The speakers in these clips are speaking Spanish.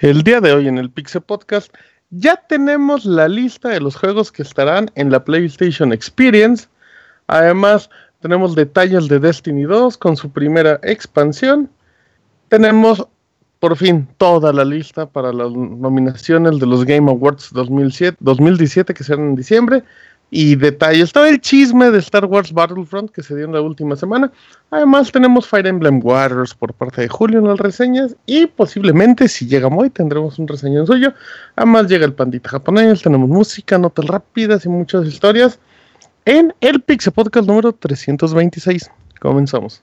El día de hoy en el Pixel Podcast ya tenemos la lista de los juegos que estarán en la PlayStation Experience. Además, tenemos detalles de Destiny 2 con su primera expansión. Tenemos por fin toda la lista para las nominaciones de los Game Awards 2007, 2017 que serán en diciembre y detalles, todo el chisme de Star Wars Battlefront que se dio en la última semana. Además tenemos Fire Emblem Warriors por parte de Julio en las reseñas y posiblemente si llega muy tendremos un reseño suyo. Además llega el pandita japonés, tenemos música, notas rápidas y muchas historias en el Pixel Podcast número 326. Comenzamos.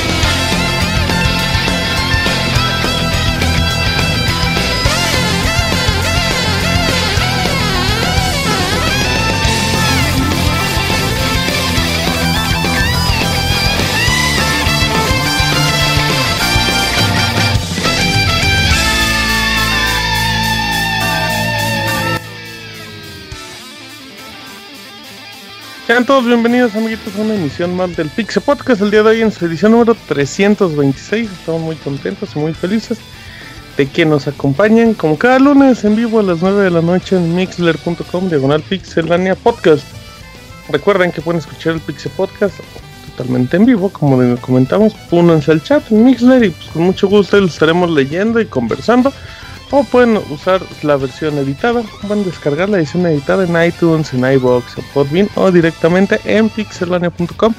Sean todos bienvenidos amiguitos a una emisión más del Pixel Podcast. El día de hoy en su edición número 326 estamos muy contentos y muy felices de que nos acompañen como cada lunes en vivo a las 9 de la noche en mixler.com diagonal pixelania podcast. Recuerden que pueden escuchar el Pixel Podcast totalmente en vivo como comentamos. Únanse al chat en Mixler y pues con mucho gusto lo estaremos leyendo y conversando o pueden usar la versión editada, a descargar la edición editada en iTunes, en iBox o Podbean o directamente en pixelania.com.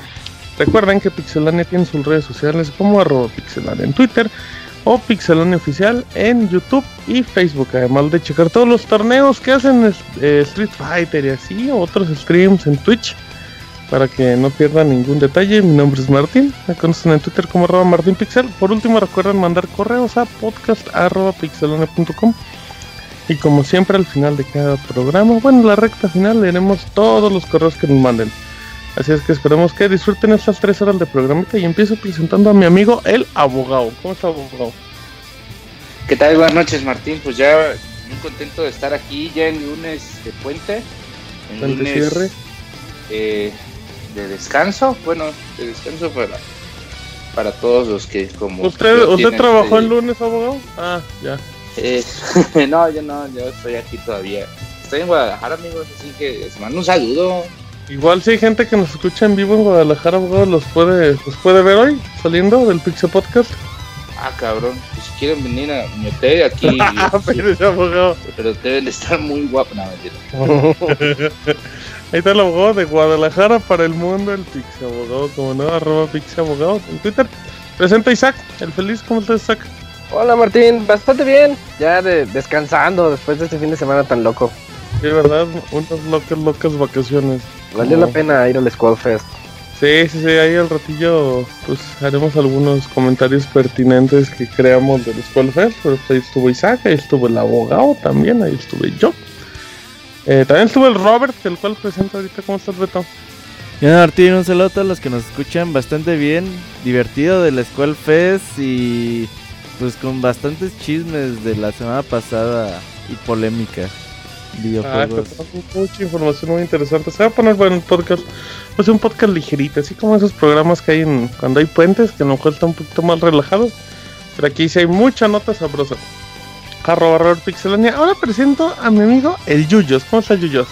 Recuerden que Pixelania tiene sus redes sociales como arroba pixelania en Twitter o Pixelania Oficial en YouTube y Facebook. Además de checar todos los torneos que hacen eh, Street Fighter y así, otros streams en Twitch para que no pierdan ningún detalle. Mi nombre es Martín, me conocen en Twitter como arroba martinpixel. Por último recuerden mandar correos a podcast.pixelone.com y como siempre al final de cada programa, bueno, en la recta final leeremos todos los correos que nos manden. Así es que esperemos que disfruten estas tres horas de programita y empiezo presentando a mi amigo el abogado. ¿Cómo está abogado? ¿Qué tal? Buenas noches Martín, pues ya muy contento de estar aquí ya en lunes de puente. En lunes, cierre. Eh, de descanso, bueno, de descanso para para todos los que como ¿Usted, ¿usted trabajó el lunes, abogado? Ah, ya. Eh, no, yo no, yo estoy aquí todavía. Estoy en Guadalajara, amigos, así que les mando un saludo. Igual si hay gente que nos escucha en vivo en Guadalajara, abogado, los puede, los puede ver hoy, saliendo del Pixel Podcast. Ah, cabrón, pues si quieren venir a mi hotel aquí. pero, abogado. pero deben de estar muy guapos, no, mentira. Ahí está el abogado de Guadalajara para el mundo, el Pixie Abogado, como no, arroba Pixie Abogado en Twitter. Presenta Isaac, el feliz, ¿cómo estás Isaac? Hola Martín, bastante bien, ya descansando después de este fin de semana tan loco. Sí, verdad, unas locas, locas vacaciones. Valió la pena ir al Squad Fest. Sí, sí, sí, ahí al ratillo pues haremos algunos comentarios pertinentes que creamos del Squad Fest, pero pues, ahí estuvo Isaac, ahí estuvo el abogado también, ahí estuve yo. Eh, también estuvo el Robert, el cual presento ahorita. ¿Cómo estás, Beto? Bien, Martín, un saludo a todos los que nos escuchan bastante bien, divertido de la School Fest y pues con bastantes chismes de la semana pasada y polémica. Videojuegos. Ah, mucha información muy interesante. Se va a poner bueno el podcast. Pues un podcast ligerito, así como esos programas que hay en, cuando hay puentes, que a lo mejor están un poquito más relajados. Pero aquí sí hay mucha nota sabrosa. Arroba Pixelania. Ahora presento a mi amigo el Yuyos. ¿Cómo está Yuyos?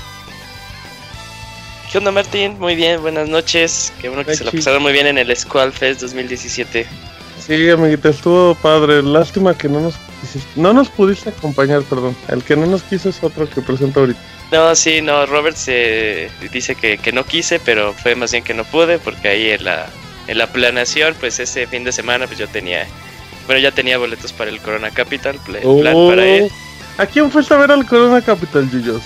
¿Qué onda Martín? Muy bien, buenas noches. Qué bueno que se lo pasaron muy bien en el Squall Fest 2017. Sí, amiguita, estuvo padre. Lástima que no nos quisiste- no nos pudiste acompañar, perdón. El que no nos quiso es otro que presento ahorita. No, sí, no, Robert se dice que, que no quise, pero fue más bien que no pude, porque ahí en la, en la planeación, pues ese fin de semana, pues yo tenía, bueno, ya tenía boletos para el Corona Capital, pla- plan para él. ¿A quién fuiste a ver al Corona Capital, Yuyos?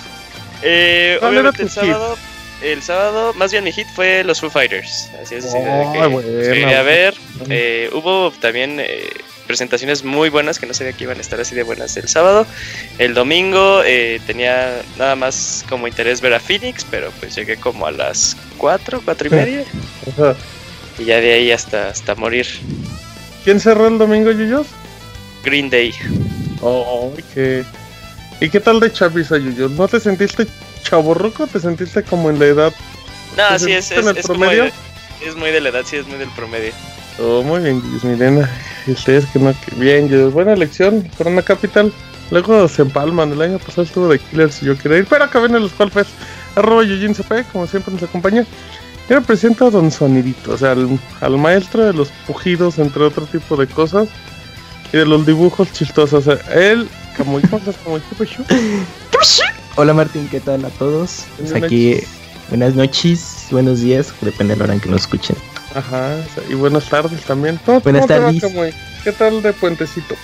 Eh, ¿Cuál era obviamente el sábado, el sábado, más bien mi hit fue los Foo Fighters, así es, así de Ah, que bueno. a ver, eh, hubo también eh, presentaciones muy buenas que no sabía que iban a estar así de buenas el sábado. El domingo eh, tenía nada más como interés ver a Phoenix, pero pues llegué como a las 4, 4 y media. Ajá. y ya de ahí hasta, hasta morir. ¿Quién cerró el domingo, Yuyos? Green Day. Oh, qué... ¿Y qué tal de chaviza, Yuyos? ¿No te sentiste chaborruco? ¿Te sentiste como en la edad? No, ¿Te sí, es, es, en el es como de- es muy de la edad, sí, es muy del promedio. Oh, muy bien. Y ustedes que no... que bien, Yuyos. Buena elección, Corona Capital. Luego se empalman. El año pasado estuvo de Killers y yo quería ir. Pero acá viene los Squall Fest. Arroba CP, como siempre nos acompaña. Y ahora presento a Don Sonidito, o sea, al, al maestro de los pujidos, entre otro tipo de cosas. Y de los dibujos chistosos. O sea, él, como Hola Martín, ¿qué tal a todos? Pues aquí, noches. buenas noches, buenos días, depende de la hora en que nos escuchen. Ajá, y buenas tardes también. ¿Cómo- Buenas va, tardes. ¿Qué tal de puentecito?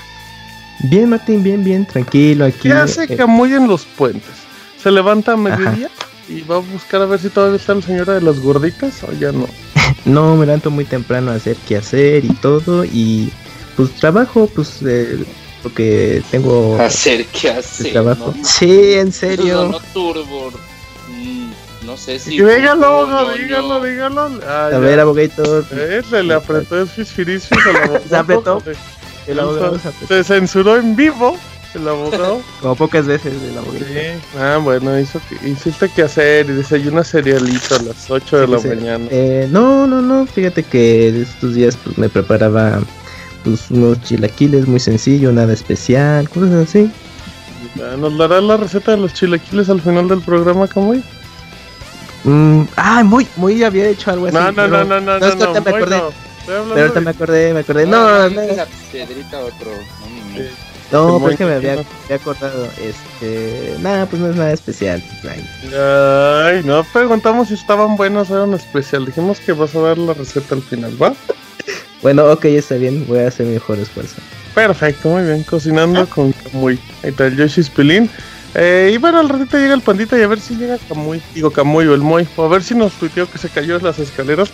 Bien Martín, bien, bien, tranquilo aquí. ¿Qué hace eh, Camuy en los puentes? ¿Se levanta a mediodía? Y va a buscar a ver si todavía está la señora de las gorditas o ya no. no, me levanto muy temprano a hacer qué hacer y todo y pues trabajo, pues eh, lo que tengo Hacer qué hacer. trabajo. ¿no? Sí, en serio. sonó turbo. Mm, no sé si. Dígalo, dígalo, dígalo. Ah, A ya. ver, abogator. Eh, le, le apretó el fisfirisfis al abogado. Se apretó. El abogado se apretó. Se censuró en vivo el abogado. Como pocas veces el abogator. Sí. Ah, bueno, hizo que, hiciste que hacer y desayuna cerealito a las 8 de Sí, la sí. mañana. Eh, no, no, no, fíjate que estos días pues, me preparaba pues unos chilaquiles muy sencillo, nada especial, cosas así. ¿Nos darás la receta de los chilaquiles al final del programa, Camuy? Mm, ah, muy, muy había hecho algo así. No, no, pero- no, no, no, no, no, que ahorita me acordé. no. Pero ahorita de- me acordé, me acordé. No, No, no, no, no, la piedrita a otro. No, no, no. Sí. No, pues que me había, había acordado. Este, nada, pues no es nada especial. ay. No preguntamos si estaban buenos o eran especial. Dijimos que vas a dar la receta al final, ¿va? Bueno, ok, está bien, voy a hacer mi mejor esfuerzo. Perfecto, muy bien. Cocinando con Camuy. Ahí está el Yoshi Spilín. Eh, y bueno, al ratito llega el pandita y a ver si llega Camuy. Digo Camuy o el Moy. O a ver si nos tuiteó que se cayó en las escaleras.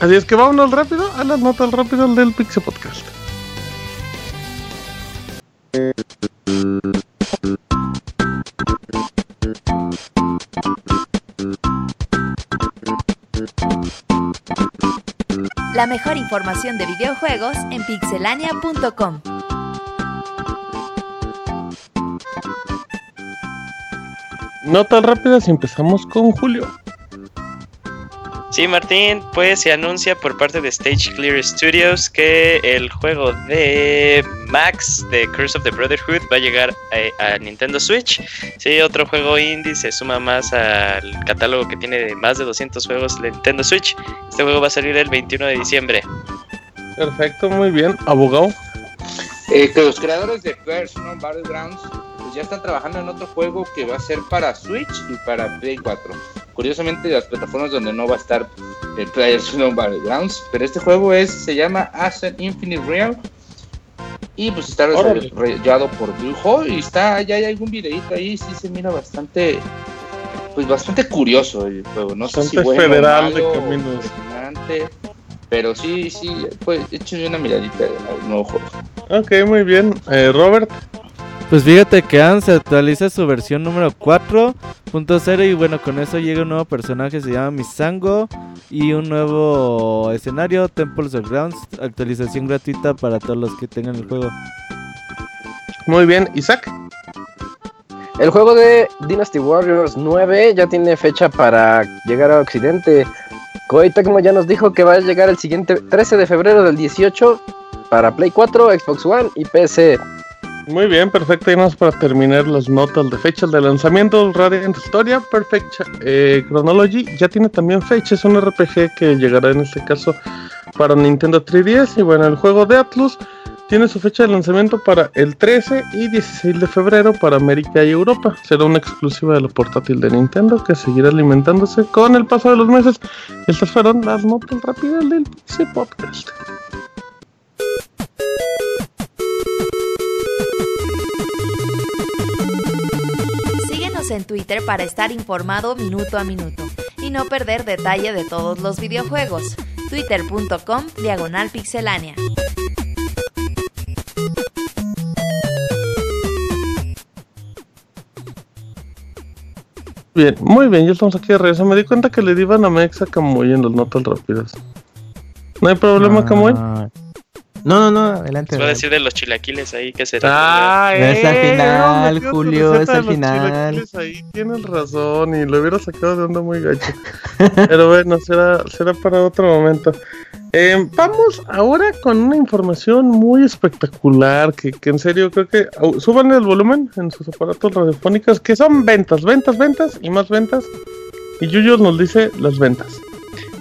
Así es que vámonos rápido a las notas rápidas del Pixel Podcast. La mejor información de videojuegos en pixelania.com. Notas rápidas y empezamos con Julio. Sí, Martín, pues se anuncia por parte de Stage Clear Studios que el juego de Max de Curse of the Brotherhood va a llegar a, a Nintendo Switch. Sí, otro juego indie se suma más al catálogo que tiene de más de 200 juegos de Nintendo Switch. Este juego va a salir el 21 de diciembre. Perfecto, muy bien. Abogado. Eh, que los creadores de Personal Battlegrounds ya están trabajando en otro juego que va a ser para Switch y para Play 4. Curiosamente las plataformas donde no va a estar el Personal Battlegrounds, pero este juego es se llama Ascent Infinite Real y pues está desarrollado por Blue y está ya hay algún videito ahí, sí se mira bastante pues bastante curioso el juego, no sé si Bastante bueno, federal de malo, o caminos. pero sí, sí, pues échenle una miradita al nuevo juego. Ok, muy bien. Eh, Robert. Pues fíjate que Anne se actualiza su versión número 4.0 y bueno, con eso llega un nuevo personaje, se llama Misango y un nuevo escenario, Temples of Grounds, actualización gratuita para todos los que tengan el juego. Muy bien. Isaac. El juego de Dynasty Warriors 9 ya tiene fecha para llegar a Occidente. Koei Tecmo ya nos dijo que va a llegar el siguiente 13 de febrero del 18 para Play 4, Xbox One y PC. Muy bien, perfecto. Y más para terminar las notas de fechas de lanzamiento. Radiant Historia, Perfect eh, Chronology. Ya tiene también fecha. Es un RPG que llegará en este caso para Nintendo 3DS. Y bueno, el juego de Atlus tiene su fecha de lanzamiento para el 13 y 16 de febrero para América y Europa. Será una exclusiva de la portátil de Nintendo que seguirá alimentándose con el paso de los meses. Estas fueron las notas rápidas del PC Podcast. Síguenos en Twitter para estar informado minuto a minuto y no perder detalle de todos los videojuegos. Twitter.com Diagonal Pixelánea. Bien, muy bien, ya estamos aquí de regreso. Me di cuenta que le di Banamex a Camuy en las notas rápidas. No hay problema, Camuy. No, no, no, adelante. Se va a decir de los chilaquiles ahí que se Ah, No es al eh, final, Julio, es al los final. chilaquiles Ahí tienes razón y lo hubiera sacado de onda muy gacho. Pero bueno, será, será para otro momento. Eh, vamos ahora con una información muy espectacular que, que en serio creo que suban el volumen en sus aparatos radiofónicos que son ventas, ventas, ventas y más ventas. Y Yuyo nos dice las ventas.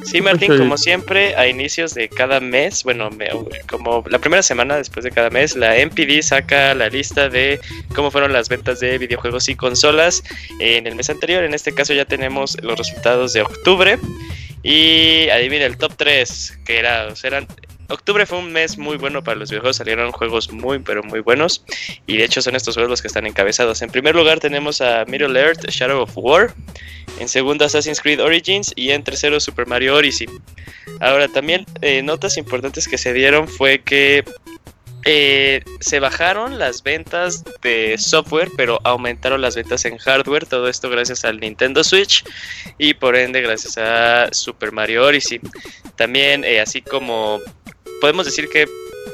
Sí, Martín, como siempre, a inicios de cada mes, bueno, me- como la primera semana después de cada mes, la MPD saca la lista de cómo fueron las ventas de videojuegos y consolas en el mes anterior. En este caso ya tenemos los resultados de octubre. Y adivina el top 3, que era, o sea, eran... Octubre fue un mes muy bueno para los videojuegos, salieron juegos muy, pero muy buenos. Y de hecho son estos juegos los que están encabezados. En primer lugar tenemos a Middle Earth Shadow of War. En segundo Assassin's Creed Origins. Y en tercero Super Mario Odyssey. Ahora también eh, notas importantes que se dieron fue que eh, se bajaron las ventas de software, pero aumentaron las ventas en hardware. Todo esto gracias al Nintendo Switch y por ende gracias a Super Mario Odyssey. También, eh, así como podemos decir que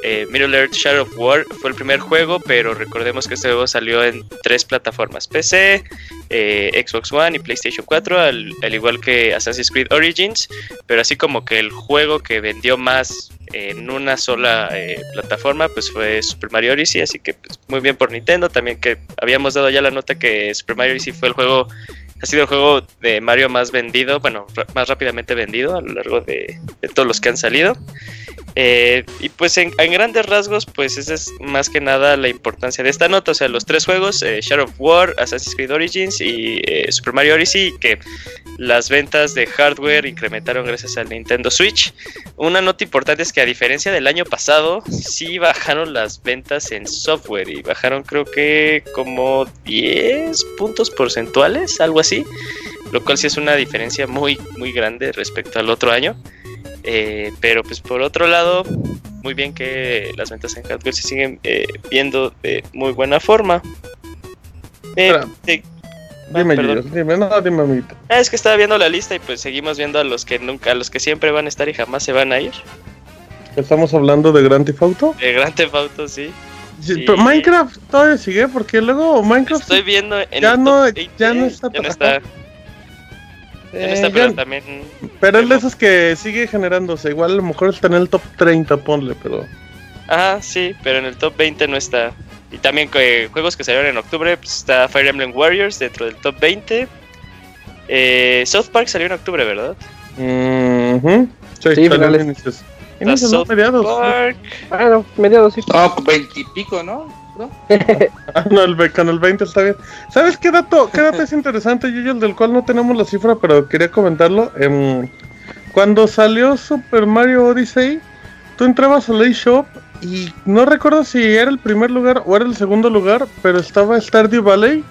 eh, Middle Earth Shadow of War fue el primer juego, pero recordemos que este juego salió en tres plataformas: PC, eh, Xbox One y PlayStation 4, al, al igual que Assassin's Creed Origins. Pero así como que el juego que vendió más en una sola eh, plataforma, pues fue Super Mario Odyssey. Así que pues, muy bien por Nintendo. También que habíamos dado ya la nota que Super Mario Odyssey fue el juego ha sido el juego de Mario más vendido, bueno, más rápidamente vendido a lo largo de todos los que han salido. Eh, y pues en, grandes rasgos, pues esa es más que nada la importancia de esta nota. O sea, los tres juegos, eh, Shadow of War, Assassin's Creed Origins y eh, Super Mario Odyssey, que las ventas de hardware incrementaron gracias al Nintendo Switch. Una nota importante es que a diferencia del año pasado, sí bajaron las ventas en software y bajaron creo que como 10 puntos porcentuales, algo así. Lo cual sí es una diferencia muy, muy grande respecto al otro año. Eh, pero pues por otro lado, muy bien que las ventas en hardware se siguen eh, viendo de muy buena forma. Eh, sí. Ah, Dime, dime, no, dime, amiguito. Ah, es que estaba viendo la lista y pues seguimos viendo a los que nunca, a los que siempre van a estar y jamás se van a ir. Estamos hablando de Grand Theft Auto. De Grand Theft Auto, sí. Sí, Sí. Pero Minecraft todavía sigue porque luego Minecraft Estoy viendo en Ya el no- top 20, ya no está ya no está, eh, está, ya- pero también pero es de esos que sigue generándose. Igual a lo mejor está en el top 30, ponle, pero Ajá, sí, pero en el top 20 no está. Y también juegos que salieron en octubre, pues está Fire Emblem Warriors dentro del top 20. Eh, South Park salió en octubre, ¿verdad? Ujú. Sí, Sí, salió finales. en inicios. Inicios, no, South mediados. Park. Bueno, mediados sí. No, veintipico, ¿no? ¿No? Ah, no, el, ve- con el 20 está bien. ¿Sabes qué dato, qué dato es interesante, Yuyo, el del cual no tenemos la cifra, pero quería comentarlo? Em, cuando salió Super Mario Odyssey, tú entrabas al eShop y no recuerdo si era el primer lugar o era el segundo lugar, pero estaba Stardew Valley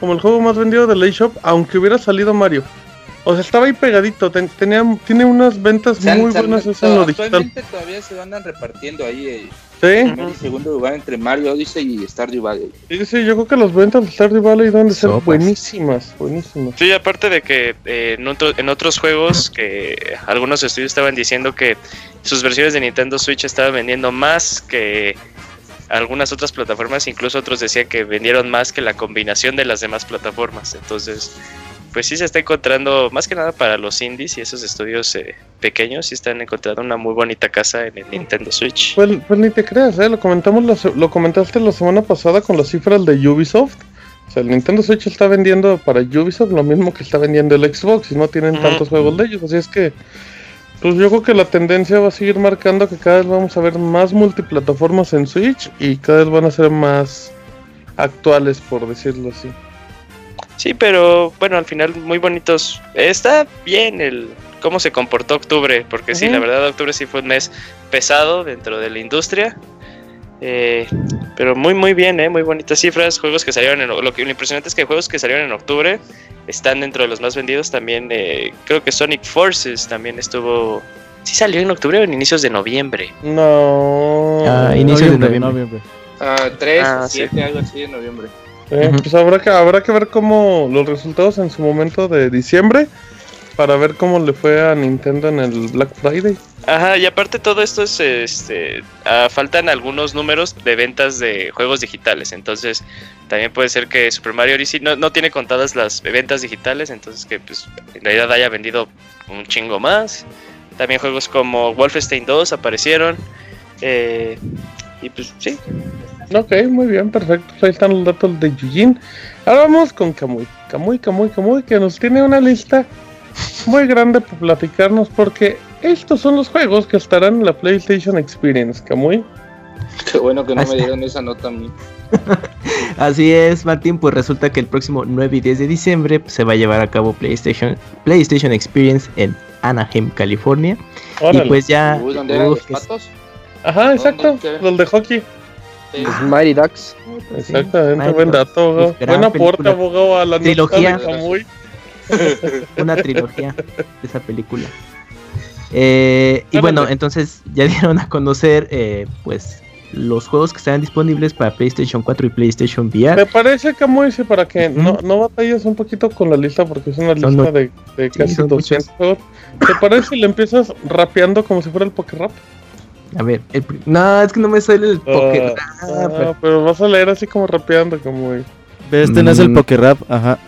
como el juego más vendido del eShop, aunque hubiera salido Mario. O sea, estaba ahí pegadito, ten- tenía, tiene unas ventas Se muy se buenas eso en lo digital. actualmente todavía se andan repartiendo ahí el Sí, primer y segundo lugar entre Mario Odyssey y Stardew Valley. sí, sí, yo creo que las ventas de Stardew Valley deben de ser Sopas. buenísimas, buenísimas. Sí, aparte de que eh, en, otro- en otros juegos que algunos estudios estaban diciendo que sus versiones de Nintendo Switch estaban vendiendo más que algunas otras plataformas, incluso otros decían que vendieron más que la combinación de las demás plataformas. Entonces, pues sí se está encontrando, más que nada para los indies y esos estudios eh, pequeños, sí están encontrando una muy bonita casa en el Nintendo Switch. Pues, pues ni te creas, ¿eh? lo comentamos la lo comentaste la semana pasada con las cifras de Ubisoft. O sea, el Nintendo Switch está vendiendo para Ubisoft lo mismo que está vendiendo el Xbox y no tienen tantos juegos de ellos, así es que Pues yo creo que la tendencia va a seguir marcando que cada vez vamos a ver más multiplataformas en Switch y cada vez van a ser más actuales, por decirlo así. Sí, pero bueno, al final muy bonitos. Está bien el cómo se comportó octubre, porque sí, la verdad octubre sí fue un mes pesado dentro de la industria. Eh, pero muy muy bien, eh, muy bonitas cifras, juegos que salieron en lo que lo impresionante es que juegos que salieron en octubre están dentro de los más vendidos también. eh, creo que Sonic Forces también estuvo Sí salió en octubre o en inicios de noviembre. No. Ah, inicio de noviembre. Ah, 3 Ah, o sí. 7, algo así de noviembre. Eh. Pues habrá que, habrá que ver cómo los resultados en su momento de diciembre para ver cómo le fue a Nintendo en el Black Friday. Ajá, y aparte todo esto es, este, ah, faltan algunos números de ventas de juegos digitales, entonces también puede ser que Super Mario Odyssey no, no tiene contadas las ventas digitales, entonces que pues en realidad haya vendido un chingo más. También juegos como Wolfenstein 2 aparecieron. eh, y pues sí, Ok, muy bien, perfecto. Ahí están los datos de Yujin. Ahora vamos con Kamui. Kamui, Kamui, Kamui, que nos tiene una lista muy grande para platicarnos porque estos son los juegos que estarán en la PlayStation Experience. Kamui. Qué bueno que no Así- me dieron esa nota a mí. Así es, Martín, pues resulta que el próximo 9 y 10 de diciembre se va a llevar a cabo PlayStation, PlayStation Experience en Anaheim, California. Órale. Y pues ya... Uy, ¿dónde eran los patos? Ajá, exacto. Los de hockey. Sí. Mighty Ducks. pues, sí, Exactamente, Mario buen dato, abogado. Uf, gran Buen aporte, película. abogado, a la Trilogía. de una trilogía de esa película. Eh, y bueno, entonces ya dieron a conocer eh, pues los juegos que estarán disponibles para PlayStation 4 y PlayStation VR. Me parece, Kamui, sí, para que no, no batalles un poquito con la lista porque es una Son lista de, de Sí, casi son 200 juegos. ¿Te parece si le empiezas rapeando como si fuera el Rap? A ver, el pri- no, es que no me sale el Pokémon. Ah, pero... pero vas a leer así como rapeando, como... Este no es el Mm. Pokerap, ajá.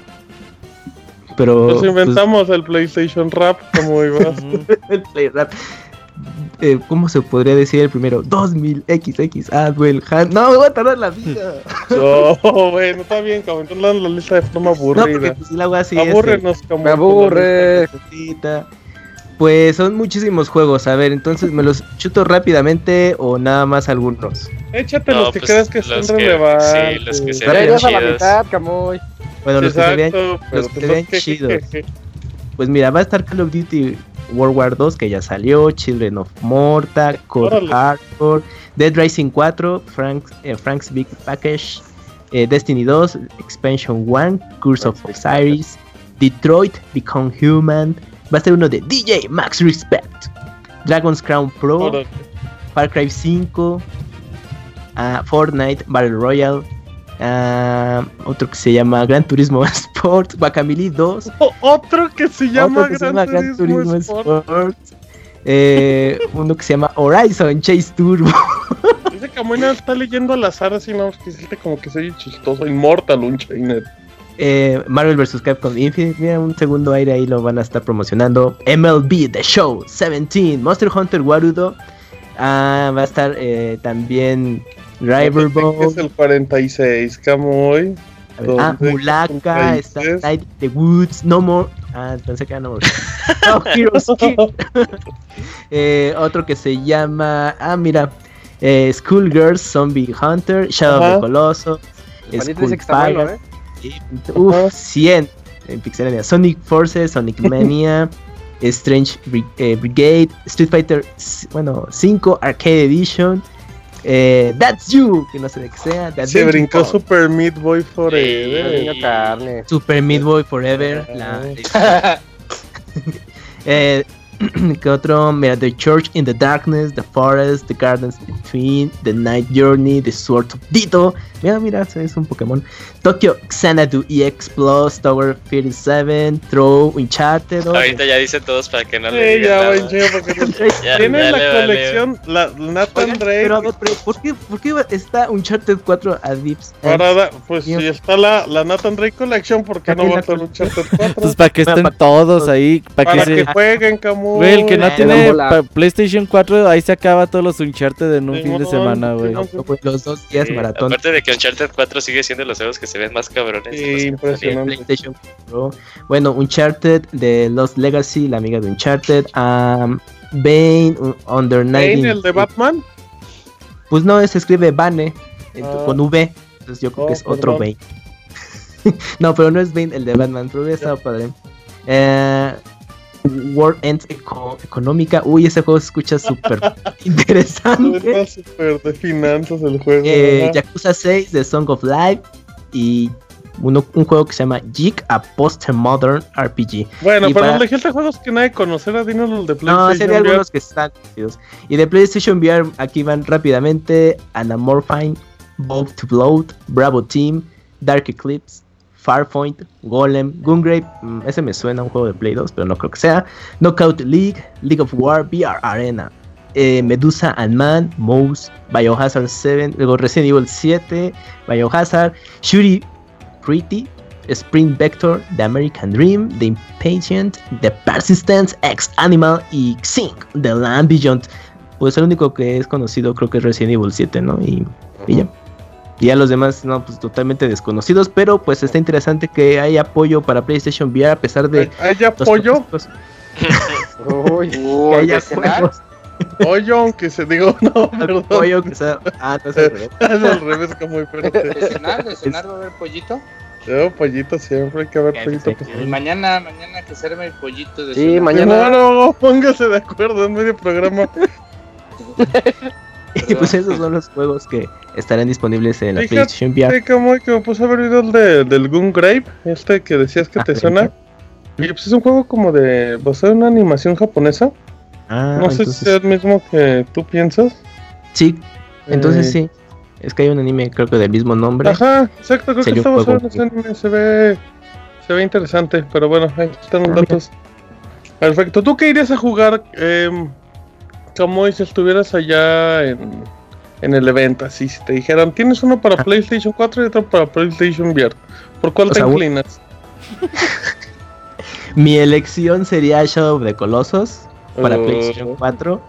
pero Nos pues, inventamos el PlayStation Rap, como ibas. el Play Rap. Eh, ¿Cómo se podría decir el primero? 2000 XX Adwell Han. No, me voy a tardar la vida. no, bueno, está bien, como entonces la lista de forma No, porque aburrida. pues, si la hago así. Abúrrenos, como Me aburre. Pues son muchísimos juegos. A ver, entonces me los chuto rápidamente o nada más algunos. Échate No, los que pues, creas que son que- relevantes. sí, los que se vean llegas a la chidos. mitad, Camoy. Bueno, los que se vean, los que pues se vean que- chidos. pues mira, va a estar Call of Duty World War 2 que ya salió, Children of Morta, Code Órale. Hardcore, Dead Rising 4, Frank's, eh, Frank's Big Package, eh, Destiny 2, Expansion 1, Curse of Osiris, Detroit Become Human, va a ser uno de DJ Max Respect, Dragon's Crown Pro. Far Cry 5, ah, Fortnite Battle Royale, ah, otro que se llama Gran Turismo Sport, Guacamole 2, O- Otro que se llama, otro que se Gran, llama Gran Turismo, Turismo Sport. Sport, eh, uno que se llama Horizon Chase Turbo, Dice que Moina está leyendo al azar así, no, que siente como que soy chistoso. Immortal, un chainer. Eh, Marvel vs. Capcom Infinite, mira un segundo aire ahí lo van a estar promocionando, MLB The Show 17, Monster Hunter Warudo, ah, va a estar eh, también Riverboat, Es el 46, Camoy. A ver, ah. Mulaka, está. Night the Woods, No More. Ah, pensé que era No More. No Heroes Kill. Eh, otro que se llama. Ah, mira. Eh, Schoolgirls, Zombie Hunter, Shadow of the Colossus, Juanito dice Uf, Ajá. 100 en Pixelania. Sonic Forces, Sonic Mania, Strange eh, Brigade, Street Fighter, bueno, 5 Arcade Edition. Eh, That's You, que no sé de qué sea. The Se Adventure brincó. Super Meat Boy Forever. Sí. Niño carne. Super Meat Boy Forever. la- eh, ¿Qué otro? Mira, The Church in the Darkness, The Forest, The Gardens Between, The Night Journey, The Sword of Dito. Mira, mira, es un Pokémon. Tokyo Xanadu EX Plus, Tower 37, Throw, Uncharted. Ahorita ya dice todos para que no le Sí, digan ya, nada. chingo, porque no- Ya, Tiene ya la colección, la Nathan Oigan, Drake. pero a ver, pero ¿por qué, ¿por qué está Uncharted 4 a Dips? Para da- pues Dios. si está la, la Nathan Drake Collection, ¿por qué no va a estar Uncharted 4? Pues para que estén todos ahí, para que Para que se... jueguen, Camuy. Güey, el que no Eh, tiene PlayStation 4, ahí se acaba todos los Uncharted en un Sí, fin de semana, güey. No, pues, los dos días Sí, maratón. Aparte de que Uncharted 4 sigue siendo los juegos que se ven más cabrones. Sí, impresionante. PlayStation Pro. Bueno, Uncharted de Lost Legacy, la amiga de Uncharted. am, Bane uh, Under Bane, 19. el de Batman. Pues no, se escribe Bane Ah. con V. Entonces yo creo Oh, que es otro perdón. Bane. no, pero no es Bane el de Batman, pero hubiera estado padre. Eh, World End Eco- Económica. Uy, ese juego se escucha súper interesante. Súper de finanzas el juego. Eh. Yakuza 6 de Song of Life. Y uno- un juego que se llama Jig, a Post-Modern RPG. Bueno, y para- elegiste juegos que nadie conocerá, dinos los de No, PlayStation. sería VR. algunos que están conocidos. Y de PlayStation VR, aquí van rápidamente: Anamorphine, Bolt to Bloat, Bravo Team, Dark Eclipse, Farpoint, Golem, Gungrave. mm, ese me suena a un juego de Play 2, pero no creo que sea. Knockout League, League of War, VR Arena. eh, Medusa and Man, Mouse, Biohazard 7, luego Resident Evil 7, Biohazard, Shuri Pretty, Sprint Vector, The American Dream, The Impatient, The Persistence, X Animal y Xing, The Land Beyond. Pues el único que es conocido creo que es Resident Evil 7, ¿no? Y ya. Y ya los demás, no, pues totalmente desconocidos, pero pues está interesante que hay apoyo para PlayStation VR a pesar de... ¿Hay apoyo? Uy, que haya juegos, Pollo, aunque se digo, no, perdón. apoyo que sea... Ah, no es al revés. Es al revés, como muy fuerte. ¿De cenar? ¿De cenar va a haber pollito? Yo, pollito siempre, hay que haber pollito. Mañana, mañana que se arme el pollito de Sí, cenar. mañana- No, no, póngase de acuerdo en medio programa. Y pues esos son los juegos que estarán disponibles en la Fíjate PlayStation VR. Como que me puse a ver videos de, del este que decías que Ah, te ¿de suena. Y pues es un juego como de basado en una animación japonesa. Ah, No sé entonces- si es el mismo que tú piensas. Sí, entonces Eh, sí. Es que hay un anime, creo que del mismo nombre. Ajá, exacto, creo que está basado en ese anime, se ve, se ve interesante, pero bueno, ahí están los datos. Perfecto, ¿tú qué irías a jugar em, como si estuvieras allá en, en el evento? Así, si te dijeran, tienes uno para Ah. PlayStation 4 y otro para PlayStation VR, ¿por cuál O te sea, inclinas? Mi elección sería Shadow of the Colossus para Uh, PlayStation 4.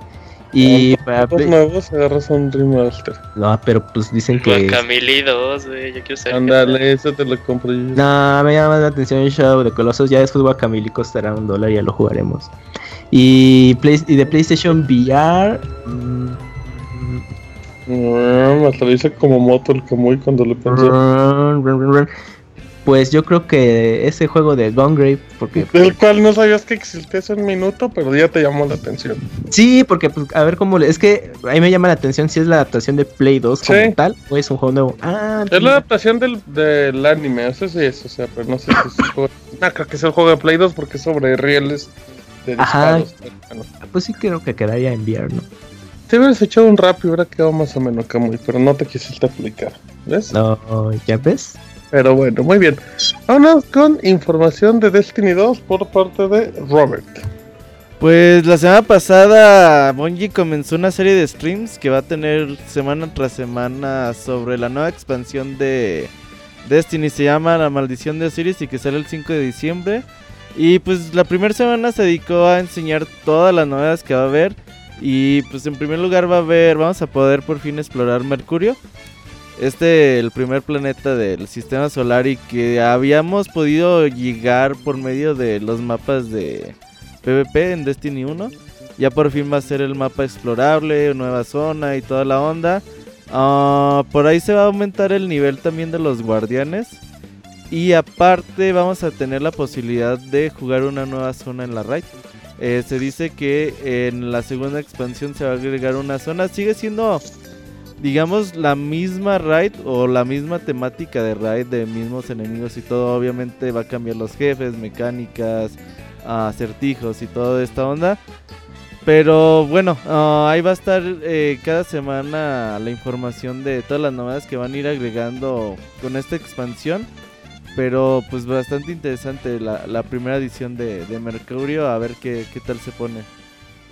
Y para Los Play... nuevos agarras un remaster. No, pero pues dicen que... Guacamole 2, güey. Yo quiero saber. qué Ándale, eso te lo compro yo. No, me llama más la atención Shadow of the Colossus. Ya después Guacamole costará un dólar y ya lo jugaremos. Y, Play- y de PlayStation VR... mm, Mm, hasta lo dice como moto el Kamui cuando lo run. Pues yo creo que ese juego de Gungrave, porque Del cual no sabías que existía hace un minuto, pero ya te llamó la atención. Sí, porque pues, a ver cómo le... Es que a mí me llama la atención si es la adaptación de Play 2 como Sí. tal o es un juego nuevo. Ah, Es la mira. adaptación del, del anime, eso sí es, o sea, pero no sé si es el juego. No, creo que es el juego de Play 2 porque es sobre rieles de Ajá. disparos. Bueno, pues sí creo que quedaría en VR, ¿no? te hubieras echado un rap y hubiera quedado más o menos Kamui, pero no te quisiste aplicar, ¿ves? No, ¿ya ves? Pero bueno, muy bien. Vámonos con información de Destiny 2 por parte de Robert. Pues la semana pasada Bungie comenzó una serie de streams que va a tener semana tras semana sobre la nueva expansión de Destiny. Se llama La Maldición de Osiris y que sale el 5 de diciembre. Y pues la primera semana se dedicó a enseñar todas las novedades que va a haber. Y pues en primer lugar va a haber, vamos a poder por fin explorar Mercurio. Este, el primer planeta del sistema solar y que habíamos podido llegar por medio de los mapas de PvP en Destiny 1. Ya por fin va a ser el mapa explorable, nueva zona y toda la onda. Ah, por ahí se va a aumentar el nivel también de los guardianes. Y aparte vamos a tener la posibilidad de jugar una nueva zona en la raid. Eh, se dice que en la segunda expansión se va a agregar una zona. Sigue siendo, digamos, la misma raid o la misma temática de raid de mismos enemigos y todo. Obviamente va a cambiar los jefes, mecánicas, acertijos y toda esta onda. Pero bueno, ah, ahí va a estar eh, cada semana la información de todas las novedades que van a ir agregando con esta expansión. Pero pues bastante interesante la, la primera edición de, de Mercurio, a ver qué, qué tal se pone.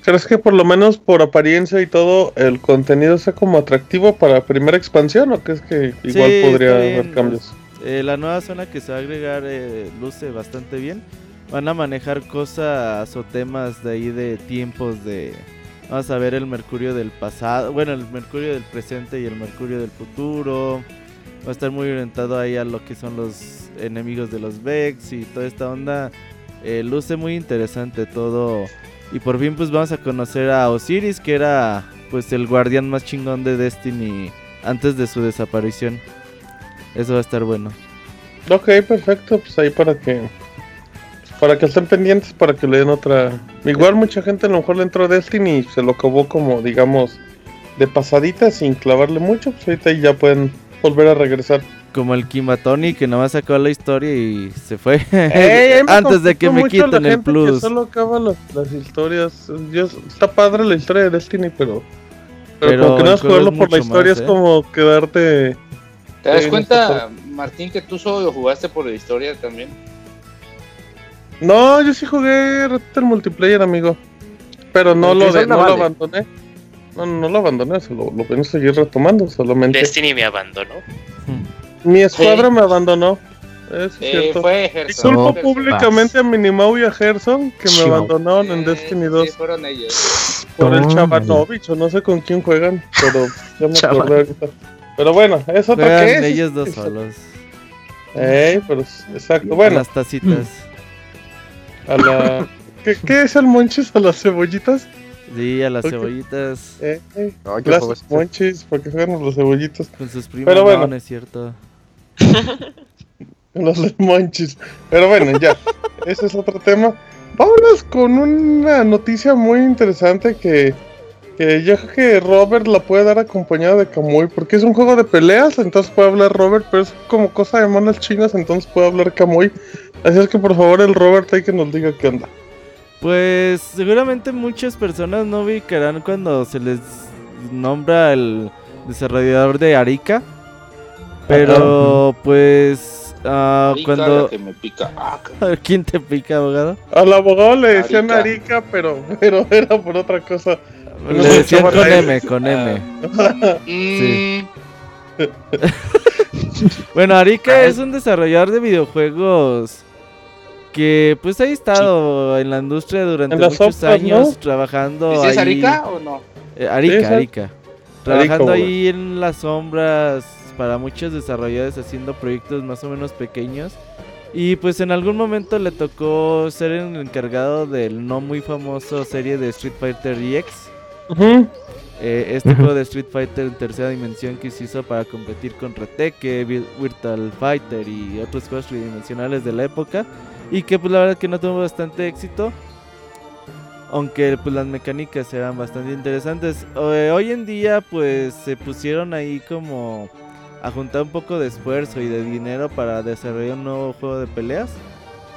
¿Crees que por lo menos por apariencia y todo el contenido sea como atractivo para la primera expansión o crees que igual Sí, podría haber cambios? Eh, la nueva zona que se va a agregar eh, luce bastante bien. Van a manejar cosas o temas de ahí de tiempos de... Vamos a ver el Mercurio del pasado, bueno, el Mercurio del presente y el Mercurio del futuro. Va a estar muy orientado ahí a lo que son los enemigos de los Vex y toda esta onda. Eh, luce muy interesante todo Y por fin pues vamos a conocer a Osiris, que era pues el guardián más chingón de Destiny antes de su desaparición. Eso va a estar bueno. Ok, perfecto, pues ahí para que para que estén pendientes, para que le den otra. Igual mucha gente a lo mejor le entró a Destiny y se lo acabó como, digamos, de pasadita sin clavarle mucho. Pues ahorita ya pueden volver a regresar. Como el Kimatoni que nomás sacó la historia y se fue. Ey, Antes de que me quiten el que plus. solo acaba las, las historias. Yo- está padre la historia de Destiny, pero. Pero, Pero como que no es jugarlo por la historia, más, es ¿eh? como quedarte. ¿Te das cuenta, Martín, que tú solo jugaste por la historia también? No, yo sí jugué el multiplayer, amigo. Pero no lo, de, no lo abandoné. No, no lo abandoné, se lo, lo a seguir retomando solamente. Destiny me abandonó. Mi escuadra Sí. me abandonó. Es Eh, cierto. fue. Disculpo públicamente a Minimau y a Gerson que me abandonaron en Eh, Destiny 2 Sí, fueron ellos. por el. Chavanovich o no sé con quién juegan, pero ya me acordé ahorita. Pero bueno, es otra Juegan que es. ellos dos solos. Ey, pero exacto. A Bueno, las tacitas. a la. ¿Qué, qué es el monchis a las cebollitas? Sí, a las cebollitas. Eh, eh, Ay, qué juego es gracias, ese. monchis, porque juegan a los cebollitos. Con sus primos. Pero bueno. No, no es cierto. Los de monchis. Pero bueno, ya. Ese es otro tema. Vámonos con una noticia muy interesante que, que yo creo que Robert la puede dar acompañada de Kamui. Porque es un juego de peleas, entonces puede hablar Robert, pero es como cosa de monas chinas, entonces puede hablar Kamui. Así es que por favor el Robert hay que nos diga qué onda. Pues seguramente muchas personas no ubicarán cuando se les nombra el desarrollador de Arica. Pero pues ah, Rica, la cuando... que me pica. Ah, ¿Quién te pica, abogado? Al abogado le decían Arica. Arica, pero, pero era por otra cosa. Le decían con M, con M. ah, Sí. mm, Bueno, Arica es un desarrollador de videojuegos que pues ha estado en la industria durante En muchos software, años ¿no? trabajando ¿Sí es ahí. Arica o no? Eh, Arica. Arica. Trabajando güey. ahí en las sombras para muchos desarrolladores haciendo proyectos más o menos pequeños. Y pues en algún momento le tocó ser el encargado del no muy famoso serie de Street Fighter EX. Ujú. Eh, este juego de Street Fighter en tercera dimensión que se hizo para competir con Reteque, Vir- Virtual Fighter y otros juegos tridimensionales de la época. Y que pues la verdad que no tuvo bastante éxito. Aunque pues las mecánicas eran bastante interesantes. Eh, hoy en día pues se pusieron ahí como a juntar un poco de esfuerzo y de dinero para desarrollar un nuevo juego de peleas.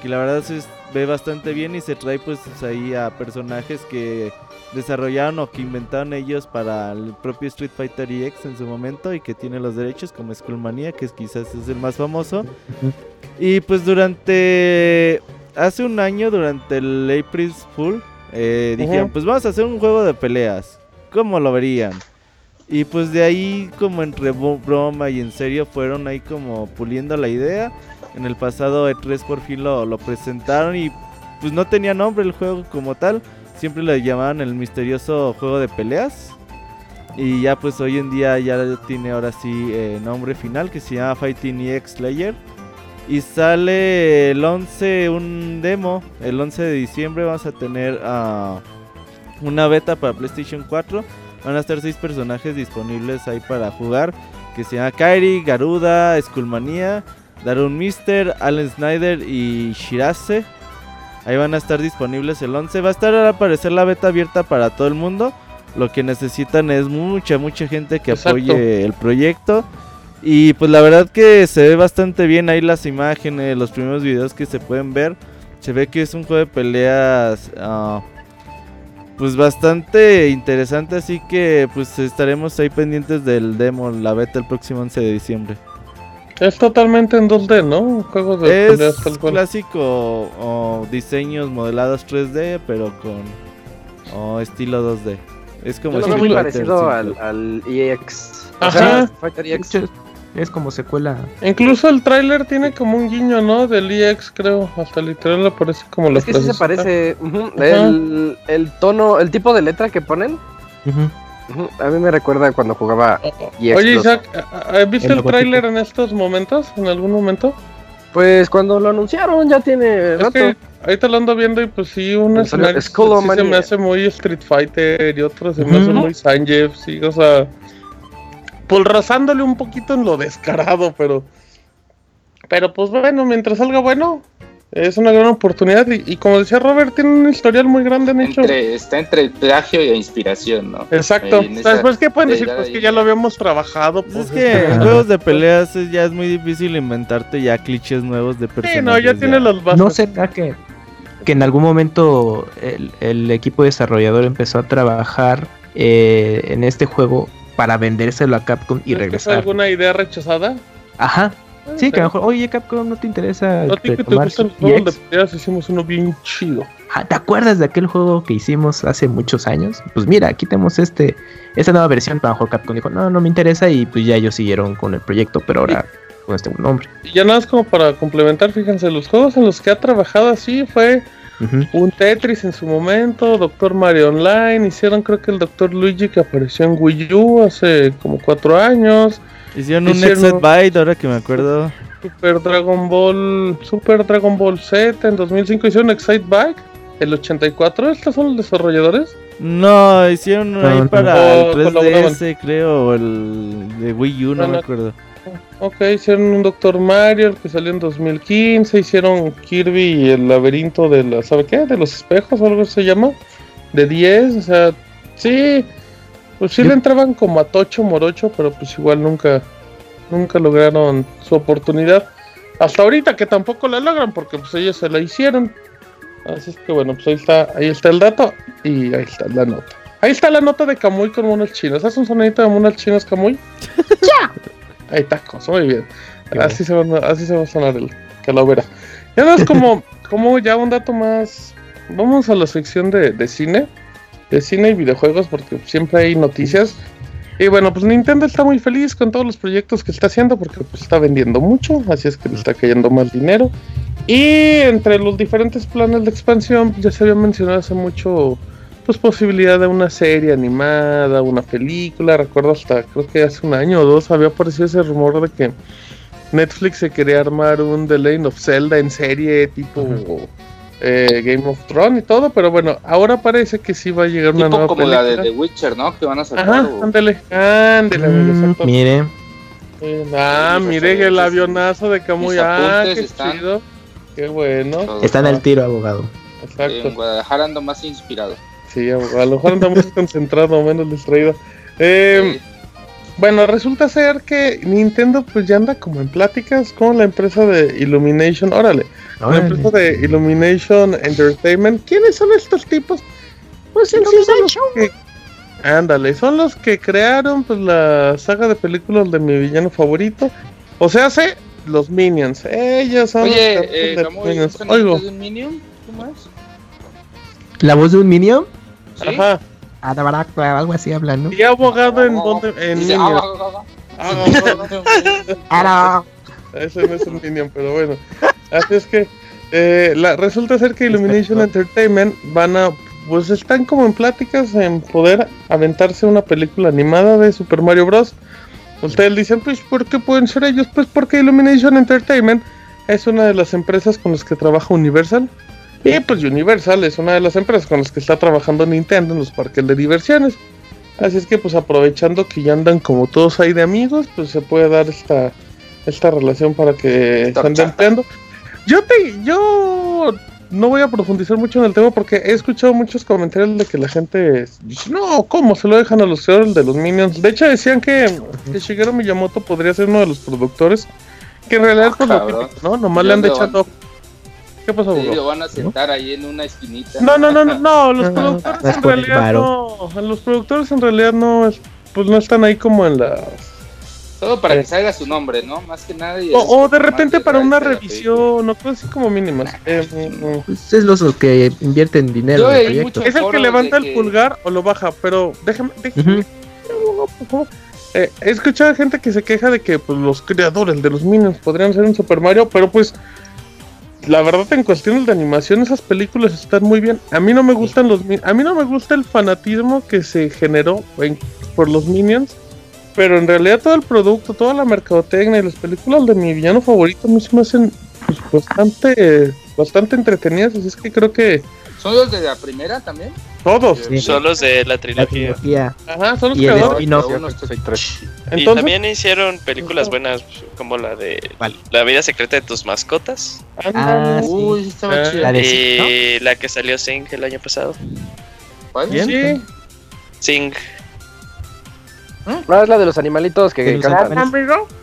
Que la verdad se ve bastante bien y se trae pues ahí a personajes que desarrollaron o que inventaron ellos para el propio Street Fighter EX en su momento y que tiene los derechos como Skullmania, que quizás es el más famoso. Y pues durante hace un año, durante el April Fool, eh, dijeron, pues vamos a hacer un juego de peleas. ¿Cómo lo verían? Y pues de ahí como entre broma y en serio fueron ahí como puliendo la idea. En el pasado E3 por fin lo, presentaron y pues no tenía nombre el juego como tal. Siempre le llamaban el misterioso juego de peleas. Y ya pues hoy en día ya tiene ahora sí eh, nombre final que se llama Fighting EX Slayer. Y sale el 11 un demo. El 11 de diciembre vamos a tener ah, una beta para PlayStation 4. Van a estar seis personajes disponibles ahí para jugar. Que se llama Kairi, Garuda, Skullmania, Darun Mister, Allen Snyder y Shirase. Ahí van a estar disponibles el 11. Va a estar a aparecer la beta abierta para todo el mundo. Lo que necesitan es mucha, mucha gente que Exacto. apoye el proyecto. Y pues la verdad que se ve bastante bien ahí las imágenes, los primeros videos que se pueden ver. Se ve que es un juego de peleas ah, pues bastante interesante, así que pues estaremos ahí pendientes del demo, la beta el próximo 11 de diciembre. Es totalmente en 2D, ¿no? Un juego de Es tal cual. clásico o diseños modelados 3D, pero con o estilo 2D. Es como Yo lo veo muy parecido 5. al, al EX. O Ajá. sea, Fighter EX. Mucho- Es como secuela. Incluso el tráiler tiene como un guiño, ¿no? Del EX, creo. Hasta literal aparece como la Es que sí se parece. ujú, el, el tono, el tipo de letra que ponen. Ujú. ujú, A mí me recuerda cuando jugaba. Oye. Isaac, ¿a- a- ¿viste El tráiler en estos momentos? ¿En algún momento? Pues cuando lo anunciaron ya tiene Es rato. que ahorita lo ando viendo y pues sí, un Pues salió escenario sí se me hace muy Street Fighter y otro se me hace muy Sanjeev, sí, o sea, pues rozándole un poquito en lo descarado, pero, pero pues bueno, mientras salga bueno, es una gran oportunidad y, y como decía Robert, tiene un historial muy grande en hecho. Entre, está entre el plagio y la inspiración, ¿no? Exacto. En esa pues, ¿qué pueden decir? Pues que ya lo habíamos trabajado. Pues, Es que en Ajá. juegos de peleas es- ya es muy difícil inventarte ya clichés nuevos de personajes. Sí, no, ya tiene los bases. ¿No será que, que en algún momento el, el equipo desarrollador empezó a trabajar eh, en este juego para vendérselo a Capcom y ¿Es que fue regresar? alguna idea rechazada? Ajá. Sí, que a lo mejor, oye Capcom, ¿no te interesa No, ti que te los EX? juegos de peleas, hicimos uno bien chido. Ah, ¿Te acuerdas de aquel juego que hicimos hace muchos años? Pues mira, aquí tenemos este, esta nueva versión. A lo mejor Capcom dijo, no, no me interesa y pues ya ellos siguieron con el proyecto, pero ahora con este nombre. Y ya nada más como para complementar, fíjense, los juegos en los que ha trabajado así fue un Tetris en su momento, Doctor Mario Online, hicieron creo que el Doctor Luigi que apareció en Wii U hace como cuatro años, Hicieron un Hicieron- Exit Byte, ahora que me acuerdo. Super Dragon Ball, Super Dragon Ball Z en 2005 hicieron Excite Bike, el 84, ¿estos son los desarrolladores? No, hicieron No, ahí no. para Oh, el colaboraban. 3DS, creo, o el de Wii U, no No, me acuerdo. Ok, hicieron un Doctor Mario, el que salió en 2015, hicieron Kirby y el laberinto de la, ¿sabe qué? De los espejos o algo se llama, de 10, o sea, sí, pues sí Yo- le entraban como a Tocho Morocho, pero pues igual nunca, nunca lograron su oportunidad. Hasta ahorita que tampoco la logran porque pues ellos se la hicieron. Así es que bueno, pues ahí está, ahí está el dato y ahí está la nota. Ahí está la nota de Camuy con monos chinos. ¿Haces un sonidito de monos chinos, Camuy? Ahí está, cosa, muy bien. Así se, va, así se va a sonar el calavera. Ya no es como, como ya un dato más. Vamos a la sección de, de cine. De cine y videojuegos, porque siempre hay noticias. Y bueno, pues Nintendo está muy feliz con todos los proyectos que está haciendo, porque pues está vendiendo mucho, así es que le está cayendo más dinero. Y entre los diferentes planes de expansión, pues, ya se había mencionado hace mucho, pues posibilidad de una serie animada, una película. Recuerdo hasta, creo que hace un año o dos había aparecido ese rumor de que Netflix se quería armar un The Legend of Zelda en serie tipo eh, Game of Thrones y todo, pero bueno, ahora parece que sí va a llegar una Tipo nueva como la de. The Witcher, ¿no? Que van a sacar. Ajá, o- ándale, Mm, mire, Eh, Ah, mire el avionazo de Camuy. Ah, qué están- chido. Qué bueno. está en el tiro, abogado. En Exacto. Guadalajara ando más inspirado. Sí, a a lo mejor anda más concentrado, menos distraído. Eh, Sí. Bueno, resulta ser que Nintendo pues ya anda como en pláticas con la empresa de Illumination. Órale, la empresa de Illumination Entertainment. ¿Quiénes son estos tipos? Pues en sí son los que... Ándale, son los que crearon pues la saga de películas de mi villano favorito. O sea, hace los Minions. Ellos son los Oye, creadores eh, de Minions. ¿un Oigo, de un Minion? ¿Cómo es? ¿La voz de un Minion? ¿Sí? ajá. Algo así hablan, ¿no? Y abogado en, donde, en Ahora, Ese no es un Minion, pero bueno. Así es que eh, la, resulta ser que Illumination Entertainment van a. Pues están como en pláticas en poder aventarse una película animada de Super Mario Bros. Ustedes dicen, pues, ¿por qué pueden ser ellos? Pues porque Illumination Entertainment es una de las empresas con las que trabaja Universal. Y pues Universal es una de las empresas con las que está trabajando Nintendo en los parques de diversiones. Así es que pues aprovechando que ya andan como todos ahí de amigos, pues se puede dar esta, esta relación para que se anden empleando. Yo te, yo no voy a profundizar mucho en el tema porque he escuchado muchos comentarios de que la gente dice, no, ¿cómo se lo dejan a los creadores de los Minions? De hecho decían que, que Shigeru Miyamoto podría ser uno de los productores, que en realidad Ah, pues lo típico, ¿no? Nomás le han echado... ¿Qué pasó, Sí, lo van a sentar ahí en una esquinita. No, no, no, no, no, los No, productores es en realidad no, los productores en realidad no, es- pues no están ahí como en las... Todo para Eh. que salga su nombre, ¿no? Más que nada. y O, o de repente de para una revisión, no cosas así como mínimas. Eh, mm, mm. pues es los que invierten dinero Yo en el proyecto. Es el que levanta el que- pulgar o lo baja, pero déjame, déjame, Ujú. por favor. Eh, he escuchado gente que se queja de que pues, los creadores de los Minions podrían ser un Super Mario, pero pues la verdad en cuestiones de animación esas películas están muy bien. A mí no me gustan los a mí no me gusta el fanatismo que se generó en- por los Minions, pero en realidad todo el producto, toda la mercadotecnia y las películas de mi villano favorito a mí se me hacen pues, bastante, bastante entretenidas. Así es que creo que ¿Son los de la primera también? todos. Sí. Son los de la La trilogía. Ajá, son los Y el creadores. dos, tres. Y Entonces, también hicieron películas buenas como la de ¿Cuál? La vida secreta de tus mascotas. Ah, sí. Uy, sí estaba Ah. de y la que salió Sing el año pasado. ¿Cuál? Sí, Sing. No, es la de los animalitos que los cantan.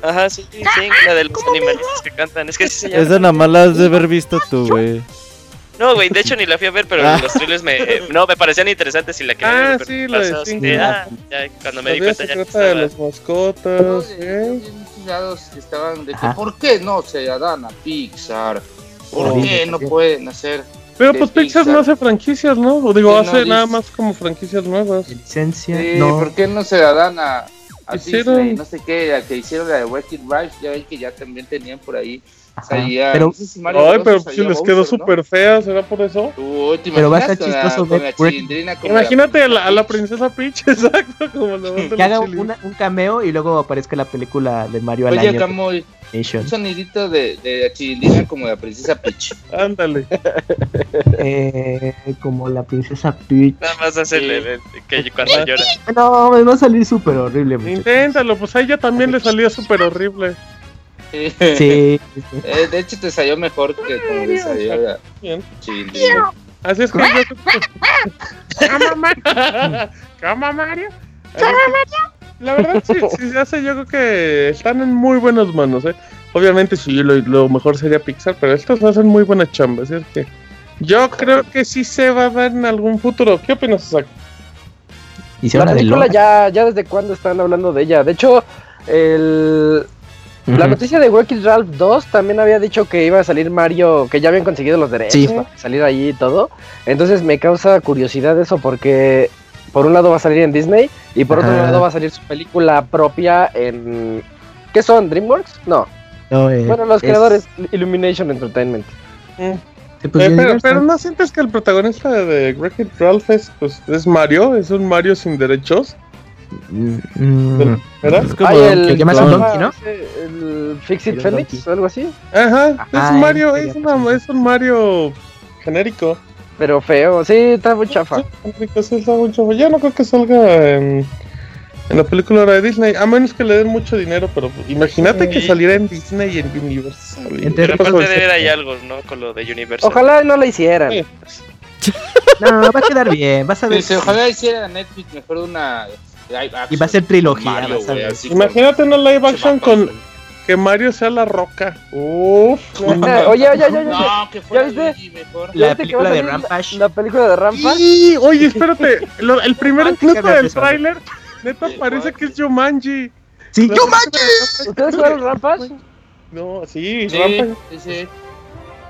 Ajá, sí, Sing, la de los animalitos que cantan. Es que sí se llama. Esa nada más la has de haber visto tú, güey. No, güey, de hecho ni la fui a ver, pero Ah. los trailers me, eh, no, me parecían interesantes y la quería Ah, ver. pero sí, la de de, ah, ya, cuando me di cuenta ya no de las mascotas. ¿eh? que estaban de que. ¿por qué no se dan a Pixar? ¿Por Oh. qué no pueden hacer? Pero pues Pixar Pixar. no hace franquicias, ¿no? O digo, Sí, no, hace dice- nada más como franquicias nuevas. Licencia. Sí, no. ¿por qué no se la dan a, a Hicieron- Disney? No sé qué, a que hicieron la de Wreck-It Ralph, ya ven que ya también tenían por ahí. Salía, Pero, no sé si Mario Ay, pero si salía les quedó Bowser, ¿no? súper fea, ¿será por eso? Uy, ¿te Pero va a estar la- chistoso con ver la Imagínate a la, a la princesa Peach, exacto, como la de que la haga una- un cameo y luego aparezca la película de Mario al Oye, año. Camoy, Nation. un sonidito de, de la chilindrina como la princesa Peach. Ándale. Eh, como la princesa Peach. Nada más hace el, el- que cuando llora. No, me va a salir súper horrible. muchachos. Inténtalo, pues a ella también le salió súper horrible. Sí. Sí, Eh, de hecho, te salió mejor que como le salió la Bien. chilindrina. Así es que yo ¡Cama, Mario! ¡Cama, Mario! Es que, La verdad, sí, sí se hace, yo creo que están en muy buenas manos, ¿eh? Obviamente, sí, lo, lo mejor sería Pixar, pero estos hacen muy buena chamba, así es que yo creo que sí se va a dar en algún futuro. ¿Qué opinas, Isaac? hicieron La la película Lola. ya, ya desde cuándo están hablando de ella. De hecho, el, la noticia de Wreck-It Ralph 2 también había dicho que iba a salir Mario, que ya habían conseguido los derechos Sí. para salir ahí y todo. Entonces me causa curiosidad eso porque por un lado va a salir en Disney y por otro Ajá. lado va a salir su película propia en... ¿Qué son? ¿DreamWorks? No. No, eh, Bueno, los es- creadores Illumination Entertainment. sí, pues, Eh, pero, pero no sientes que el protagonista de Wreck-It Ralph es, pues, es Mario, es un Mario sin derechos. ¿Verdad? Es como Ay, el, que llamas Kong. un Donkey, ¿no? ese, El Fix It El Felix o algo así. Ajá, es Ajá, un Mario, es, una- es un Mario genérico. Pero feo. Sí, está muy chafa. Sí, sí, está muy chafa. Ya no creo que salga en, en la película ahora de Disney, a menos que le den mucho dinero, pero imagínate que Sí. saliera en Disney y en Universal. y- Entre- Pero ¿qué pasó? aparte de ver hay algo, ¿no? Con lo de Universal. Ojalá no la hicieran. Sí. No, va a quedar bien. Vas a ver. Dice, ojalá hiciera Netflix mejor una. Y va a ser trilogía. Mario, vas a güey, ver. así Imagínate una live con- action con que Mario sea la roca. Uf. oye, oye, oye, oye. No, que fuera viste? Luigi mejor. ¿Ya La viste que va a película de la- Rampage. La película de Rampage. Y, oye, espérate, lo- el primer de del tráiler, neta parece que es Jumanji. Sí, película- ¿Ustedes jugaron Rampage? No, sí, Sí, Rampage. sí, sí.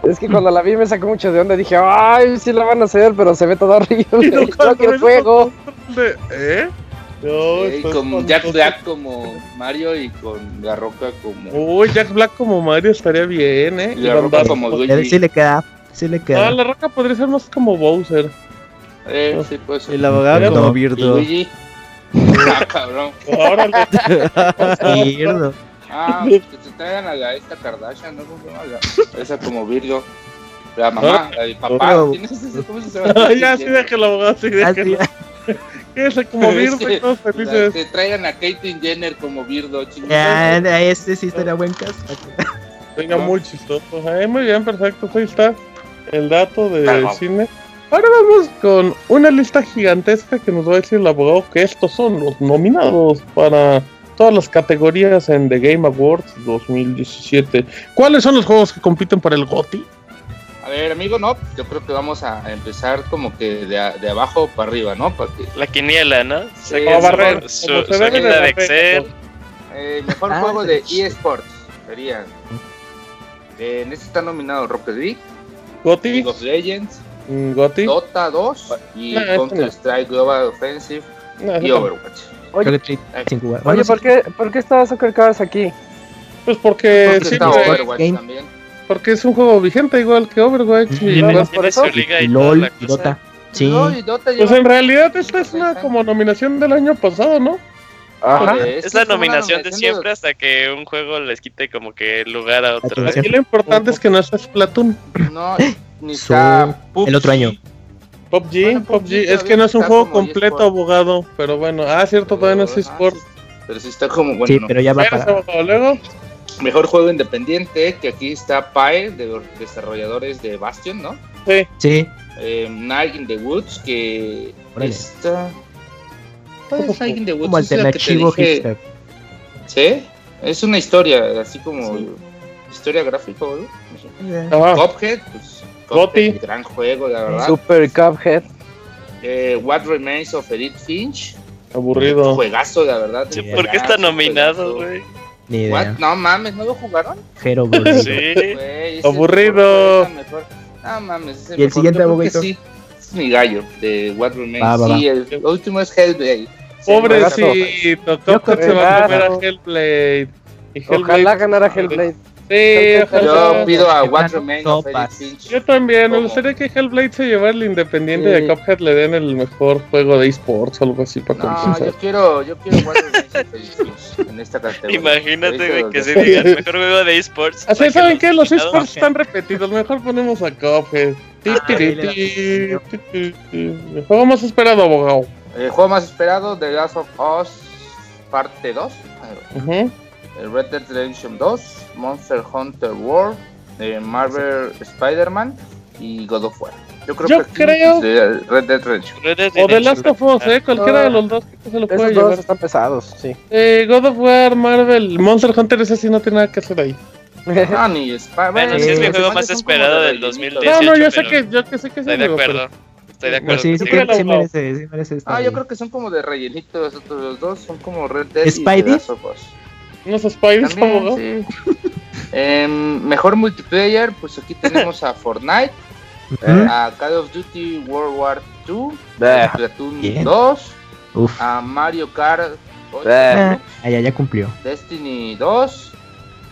Es que cuando la vi me sacó mucho de onda. Dije, ay, sí la van a hacer, pero se ve todo horrible. Y no, Igual cuando que el ves juego. De, ¿Eh? No, estás con Jack Black como Mario y con La Roca como. Uy, Jack Black como Mario estaría bien, ¿eh? y La Roca como Luigi. Sí le queda. Sí le Ah, queda. la roca podría ser más como Bowser. Eh, sí, pues. El abogado Pero- como Y Birdo. Luigi. Ah, cabrón. Órale. Mierda. Ah, que se traigan a la esta Kardashian, ¿no? ¿Cómo se llama? La- esa como Virgo. La mamá, papá. ¿Quién es ese? ¿Cómo se llama? Ah, ya, sí, déjalo, abogado, sí, Ah, déjalo. Quédese como Birdo que- y todos felices. Que traigan a Caitlyn Jenner como Birdo, Ya, chingada. este sí estaría buen caso. Venga, muy chistoso. Eh, muy bien, perfecto. Ahí está el dato de Claro. cine. Ahora vamos con una lista gigantesca que nos va a decir el abogado que estos son los nominados para todas las categorías en The Game Awards 2017. ¿Cuáles son los juegos que compiten para el GOTY? A ver, amigo, no, yo creo que vamos a empezar como que de, a- de abajo para arriba, ¿no? Para que, La quiniela, ¿no? Como su- barrer, su, como de. Excel. eh, mejor Ah, juego sí. de eSports sería. Eh, en este está nominado Rocket League, ¿GOTY? League of Legends, Mm, ¿GOTY? Dota 2 y No, este Counter Strike Global Offensive No, y. Overwatch. Oye, sí, oye sí, ¿por, qué, ¿por qué está Soccer Cars aquí? Pues porque, Porque sí, está Overwatch también. Porque es un juego vigente igual que Overwatch. y por eso. Y LOL la y. Dota. Sí. No, y Dota Pues en realidad esta es una como nominación del año pasado, ¿no? Ajá. Joder, Es la nominación de siempre hasta que un juego les quite como que el lugar a otro. Atención. Aquí lo importante es que no está Splatoon. No, ni Su- está el otro año. PUBG, Bueno, PUBG, es que no es un juego completo, eSport. abogado. Pero bueno, ah, cierto, todavía no es Ajá, eSport. sí, Pero sí está como bueno. Sí, no. pero ya va para. abogado, luego. Mejor juego independiente, que aquí está Pyre, de los desarrolladores de Bastion, ¿no? Sí. Sí, Eh, Night in the Woods, que Órale. está... ¿Cuál es Night in the Woods? como Es la que te alternativo dije-. Sí, es una historia, así como historia gráfica, ¿no? Ah, Cuphead, pues. Cuphead, gran juego, la verdad. Super Cuphead. Eh, What Remains of Edith Finch, aburrido. juegazo, la verdad. Sí, un ¿Por qué está nominado, güey? Ni idea. What? No mames, ¿no lo jugaron? Hero Burrito. Sí. Aburrido. No mames, ese ¿Y el siguiente, abogado? sí. Es mi gallo de What Remains. Va, va, sí, el último es Hellblade. Pobrecito, Cuphead se va a comer a. Hellblade. Y Ojalá ganara Hellblade. Sí, Yo pido a Que. Finch. Yo también, me gustaría que Hellblade se llevara el independiente Sí. de Cuphead le den el mejor juego de esports o algo así para No, compensar. yo quiero, yo quiero en esta categoría. Imagínate, que se diga el mejor juego de esports. Así, ¿saben qué? Los esports están repetidos, mejor ponemos a Cuphead. Ah, ti, dile ti, la atención. ti, ti, ti. El juego más esperado, abogado. El juego más esperado, The Last of Us parte 2. Ujú. el Red Dead Redemption 2, Monster Hunter World, eh, Marvel Spider-Man y God of War. Yo creo Yo que creo- pues, de Red Dead Redemption. Red Dead O The Last of Us, ¿eh? Cualquiera Ah. de los dos que se lo puede Esos dos llevar. están pesados, sí. Eh, God of War, Marvel, Monster Hunter, ese sí no tiene nada que hacer ahí. No, ni Spider-Man. Bueno, sí es mi juego más esperado del 2018. No, no, yo 18, sé que, yo que sé que es Estoy el de juego, acuerdo. Estoy de Pero acuerdo. sí, sí, sí, que sí lo- merece, sí merece estar Ah, yo creo que son como de rellenito los otros dos, son como Red Dead y The Last of Us. Unos También, abogado. sí. Em, mejor multiplayer, pues aquí tenemos a Fortnite, Ujú. a Call of Duty World War 2, Bah. Splatoon Bien. 2, Uf. a Mario Kart 8, Ah. Ya, ya cumplió. Destiny 2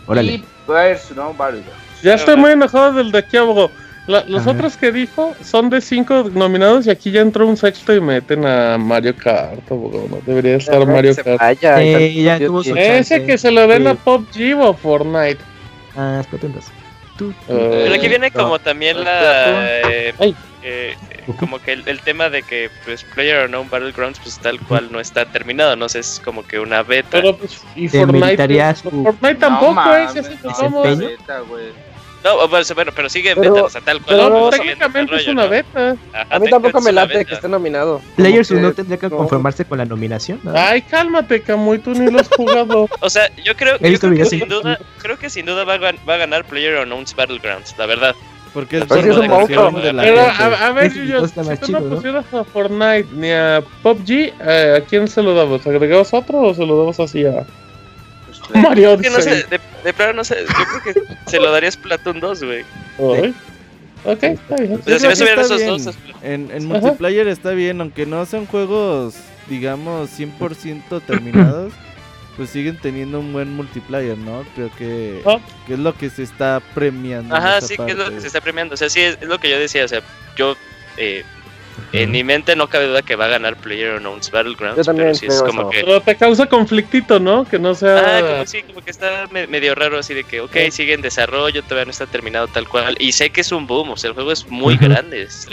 Órale. y Personal Battlegrounds. Ya estoy muy enojado del de aquí, abogado. La- los otros que dijo son de cinco nominados y aquí ya entró un sexto y meten a Mario Kart, abogado. No debería estar Mario Kart. vaya, ya tuvo su- Ese chance. que se lo den Sí. a PUBG o a Fortnite. Ah, Splatoon 2. Tú, tú. Eh, Pero aquí viene No. como también la. eh, Ay. eh, como que el, el tema de que pues Player Unknown Battlegrounds pues tal cual no está terminado, no sé, es como que una beta. Pero pues, y Te Fortnite. Fortnite No tampoco, mames, ese es no, No, sea, bueno, pero sigue en Pero- beta, o sea, tal cual. Pero no, técnicamente es una ¿no? beta. Ajá, A mí tampoco me late que esté nominado. Players no tendría que no. conformarse con la nominación. ¿no? Ay, cálmate, Camuy, tú ni lo has jugado. O sea, yo creo, He yo visto creo que videos sin duda, creo que sin duda va a, gan- va a ganar Player Unknown's Battlegrounds, la verdad. Porque es Pues es un monstruo. de la Pero a, a ver, Yuyo, está si tú chido, no ¿no? pusieras a Fortnite ni a PUBG, eh, ¿a quién se lo damos? ¿Agregamos otro o se lo damos así a Pues, Mario que no Odyssey? sé, de, de plano no sé, yo creo que se lo daría Splatoon 2, güey. Ay. Ok, está bien. O sea, si me subieran esos bien. dos, es- En, en multiplayer está bien, aunque no sean juegos, digamos, 100% terminados, pues siguen teniendo un buen multiplayer, ¿no? Creo que, Ah. que es lo que se está premiando. Ajá, sí, que es lo parte. que se está premiando. O sea, sí, es, es lo que yo decía. O sea, yo. eh, en mi mente no cabe duda que va a ganar Player Unknown's Battlegrounds. Yo también pero sí es como eso. que. Pero te causa conflictito, ¿no? Que no Ah, sea. como sí, como que está me- medio raro así de que, ok, Sí. sigue en desarrollo, todavía no está terminado tal cual. Y sé que es un boom, o sea, el juego es muy Ujú. grande, es.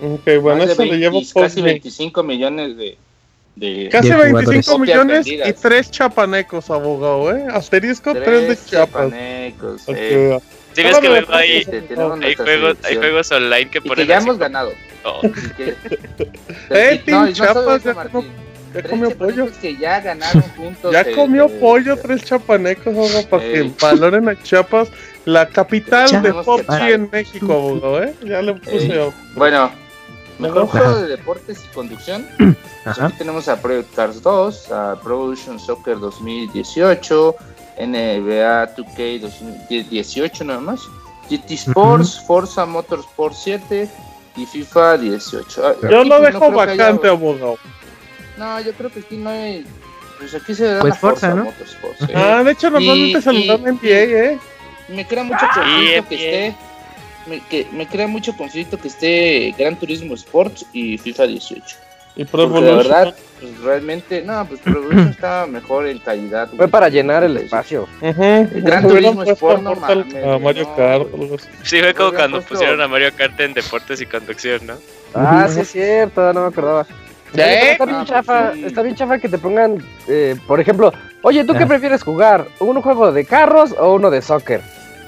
Ok, bueno, más de eso le 20 llevo casi PUBG. 25 millones de. de Casi de 25 jugadores. millones y. 3 chapanecos, abogado, ¿eh? Asterisco 3 de chapas. chapanecos, Ok, eh, Sí, ves que luego hay, este, hay, nuestra juegos, hay juegos online que Y que ponen ya hemos ganado. Y que- Eh, no, no Chapas, eso, ya ya comió pollo. que ya ganaron juntos. Ya el- comió el- pollo, tres chapanecos, abogado, para que valoren a Chiapas, la capital de parar. en México, abogado, ¿eh? Ya le puse. Ey. Bueno, mejor Ajá. juego de deportes y conducción. Pues Ajá. aquí tenemos a Project Cars 2, a Pro Evolution Soccer 2018, NBA 2K 2018 nada más, GT Sports, Forza Motorsport 7 y FIFA 18. Ah, Yo lo no dejo creo que haya- vacante, abogado. No, yo creo que aquí no hay... Pues aquí se da Pues la Forza, ¿no? Motorsport. sí. Ah, de hecho, normalmente Y- se lo dan en NBA, ¿eh? Me crea mucho Ah, conflicto que esté... Me, que, me crea mucho conflicto que esté Gran Turismo Sports y FIFA 18. Y Pro Porque la Evolution. verdad, pues realmente, no, pues Pro Evolution estaba mejor en calidad. Fue para llenar el espacio. Ujú. Gran Hubieran Turismo puesto Sport, no Portal mames, a Mario no, Kart algo así. Sí, fue como cuando puesto- pusieron a Mario Kart en deportes y conducción, ¿no? Ah, sí es cierto, no me acordaba. Pero Está bien Ah, pues chafa, sí. está bien chafa que te pongan, eh, por ejemplo, oye, ¿tú qué Ah. prefieres jugar? ¿Un juego de carros o uno de soccer?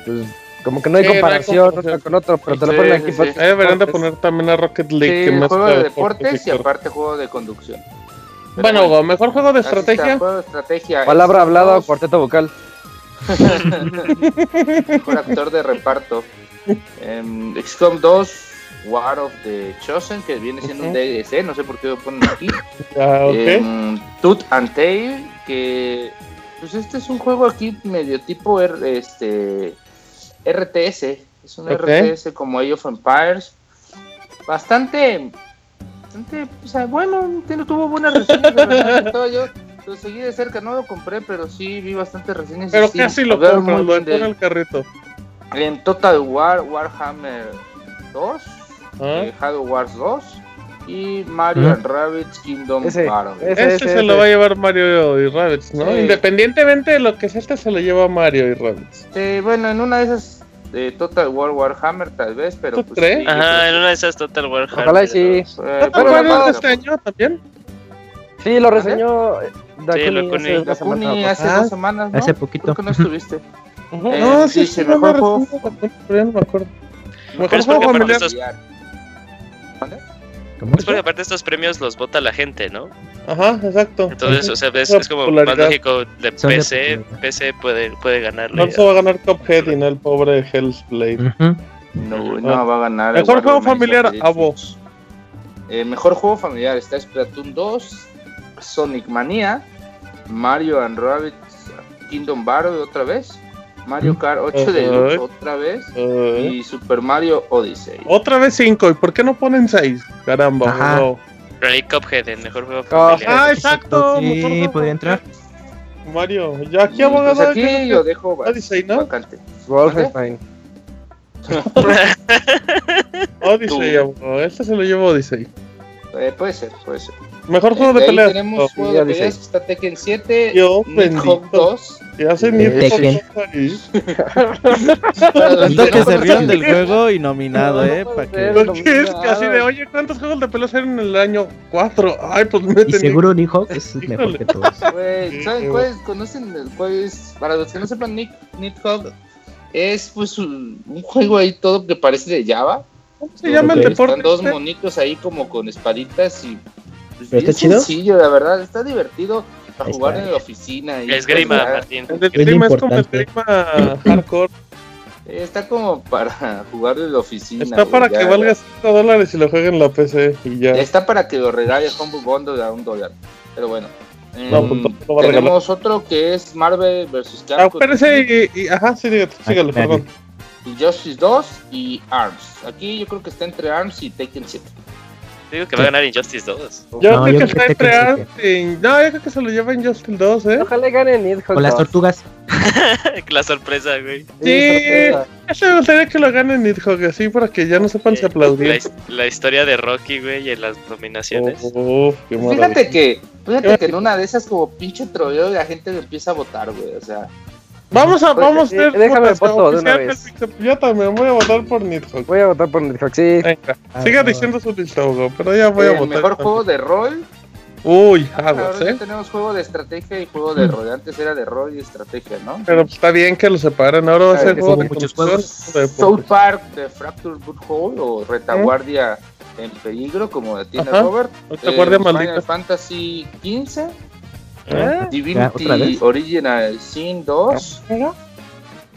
Pues como que no hay Sí, no hay comparación con otro, pero te lo Sí, ponen sí, aquí. sí. Ahí deberían de deportes. poner también a Rocket League. Sí, que mezcla juego de deportes deportes y aparte juego de conducción. Pero Bueno, Hugo, mejor juego de estrategia. juego de estrategia. Palabra XCOM hablada o 2, cuarteto vocal. Mejor actor de reparto. Em, XCOM 2, War of the Chosen, que viene siendo un. DLC, no sé por qué lo ponen aquí. Ah, ok. Em, Tooth and Tail, que pues este es un juego aquí medio tipo R- este RTS, es un. RTS como Age of Empires, bastante, bastante, o sea, bueno, tuvo buenas reseñas, de todo, yo lo seguí de cerca, no lo compré, pero sí vi bastantes reseñas. Pero sí, casi lo compro, lo pone él. el carrito. En Total War, Warhammer 2, Ah. eh, Halo Wars 2 y Mario and Rabbids Kingdom Ese, Battle. ese. Este se lo va a llevar Mario y Rabbids, ¿no? Sí. Independientemente de lo que sea, este se lo lleva Mario y Rabbids. Eh, bueno, en una de esas de Total War Warhammer tal vez, pero ¿Tú pues crees? sí, Ajá, en una de esas Total War Ojalá y sí. eh, ¿Total pero War no, es de no, este año también? Sí, lo reseñó eh, Dakuni Dakuni. hace Dakuni semana. hace Ah, dos semanas, ¿no? hace poquito. Creo no estuviste. Ujú. Eh, no, sí, dice, sí, no me me acuerdo. Pero Mejor es juego familiar. Es porque aparte estos premios los vota la gente, ¿no? Ajá, exacto. Entonces, o sea, es, es como más lógico de Son de PC. PC puede, puede ganarle. No se va a ganar Cuphead y no el pobre Hellblade. Ujú. No, va a ganar. Mejor el juego familiar, a vos. Eh, mejor juego familiar está Splatoon 2, Sonic Mania, Mario and Rabbids Kingdom Battle otra vez, Mario Kart 8 de Ajá. otra vez y Super Mario Odyssey. Otra vez 5, ¿y por qué no ponen 6? Caramba, Ajá. no. Ahí Cuphead, el mejor juego Cuphead. familiar. Ah, exacto. Sí, podría entrar. Mario, ya aquí Y, pues, abogado. aquí lo dejo Odyssey, ¿no? vacante. Wolfenstein. Odyssey, Tú. abogado. Este se lo lleva Odyssey. Eh, puede ser, puede ser. Mejor Eh, juego de de ahí peleas. tenemos Oh, juego de peleas que está Tekken 7, Dios Nidhogg bendito. 2. ¿Qué hace Eh, ni Tekken. Tanto que se rieron del juego y nominado, ¿eh? Pa' que... ¿Por qué es que así de, oye, ¿cuántos juegos de peleas eran en el año 4? Ay, pues Y meten. seguro Nihawk es Híjole. mejor que todos. ¿saben cuál es? ¿Conocen el cuál es? Para los que no sepan, Nick, Nidhogg es pues un, un juego ahí todo que parece de Java. ¿Cómo se llama el deporte? Están dos este? monitos ahí como con espaditas y pues, ¿Pero bien está chido? sencillo, la verdad, está divertido para Ahí jugar está. en la oficina. Y Esgrima, pues, Martín. El Es es como esgrima hardcore. Está como para jugar en la oficina. Está güey, para ya, que ya. valga 5 dólares y lo jueguen en la PC y ya. Está para que lo regale Humble Bundle a un dólar. Pero bueno. No, Em, pues, no va a regalar. tenemos otro que es Marvel vs. Ah, Capcom. espérese y, y- ajá, sí, dígate, sígale, Ay, perdón. y Justice 2 y ARMS. Aquí yo creo que está entre ARMS y Tekken 7. Digo que va a ganar Injustice 2. Yo No, creo yo que creo está que entre y... No, yo creo que se lo lleva en Justin 2, ¿eh? Ojalá gane Nidhogg. O las 2. tortugas. La sorpresa, güey. Sí. Ese me gustaría que lo gane Nidhogg, así para que ya no sepan si La, aplaudir. la historia de Rocky, güey, en las nominaciones. Uf, qué Fíjate que, fíjate que en una de esas como pinche troleo la gente empieza a votar, güey. O sea, Vamos a, Pues, vamos a eh, ver. déjame voto de una vez. Yo también voy a votar por Nidhogg. Voy a votar por Nidhogg, sí. Venga, Ah, siga no. diciendo su Hugo, pero ya voy a el votar. mejor juego de rol. Uy, Ahora aguas, ya ¿eh? tenemos juego de estrategia y juego de rol. Antes era de rol y estrategia, ¿no? Pero está bien que lo separen. Ahora va a ser juego de muchos de South. Park de Fractured Butthole o Retaguardia en peligro, como la tiene Ajá. Robert. Retaguardia Eh, Final maldita. Fantasy 15. ¿Eh? Divinity ¿otra vez? Original Sin 2.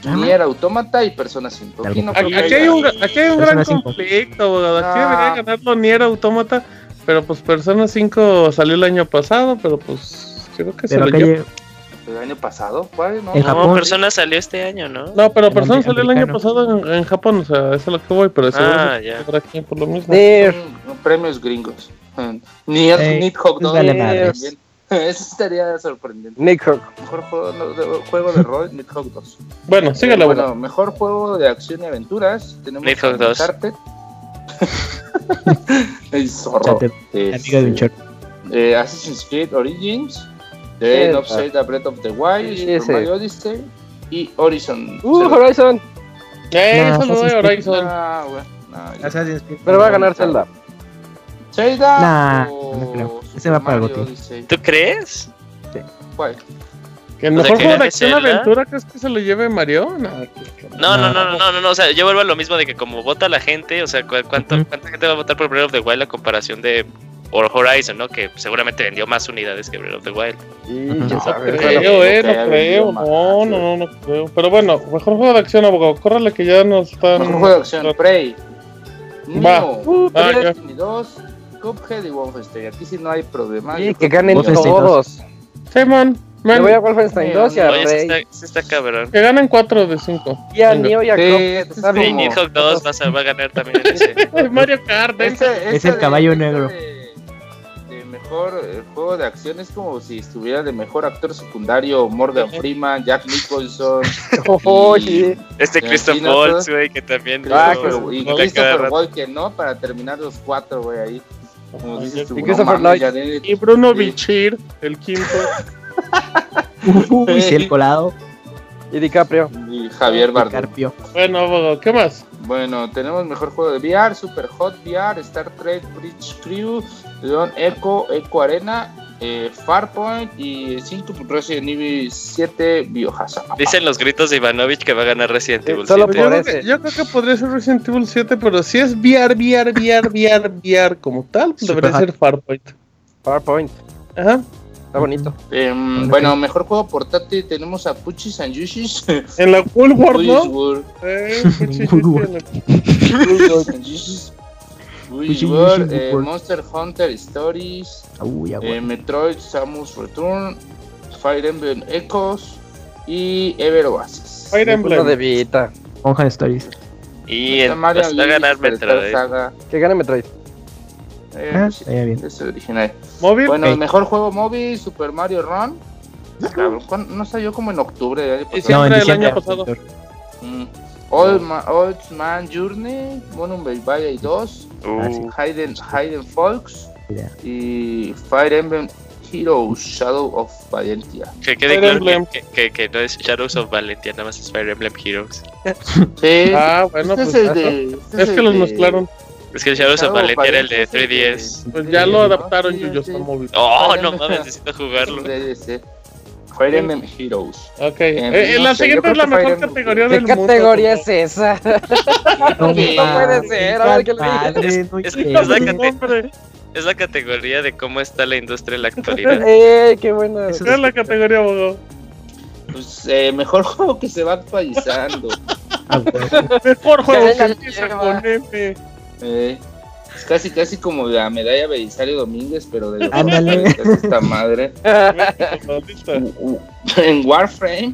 Nier Automata y Persona 5. Aquí, no Aquí, hay un, aquí hay un Persona gran 5. conflicto, abogado. Aquí Ah. debería ganarlo Nier Automata, pero pues Persona 5 salió el año pasado, pero pues creo que se Pero lo lleva. lle- ¿El año pasado? ¿Cuál? No. En No, Japón. Persona salió este año, ¿no? No, pero Persona salió el año pasado en, en Japón, o sea, eso es lo que voy, pero seguro Ah, se ya. celebra aquí por lo mismo. Nier. Son premios gringos. Nier Eh, Nidhogg 2. vale también. madres. Eso estaría sorprendente. Nidhogg. Mejor juego, no, de, juego de rol, Nidhogg 2. Bueno, sígale, Eh, abogado. bueno, mejor juego de acción y aventuras. Tenemos Nidhogg a 2. Uncharted. El zorro. Chate, Este, amiga de eh, Assassin's Creed Origins, The Legend of ah. Zelda Breath of the Wild, Sí, Super. Mario Odyssey y Horizon. Uh, Zero Horizon. Eh, No, eso no Creed. Horizon. Ah, bueno, no. Assassin's Creed. Pero va a ganar Zelda. ¿Zelda Nah, o no creo. Ese va para Mario Gotti. Odyssey? ¿Tú crees? ¿Cuál? Que el O sea, mejor juego de acción Zelda. aventura crees que se lo lleve Mario. No, No, no, No. no, no, no, no, no, o sea, yo vuelvo a lo mismo de que como vota la gente, o sea, cu- ¿cuánto. ¿cuánta gente va a votar por Breath of the Wild a comparación de Horizon, ¿no? Que seguramente vendió más unidades que Breath of the Wild. Y No quién no sabe, creo, bueno, creo, eh, que no creo. No, más, no, sí. no, no creo. Pero bueno, mejor juego de acción, abogado. Córrele que ya nos están. Mejor juego de acción, Prey. Va. Uh, ah, ya. Destiny 2, Cuphead y Wolfenstein. Aquí sí no hay problema. Sí, que ganen todos. Sí, man. Me voy a Wolfenstein 2 y a Oye, sí Rey. está, sí está cabrón. Que ganen 4 de 5. Y a Neo y a Sí, Cuphead. Y Nidhogg 2 va a, va a ganar también en ese. Mario Kart. Este- Es el de- caballo negro. De, de mejor eh, juego de acción es como si estuviera de mejor actor secundario Morgan Freeman, Jack Nicholson, Oh, sí. Este Sí, Christoph sí, no, Waltz, güey, que también. Ah, luego y Christopher. Walken, ¿no? Para terminar los cuatro, güey, ahí. Como dices tú, Y Christopher Lloyd. de- Bruno Sí. Bichir, el quinto. Uy, sí, el colado. Y DiCaprio. y Javier Bardem. Bueno, abogado, ¿qué más? Bueno, tenemos mejor juego de VR, Super Hot VR, Star Trek Bridge Crew, Leon Echo, Echo Arena, eh, Farpoint y 5 Resident Evil 7 Biohazard. Dicen los gritos de Ivanovich que va a ganar Resident Eh, Evil solo 7. Yo creo, que, yo creo que podría ser Resident Evil 7, pero si es VR, VR, VR, VR, VR como tal, pues Super debería hot. ser Farpoint. PowerPoint. Ajá. Está bonito. Em. Bueno, mejor juego portátil tenemos a Puchis and Yushis. En la Cool World, ¿no? World. Eh, Cool World. Puchis World, eh. Monster Hunter Stories, Uy, ya, eh, güey. Metroid Samus Return, Fire Emblem Echoes y Ever Oasis. Fire Uno de Emblem. Vita. Ponja Stories. Y Está en, Mario va a ganar Luigi, Metroid. Saga. Que gane Metroid. Eh, Ah, pues bien. es el original. Móvil. Bueno, el mejor juego móvil, Super Mario Run. Cabrón, ¿cuándo- no salió como en octubre del año pasado. No, en del diciembre. año pasado. Mm. Old, Ma- Old Man Journey, Monument Valley 2, Uh, Hayden, Hayden Folks Ya. y Fire Emblem Heroes Shadow of Valentia. que quede claro que, que, que no es Shadows of Valentia, nada más es Fire Emblem Heroes. Sí, Ah, bueno, este pues. es ajá. de. este Es el que los de- mezclaron. Es que el Shadows of Shadow of Valentia era el de Valentia es el 3DS. Pues ya lo adaptaron, sí, Yuyos, sí. a móvil. Oh, no mames, necesito jugarlo. Fire Emblem Heroes. Ok. Eh, Eh, eh, no la sé, siguiente es la mejor Emblem. categoría ¿Qué del mundo. categoría por es esa? No, puede ser, a ver qué le Es- no es- es la cate- Es la categoría de cómo está la industria en la actualidad. ¡Eh, qué buena! Eso ¿Qué es la categoría, abogado? Pues eh, mejor juego que se va actualizando. Ah. Mejor juego que empieza con M. Eh, es casi casi como la medalla Belisario Domínguez, pero de que Ándale. es esta madre. En Warframe,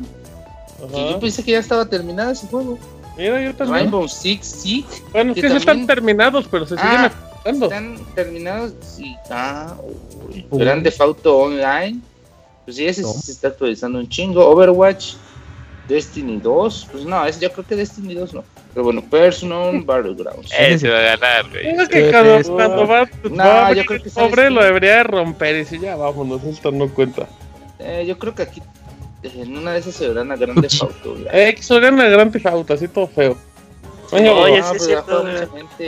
que yo pensé que ya estaba terminado ese juego. Mira, yo también. Rainbow Six Siege Bueno, que sí, sí están también- terminados, pero se siguen Ah, ejecutando. están terminados. Sí, ah, uy. Uy. Grand Theft Auto Online. Pues sí, ese No. sí se está actualizando un chingo. Overwatch, Destiny 2. Pues no, ese, yo creo que Destiny 2 no. Pero bueno, Personal Battlegrounds. Eh, se va a ganar, güey. Es que Sí, cuando, cuando va, No, va a yo creo que sobre lo debería de romper y si ya vámonos, esto no cuenta. Eh, yo creo que aquí eh, en una de esas se verán a Grand Theft Auto. ya. Eh, que se gana el Gran Theft Auto, así todo feo. Oye, Oye, Ah, sí es pues cierto,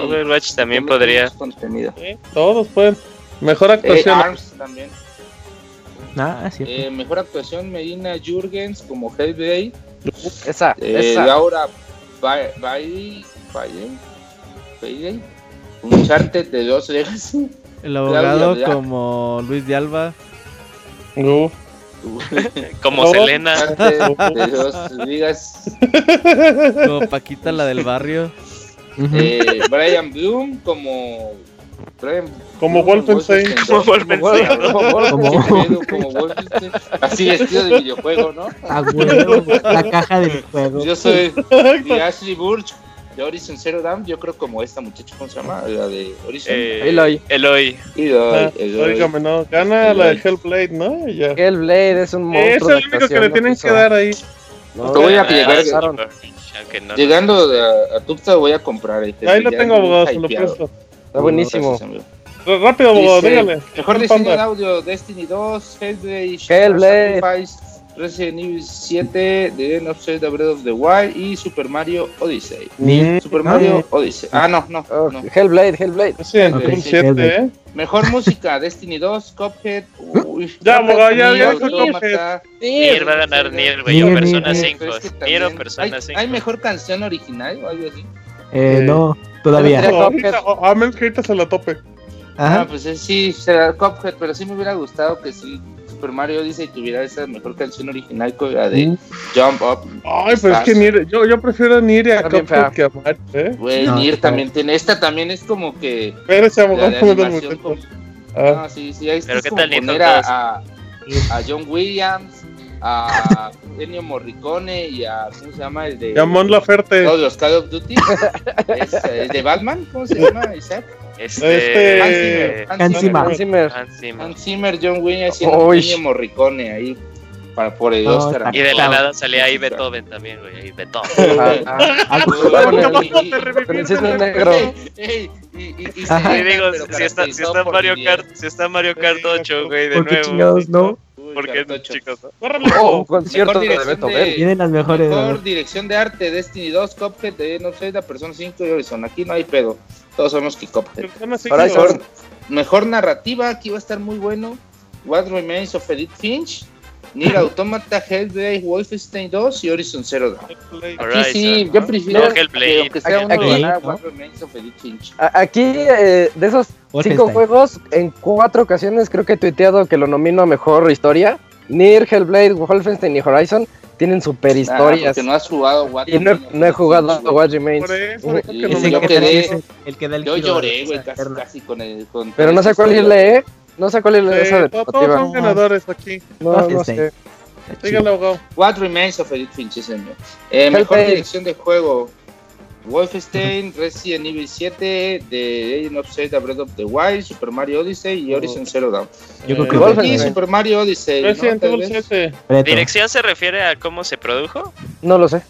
Overwatch también podría. contenido. eh, todos pueden. Mejor Eh, actuación. Arms también. Ah, sí. Eh, mejor actuación Medina Jurgens como Hellblade. Esa, Eh, esa. Laura Ba- Bailey. Bailey. Bailey. Uncharted de dos Legacy. El abogado como Luis de Alba. Como. Selena. De dos ligas. Como Paquita la del barrio. Eh, Brian Bloom como. Brian Como Wolfenstein. Como Wolfenstein. Como Wolfenstein. Así vestido de videojuego, ¿no? A huevo, la caja del juego. Yo soy de Ashley Burch de Horizon Zero Dawn. Yo creo como esta muchacha, ¿cómo se llama? La de Horizon. Eh, Eloy. Eloy. Ah, el- Óigame, no. Gana la de Hellblade, ¿no? Ya. Hellblade es un monstruo. Es el único que le no tienen que dar ahí. No, Te voy a llegar- no, Llegando a, a Tuxtla voy a comprar. este, Ahí lo tengo, abogado, se lo presto. Está buenísimo. Rápido, abogado, Dice, dígale. Mejor diseño de audio, Destiny 2, Hellblade, Hellblade. Sacrifice, Resident Evil 7, The End of Zelda Breath of the Wild y Super Mario Odyssey. Mm, Super Mario Odyssey. Ah, no, no, Oh, no. Hellblade, Hellblade. Resident Evil sí, 7, Hellblade. ¿eh? Mejor música, Destiny 2, Cuphead. Uy, Ya, abogado, ya, ya Automata. Nier va a ganar Nier, güey, Persona Nier, 5. Pero es que Nier o Persona ¿hay, 5. ¿Hay mejor canción original o algo así? Eh, Eh, no, todavía. A menos que ahorita se la tope. Ah, pues sí, será Cuphead, pero sí me hubiera gustado que sí Super Mario Odyssey tuviera esa mejor canción original que la de Mm. Jump Up. Ay, pero es que. Nier, yo, yo prefiero Nier y a Está Cuphead que a Mario, ¿eh? Güey, No, Nier está también tiene. Esta también es como que. Espérese, La abogado, de no Ah, No, sí, sí, ahí Pero es ¿qué como tal Nintendo poner a, a John Williams, a Ennio Morricone y a. ¿Cómo se llama? El de. Llamón Laferte. Todos los Call of Duty. es, eh, el de Batman, ¿cómo se llama? Isaac. Este. Hans Zimmer. Hans Zimmer. Hans Zimmer. Hans Zimmer. Hans Zimmer, John Williams y Ennio. Morricone ahí. Para, por el No, Y de la nada salía ahí Beethoven también, güey. Ahí Beethoven. Ah, ah. El cisne negro. Y, digo, si está, si está Mario. Kart, si está Mario Kart 8, güey, de ¿Por qué nuevo. chingados no? Uy, ¿Por qué, cartocho. chicos? Oh, un concierto Mejor de dirección Beethoven. de- Tienen las mejores. Mejor dirección de arte, Destiny 2, Cuphead, de No Zelda, Persona 5 y Horizon. Aquí no hay pedo. Todos sabemos que Cuphead. Mejor narrativa, aquí va a estar muy bueno. What Remains of Edith Finch, Nier Automata, Hellblade, Wolfenstein 2 y Horizon Zero Dawn. Aquí sí, yo prefiero No, Hellblade. que aunque sea uno Aquí- ganar ¿no? Aquí, eh, de esos cinco juegos, en cuatro ocasiones creo que he tuiteado que lo nomino a mejor historia. Nier, Hellblade, Wolfenstein y Horizon tienen super Ah, historias. porque no has jugado What y no, no he jugado What Remains. Por eso, que no yo que quedé- el- que da el Yo lloré, güey, casi, casi con el. Con Pero no sé cuál irle, ¿eh? No sé cuál irle Sí, esa todos deportiva. son ganadores aquí. No, no Wolfenstein. sé. Dígale, abogado. What Remains of Edith Finch es mío. Eh, mejor dirección de juego. Wolfenstein, Resident Evil 7, The Legend of Zelda Breath of the Wild, Super Mario Odyssey y Horizon Zero Dawn. Yo creo Eh, que Wolfenstein. Y Super Mario Odyssey, ¿no? Resident Evil vez. 7. Reto. ¿Dirección se refiere a cómo se produjo? No lo sé.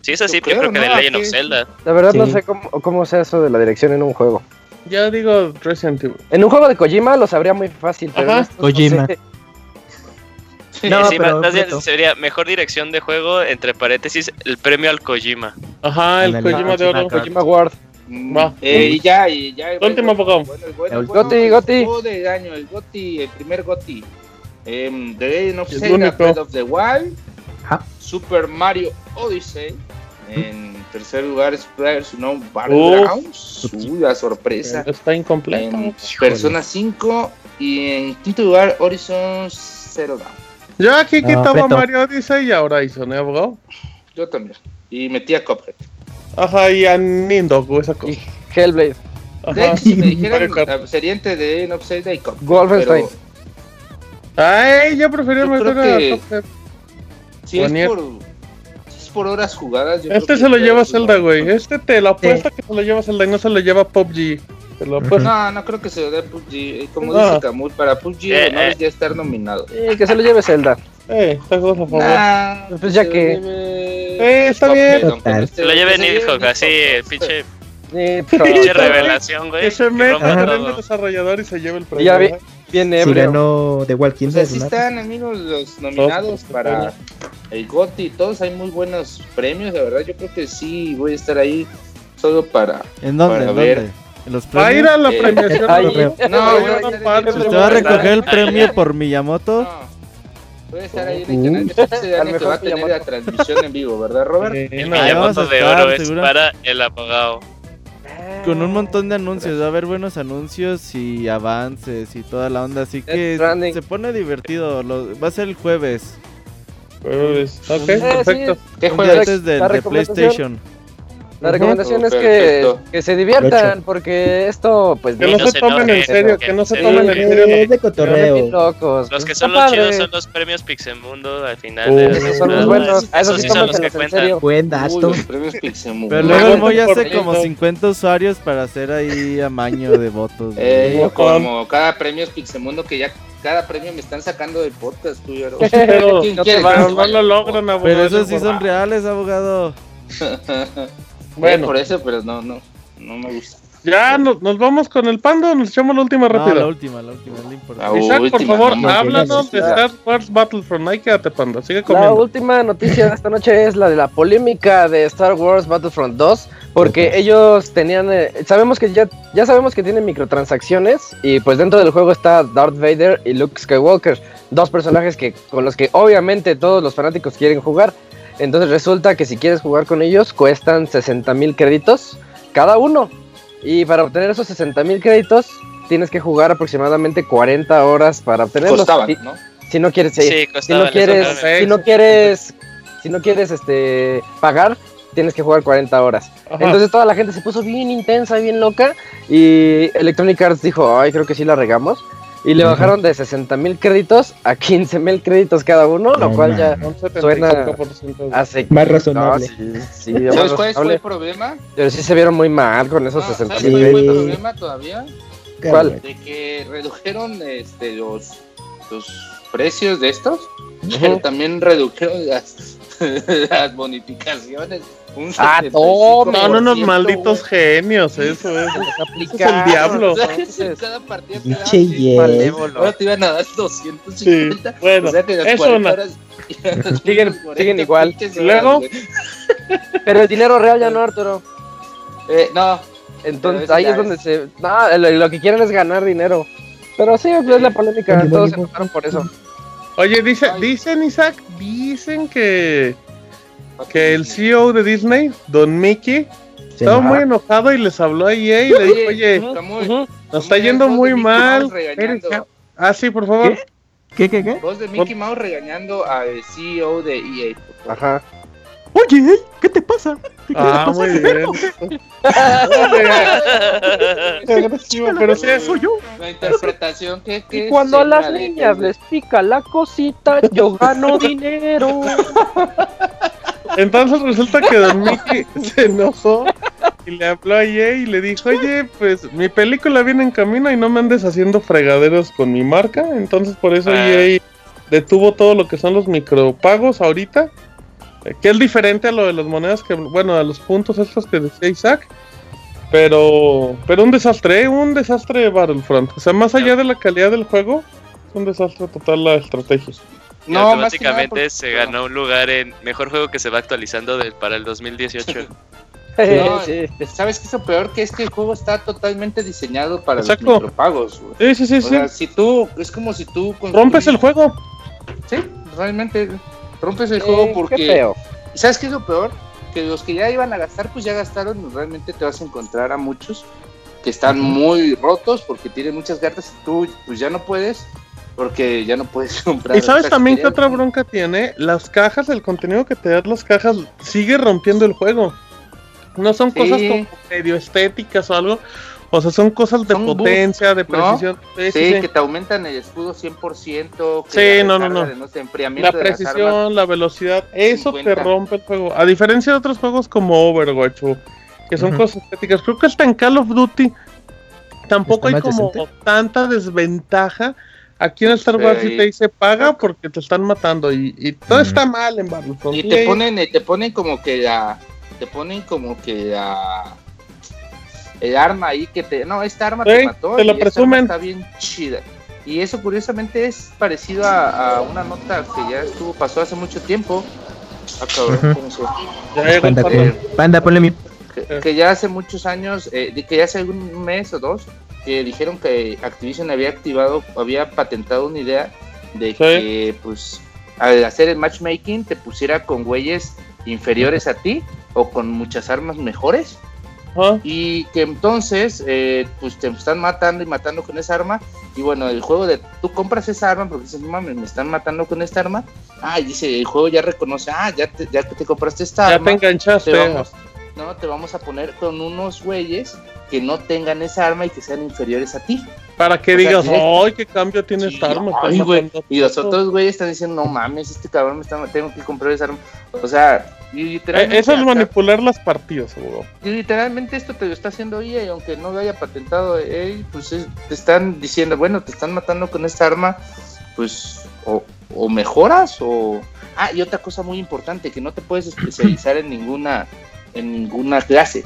Si es así, Yo creo creo, que de ¿no? Legend of Zelda. La verdad no sé cómo, cómo sea eso de la dirección en un juego. Ya digo Resident Evil. En un juego de Kojima lo sabría muy fácil, pero Ajá. estos no Kojima. sé. No, sí, pero más bien reto. sería mejor dirección de juego, entre paréntesis, el premio al Kojima. Ajá, el Ándale. Kojima de oro. Kojima. Kojima Award. Mm, Va. eh, y ya, y ya. El último abogado. Bueno, el bueno, El el bueno, Goti, el Goti. juego del año, el Goti, el primer Goti. Em, The Legend of El Zelda. Breath of the Wild. Ajá. Super Mario Odyssey. En tercer lugar, Players No Uf. Battlegrounds. Uy, la sorpresa. Está incompleto. En Persona 5 y en quinto lugar Horizon Zero Dawn. Yo aquí No, quitaba. Mario Odyssey y a Horizon, ¿eh, abogado? Yo también. Y metí a Cuphead. Ajá, y a Nindoku, esa cosa. Y Hellblade. De Ajá. hecho, si me dijeran, sería entre The Legend of Zelda y Cuphead. Wolfenstein. pero Ay, yo prefería meter a Cuphead. Si es Bonito. por, si es por horas jugadas. yo Este se lo lleva Zelda, No- güey. Este te lo apuesta que se lo lleva Zelda y no se lo lleva PUBG. Te lo apuesto. No, no creo que se lo dé PUBG. Eh, Como No. dice Kamui, para PUBG Eh, honores eh. ya estar nominado. Sí, que se lo lleve Zelda. Eh, está a favor. Nah, Pues ya que- lleve Eh, está bien. esté- Se lo lleve Nidhogg, así, Nidhogg. pinche, Sí, pero pinche revelación, güey. Que se meta rompa el desarrollador y se lleve el ya premio. vi, ¿eh? bien Si ebrio. ganó The Walking O sea, Dead. sí ¿no? están, amigos, los nominados para el GOTY. Todos hay muy buenos premios, la verdad. Yo creo que sí voy a estar ahí solo para. ¿En dónde? Para ¿En ver. dónde? ¿En los Va a ir premios? a la Eh, premiación. ahí. güey. No, Ahí voy a estar ¿Usted va a recoger el premio por Miyamoto? No. Voy a estar ahí en el canal de Pixel que mejor va a tener Miyamoto. la transmisión en vivo, ¿verdad, Robert? Sí, El no, Miyamoto de oro es seguro. para el abogado. Con un montón de anuncios, va a haber buenos anuncios y avances y toda la onda, así que se pone divertido. lo- va a ser el jueves, Pues, ok, Eh, perfecto. ¿Qué la de. PlayStation. La recomendación Oh, es que, que se diviertan, porque esto, pues, Que no no se se tomen en serio, que que no se se tomen en serio. Es de cotorreo. locos. Los que son los padre. chidos son los premios Pixemundo al final Uh, de Esos son los buenos. A esos Esos sí son los que cuentan. Buen dato. los premios. Pero luego Moy hace como eso. 50 usuarios para hacer ahí amaño de votos. Eh, como cada premio es Pixemundo que ya cada premio me están sacando del podcast, tú, Yaro. Pero, ¿Quién no lo logran, abogado. Pero esos sí son reales, abogado. Bueno, por eso, pero no, no, no me gusta. Ya nos, nos vamos con el pando o nos echamos la última No, rápida. la última, la última, no importa. Ah, Isaac, por última, favor, no, no, háblanos de Star Wars Battlefront. Ahí quédate, panda. Sigue La comiendo. última noticia de esta noche es la de la polémica de Star Wars Battlefront 2, porque ellos tenían, eh, sabemos que ya, ya sabemos que tienen microtransacciones y pues dentro del juego está Darth Vader y Luke Skywalker, dos personajes que con los que obviamente todos los fanáticos quieren jugar. Entonces resulta que si quieres jugar con ellos cuestan 60 mil créditos cada uno. Y para obtener esos 60 mil créditos tienes que jugar aproximadamente 40 horas para obtenerlos. Costaban, Si- ¿no? si no quieres, sí, Sí, si costaba no quieres, si no quieres, si no quieres este pagar, tienes que jugar 40 horas. Ajá. Entonces toda la gente se puso bien intensa, bien loca y Electronic Arts dijo, ay, creo que sí la regamos. Y le bajaron de 60 mil créditos a 15 mil créditos cada uno, lo No cual ya Suena- 75% de- hace... Más razonable. No, sí, sí, más ¿Sabes cuál fue razonable. el problema? Pero sí se vieron muy mal con esos No, 60 ¿Sabes mil cuál fue el problema todavía? ¿Cuál? De que redujeron este, los, los precios de estos, pero Ujú. también redujeron las, las bonificaciones. Un Ah, 75%. toma. Son unos malditos genios, eso es. Eso es el diablo. O sea, Entonces, cada partida te daban Pinche 100, yes. malévolo. Ahora te iban a dar 250. Sí, bueno, o sea que las eso 40 no. horas Siguen- unos 40 siguen igual. pinches ¿Y luego? Pero el dinero real ya no, Arturo. Eh, no, Entonces ahí es donde es- se... No, lo, lo que quieren es ganar dinero. Pero sí, es la polémica. Todos se enojaron por eso. Oye, dice, dicen, Isaac, dicen que, que el CEO de Disney, Don Mickey, estaba muy enojado y les habló a EA y le dijo, oye, está muy- Ujú. nos está yendo muy mal. Ah, sí, por favor. ¿Qué, qué, qué? Voz de Mickey Mouse regañando al CEO de EA. Ajá. Oye, ey, ¿qué te pasa? ¿Te quieres Ah, muy bien. Qué pero sí es Soy yo. La interpretación que, que Y cuando a las de- niñas les pica la cosita, yo gano dinero. Entonces resulta que Don Mickey se enojó y le habló a EA y le dijo, oye, pues mi película viene en camino y no me andes haciendo fregaderos con mi marca. Entonces por eso Ah. EA detuvo todo lo que son los micropagos ahorita. eh, Que es diferente a lo de las monedas que, bueno, a los puntos estos que decía Isaac. Pero, pero un desastre, ¿eh? un desastre de Battlefront. O sea, más allá de la calidad del juego, es un desastre total la estrategia. Y No, automáticamente porque- se ganó un lugar en mejor juego que se va actualizando del- para el 2018. No, sí. ¿Sabes qué es lo peor? Que es que el juego está totalmente diseñado para Exacto. los micropagos. güey. Sí, sí, sí, O sí. sea, si tú, es como si tú... Rompes el juego. Sí, realmente rompes el Eh, juego qué porque... feo. ¿Sabes qué es lo peor? Que los que ya iban a gastar, pues ya gastaron. y Realmente te vas a encontrar a muchos que están muy rotos porque tienen muchas cartas y tú pues ya no puedes porque ya no puedes comprar. Y sabes también que querías, otra bronca tiene, las cajas, el contenido que te dan las cajas sigue rompiendo el juego. No son Sí. cosas como medio estéticas o algo, o sea, son cosas de Son potencia, de precisión. Sí, Sí, sí, sí. que te aumentan el escudo 100%. que Sí, no, no, no. de, no sé, enfriamiento La armas. precisión, la velocidad, eso te 50. rompe el juego. A diferencia de otros juegos como Overwatch, o- que son cosas estéticas. Creo que hasta en Call of Duty tampoco hay ¿Está más como decente? tanta desventaja. Aquí en Star Wars Sí. sí te dice paga porque te están matando y, y todo está mal en Battlefront. Y te ponen, y te ponen como que la. Te ponen como que la. El arma ahí que te. No, esta arma te mató. te lo y esta presumen. arma Está bien chida. Y eso curiosamente es parecido a, a una nota que ya estuvo, pasó hace mucho tiempo. Ah, cabrón, Ujú. ¿cómo se- Ya llegó el Panda, pato. Eh, panda, ponle mi. Que, que ya hace muchos años, eh, que ya hace un mes o dos, que dijeron que Activision había activado, había patentado una idea de que, pues, al hacer el matchmaking te pusiera con güeyes inferiores a ti o con muchas armas mejores Ajá. y que entonces, eh, pues, te están matando y matando con esa arma y bueno, el juego de tú compras esa arma porque dices, mames, me están matando con esta arma. Ah, y dice, el juego ya reconoce, ah, ya, te, ya te compraste esta Ya arma te enganchaste. te vamos, no, te vamos a poner con unos güeyes que no tengan esa arma y que sean inferiores a ti. Para que O digas. ¡ay, qué cambio tiene Sí, esta arma! ay, Está güey. matando Y los todo". otros güeyes están diciendo, no mames, este cabrón me está, tengo que comprar esa arma. O sea, Eh, eso es acá- manipular las partidas, güey. y literalmente esto te lo está haciendo EA, y aunque no lo haya patentado EA, pues es- te están diciendo, bueno, te están matando con esta arma, pues o, o mejoras o... Ah, y otra cosa muy importante, que no te puedes especializar en ninguna, en ninguna clase.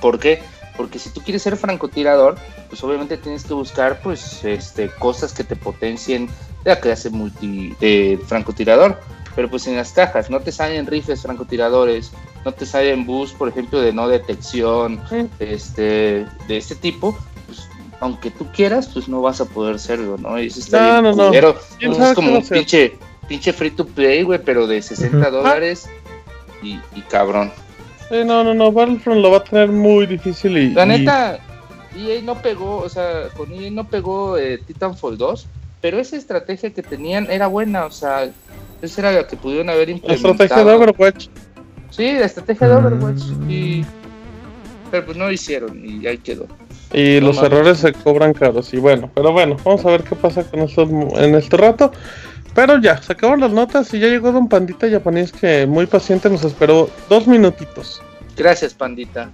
¿Por qué? Porque si tú quieres ser francotirador, pues obviamente tienes que buscar pues este cosas que te potencien de la clase multi de francotirador. Pero pues en las cajas no te salen rifles francotiradores, no te salen bus, por ejemplo, de no detección, este, de este tipo, pues aunque tú quieras, pues no vas a poder serlo, ¿no? Y eso está No, bien no, no. culero. ¿Quién Es como un pinche, pinche free to play, güey, pero de 60 Ujú. dólares y, y cabrón. No, no, no, Battlefront lo va a tener muy difícil y... La y- neta, EA no pegó, o sea, con EA no pegó eh, Titanfall 2, pero esa estrategia que tenían era buena, o sea, esa era la que pudieron haber La implementado. estrategia de Overwatch. Sí, la estrategia de Overwatch. Mm. Y... Pero pues no lo hicieron y ahí quedó. Y No los errores se cobran caros. Y bueno, pero bueno, vamos a ver qué pasa con esto en este rato. Pero ya, se acabaron las notas y ya llegó Don Pandita japonés que muy paciente nos esperó dos minutitos. Gracias, pandita.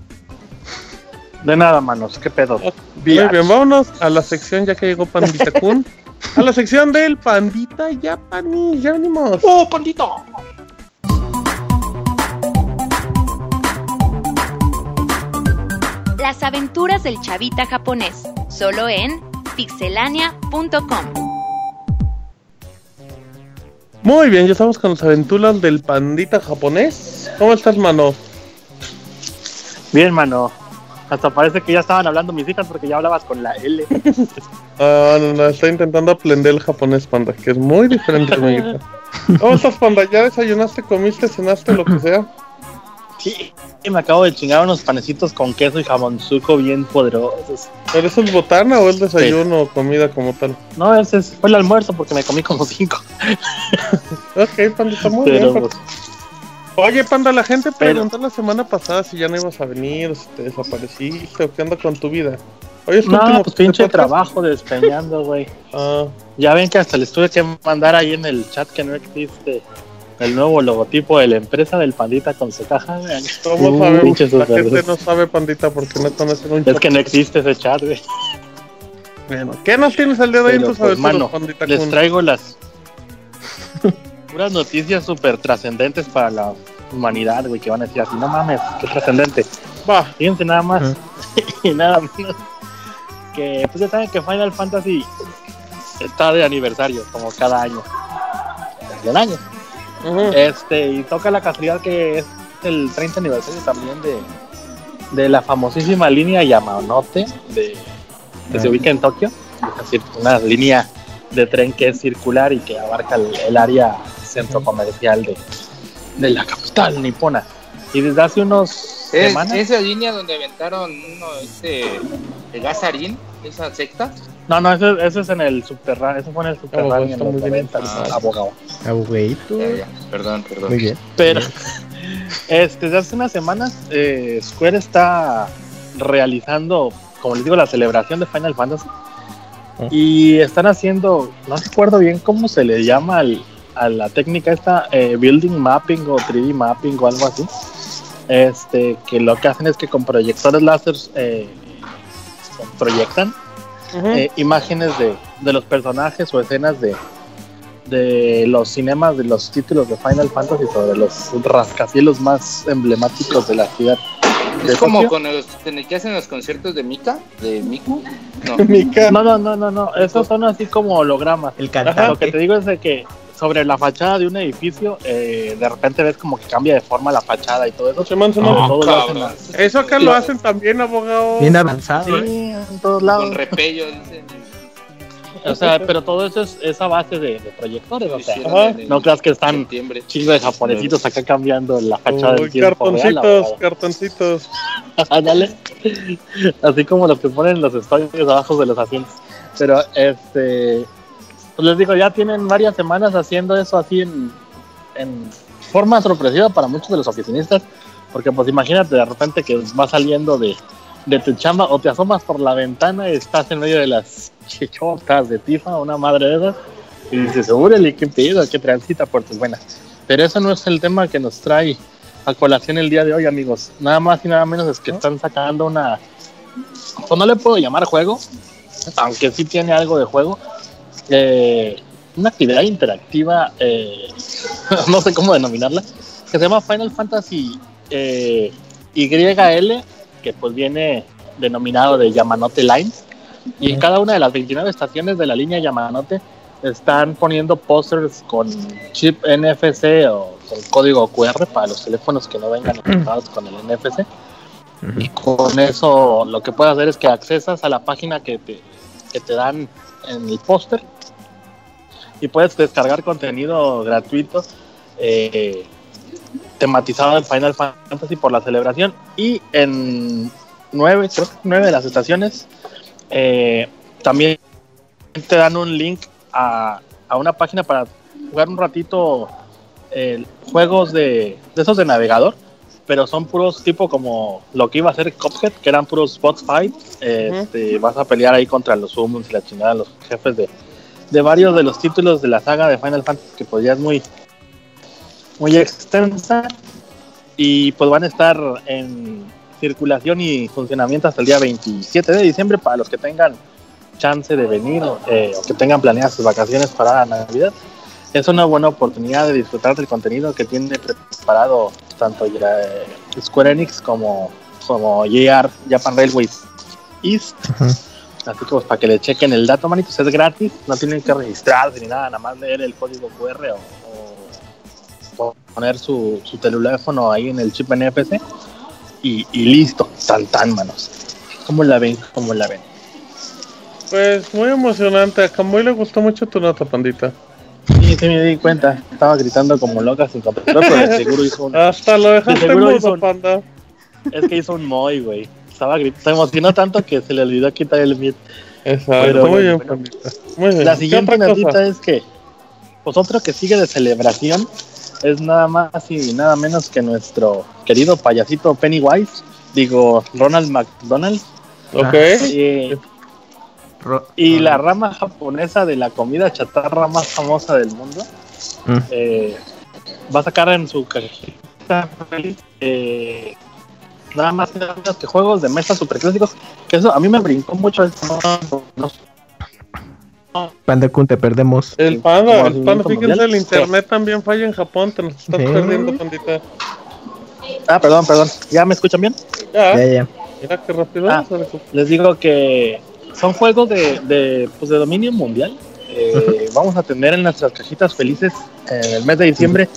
De nada, manos, qué pedo. Muy bien, vámonos a la sección ya que llegó Pandita Kun. A la sección del Pandita japonés, ya venimos. ¡Oh, pandito! Las aventuras del chavita japonés, solo en pixelania.com. Muy bien, ya estamos con las aventuras del Pandita japonés. ¿Cómo estás, mano? Bien, mano. Hasta parece que ya estaban hablando mis hijas porque ya hablabas con la L. Ah, no, no, está intentando aprender el japonés, panda, que es muy diferente mi hija. ¿Cómo estás, panda? ¿Ya desayunaste, comiste, cenaste, lo que sea? Sí, me acabo de chingar unos panecitos con queso y jamonzuco bien poderosos. ¿Pero eso es botana o es desayuno o comida como tal? No, ese es- fue el almuerzo porque me comí como cinco. Ok, panda, está muy Pero, bien. panda. Oye, panda, la gente preguntó la semana pasada si ya no ibas a venir, si te desapareciste o qué onda con tu vida. Hoy es no, último pues pinche podcast. trabajo despeñando, güey. Ah, Ya ven que hasta les tuve que mandar ahí en el chat que no existe el nuevo logotipo de la empresa del pandita con su caja. ¿cómo Uh, sabemos? La gente no sabe, pandita, porque no conocen un Es que no existe ese chat, güey. Bueno, ¿Qué nos tienes el día de hoy en tus pues, mano, pandita? Les traigo las puras noticias súper trascendentes para la humanidad, güey, que van a decir así, no mames, qué trascendente. Va, Fíjense nada más y nada menos que pues ya saben que Final Fantasy está de aniversario, como cada año. Del año. Este, y toca la casualidad que es el 30 aniversario también de, de la famosísima línea Yamanote de, que se ubica en Tokio. Es decir, una línea de tren que es circular y que abarca el, el área centro comercial de, de la capital nipona. Y desde hace unos Es, semanas. esa línea donde aventaron uno, este, el gasarín, esa secta. No, no, eso, eso es en el subterráneo. Eso fue en el subterráneo los muy bien. 90, Ah. abogado. Ya, ya, Perdón, perdón. Muy bien. Pero este, desde hace unas semanas eh, Square está realizando, como les digo, la celebración de Final Fantasy. Ah. Y están haciendo, no recuerdo bien cómo se le llama al- a la técnica esta, eh, building mapping o 3D mapping o algo así. Este, que lo que hacen es que con proyectores láser eh, eh, imágenes de, de los personajes o escenas de, de los cinemas de los títulos de Final Fantasy sobre los rascacielos más emblemáticos de la ciudad. de Es como Tokio. con los que hacen los conciertos de Mika, de Miku. No. Mika. No, no, no, no, no, esos son así como hologramas. El Lo que te cantante. digo es de que sobre la fachada de un edificio, eh, de repente ves como que cambia de forma la fachada y todo eso. Simón. Ah, Todo lo hacen Eso acá lo hacen también, abogado. Bien avanzado. ¿eh? Sí, en todos lados. Con repello, dicen. O sea, pero todo eso es, es a base de, de proyectores, o sea, no creas que están chingo de japonesitos acá cambiando la fachada Uy, del tiempo real, cartoncitos, cartoncitos. Ándale. Así como los que ponen los stories abajo de los asientos. Pero este pues les digo, ya tienen varias semanas haciendo eso así en, en forma sorpresiva para muchos de los oficinistas. Porque pues imagínate de repente que vas saliendo de, de tu chamba o te asomas por la ventana y estás en medio de las chichotas de Tifa, una madre de esas, y dices, órale, qué pedo, qué transita por tus buenas. Pero eso no es el tema que nos trae a colación el día de hoy, amigos. Nada más y nada menos es que están sacando una. Pues no le puedo llamar juego, aunque sí tiene algo de juego. Eh, una actividad interactiva, eh, no sé cómo denominarla, que se llama Final Fantasy eh, YL, que pues viene denominado de Yamanote Lines. Y en cada una de las 29 estaciones de la línea Yamanote están poniendo pósters con chip NFC o con código QR para los teléfonos que no vengan equipados con el NFC. Y con eso lo que puedes hacer es que accesas a la página que te, que te dan en el póster y puedes descargar contenido gratuito eh, tematizado en Final Fantasy por la celebración y en nueve, creo que nueve de las estaciones eh, también te dan un link a, a una página para jugar un ratito eh, juegos de, de esos de navegador pero son puros tipo como lo que iba a ser Cuphead, que eran puros boss fight. Este, Vas a pelear ahí contra los humans y la chingada, los jefes de, de varios de los títulos de la saga de Final Fantasy, que pues ya muy, muy extensa. Y pues van a estar en circulación y funcionamiento hasta el día 27 de diciembre para los que tengan chance de venir eh, o que tengan planeadas sus vacaciones para la Navidad. Es una buena oportunidad de disfrutar del contenido que tiene preparado tanto eh, Square Enix como, como JR, Japan Railways East. Así pues para que le chequen el dato, manitos, es gratis, no tienen que registrarse ni nada, nada más leer el código QR o, o poner su, su, teléfono ahí en el chip NFC y, y listo, tan tan manos. ¿Cómo la ven? ¿Cómo la ven? Pues muy emocionante, a Camuy le gustó mucho tu nota, pandita. Sí, sí me di cuenta. Estaba gritando como loca sin control, pero de seguro hizo un... Hasta lo dejaste mudo, un... panda. Es que hizo un moy, güey. Estaba gritando, se emocionó tanto que se le olvidó quitar el mute. Exacto, pero, muy bien, bueno, muy bien. La siguiente notita es que pues otro que sigue de celebración es nada más y nada menos que nuestro querido payasito Pennywise, digo Ronald McDonald. Ok. Y, y la rama japonesa de la comida chatarra más famosa del mundo mm. eh, va a sacar en su cajita eh, nada más y nada menos que juegos de mesa super clásicos que eso a mí me brincó mucho esto no, no. Panda Kun, te perdemos. El panda, el panda, fíjense, el internet también falla en Japón, te nos estás ¿Sí? perdiendo, pandita. Ah, perdón, perdón. ¿Ya me escuchan bien? Ya, Ya, ya. Mira qué rápido. Ah, les digo que son juegos de, de, pues de dominio mundial. Eh, vamos a tener en nuestras cajitas felices en el mes de diciembre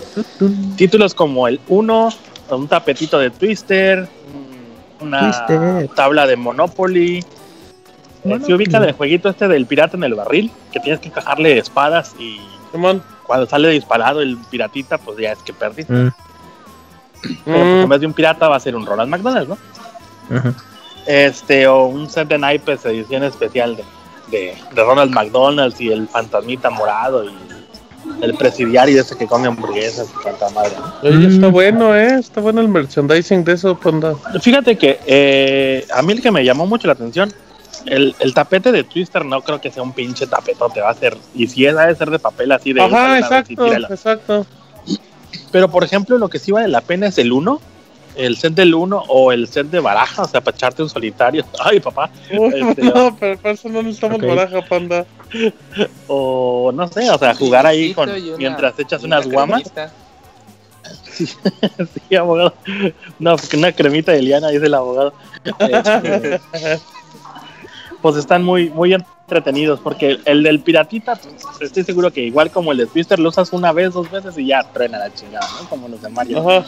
títulos como el 1, un tapetito de Twister, una Twister. tabla de Monopoly. Eh, se ubica el jueguito este del pirata en el barril, que tienes que encajarle espadas y cuando sale disparado el piratita, pues ya es que perdiste. Mm. Pero pues, en vez de un pirata va a ser un Ronald McDonald, ¿no? Este o un set de naipes edición especial de, de, de Ronald McDonald's y el fantasmita morado y el presidiario ese que come hamburguesas y tanta madre. está bueno, ¿eh? Está bueno el merchandising de eso, panda. Fíjate que eh, a mí el que me llamó mucho la atención, el, el, tapete de Twister no creo que sea un pinche tapetote, va a ser, y si es, ha de ser de papel así de... Ajá, exacto, exacto. Pero por ejemplo, lo que sí vale la pena es el 1, el set del 1 o el set de baraja, o sea, para echarte un solitario. Ay, papá. Este, no, pero para eso no necesitamos okay. baraja, panda. O no sé, o sea, jugar ahí con una, mientras echas unas guamas. Sí, sí, abogado. No, una cremita de liana, dice el abogado. Este, pues están muy, muy entretenidos, porque el, el, del piratita, pues, estoy seguro que igual como el de Twister, lo usas una vez, dos veces y ya truena la chingada, ¿no? Como los de Mario. Ajá.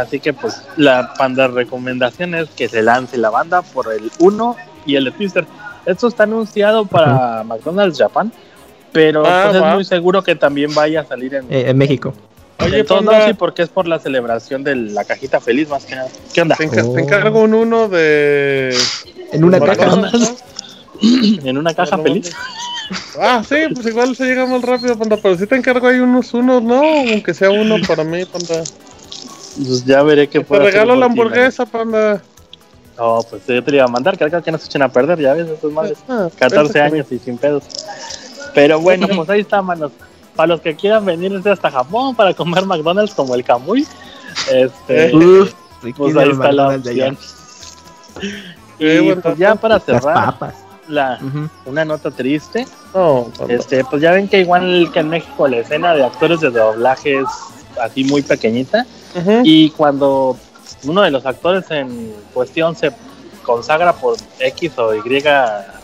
Así que, pues, la panda recomendación es que se lance la banda por el 1 y el de Twister. Esto está anunciado para. McDonald's Japan, pero Ah, pues, es muy seguro que también vaya a salir en, Eh, en México. Oye, en todos panda. lados, sí, porque es por la celebración de la cajita feliz, más que nada. ¿Qué onda? Te, enca- Oh. te encargo un uno de. En una caja. En una caja feliz. Ah, sí, pues igual se llega más rápido, panda. Pero sí te encargo ahí unos unos, ¿no? Aunque sea uno para mí, panda. Pues ya veré qué Te puedo hacer regalo la hamburguesa, panda. No, pues yo te la iba a mandar, que que no se echen a perder, ya ves, esos madres. Ah, 14 vente, años y sin pedos. Pero bueno, pues ahí está, manos. Para los que quieran venirse hasta Japón para comer McDonald's como el Kamui, este, Uf, pues ahí está la opción. Eh, Y bueno, pues ya para Las cerrar, papas. La, una nota triste, No, panda. este, pues ya ven que igual que en México la escena de actores de doblaje es así muy pequeñita, y cuando uno de los actores en cuestión se consagra por X o Y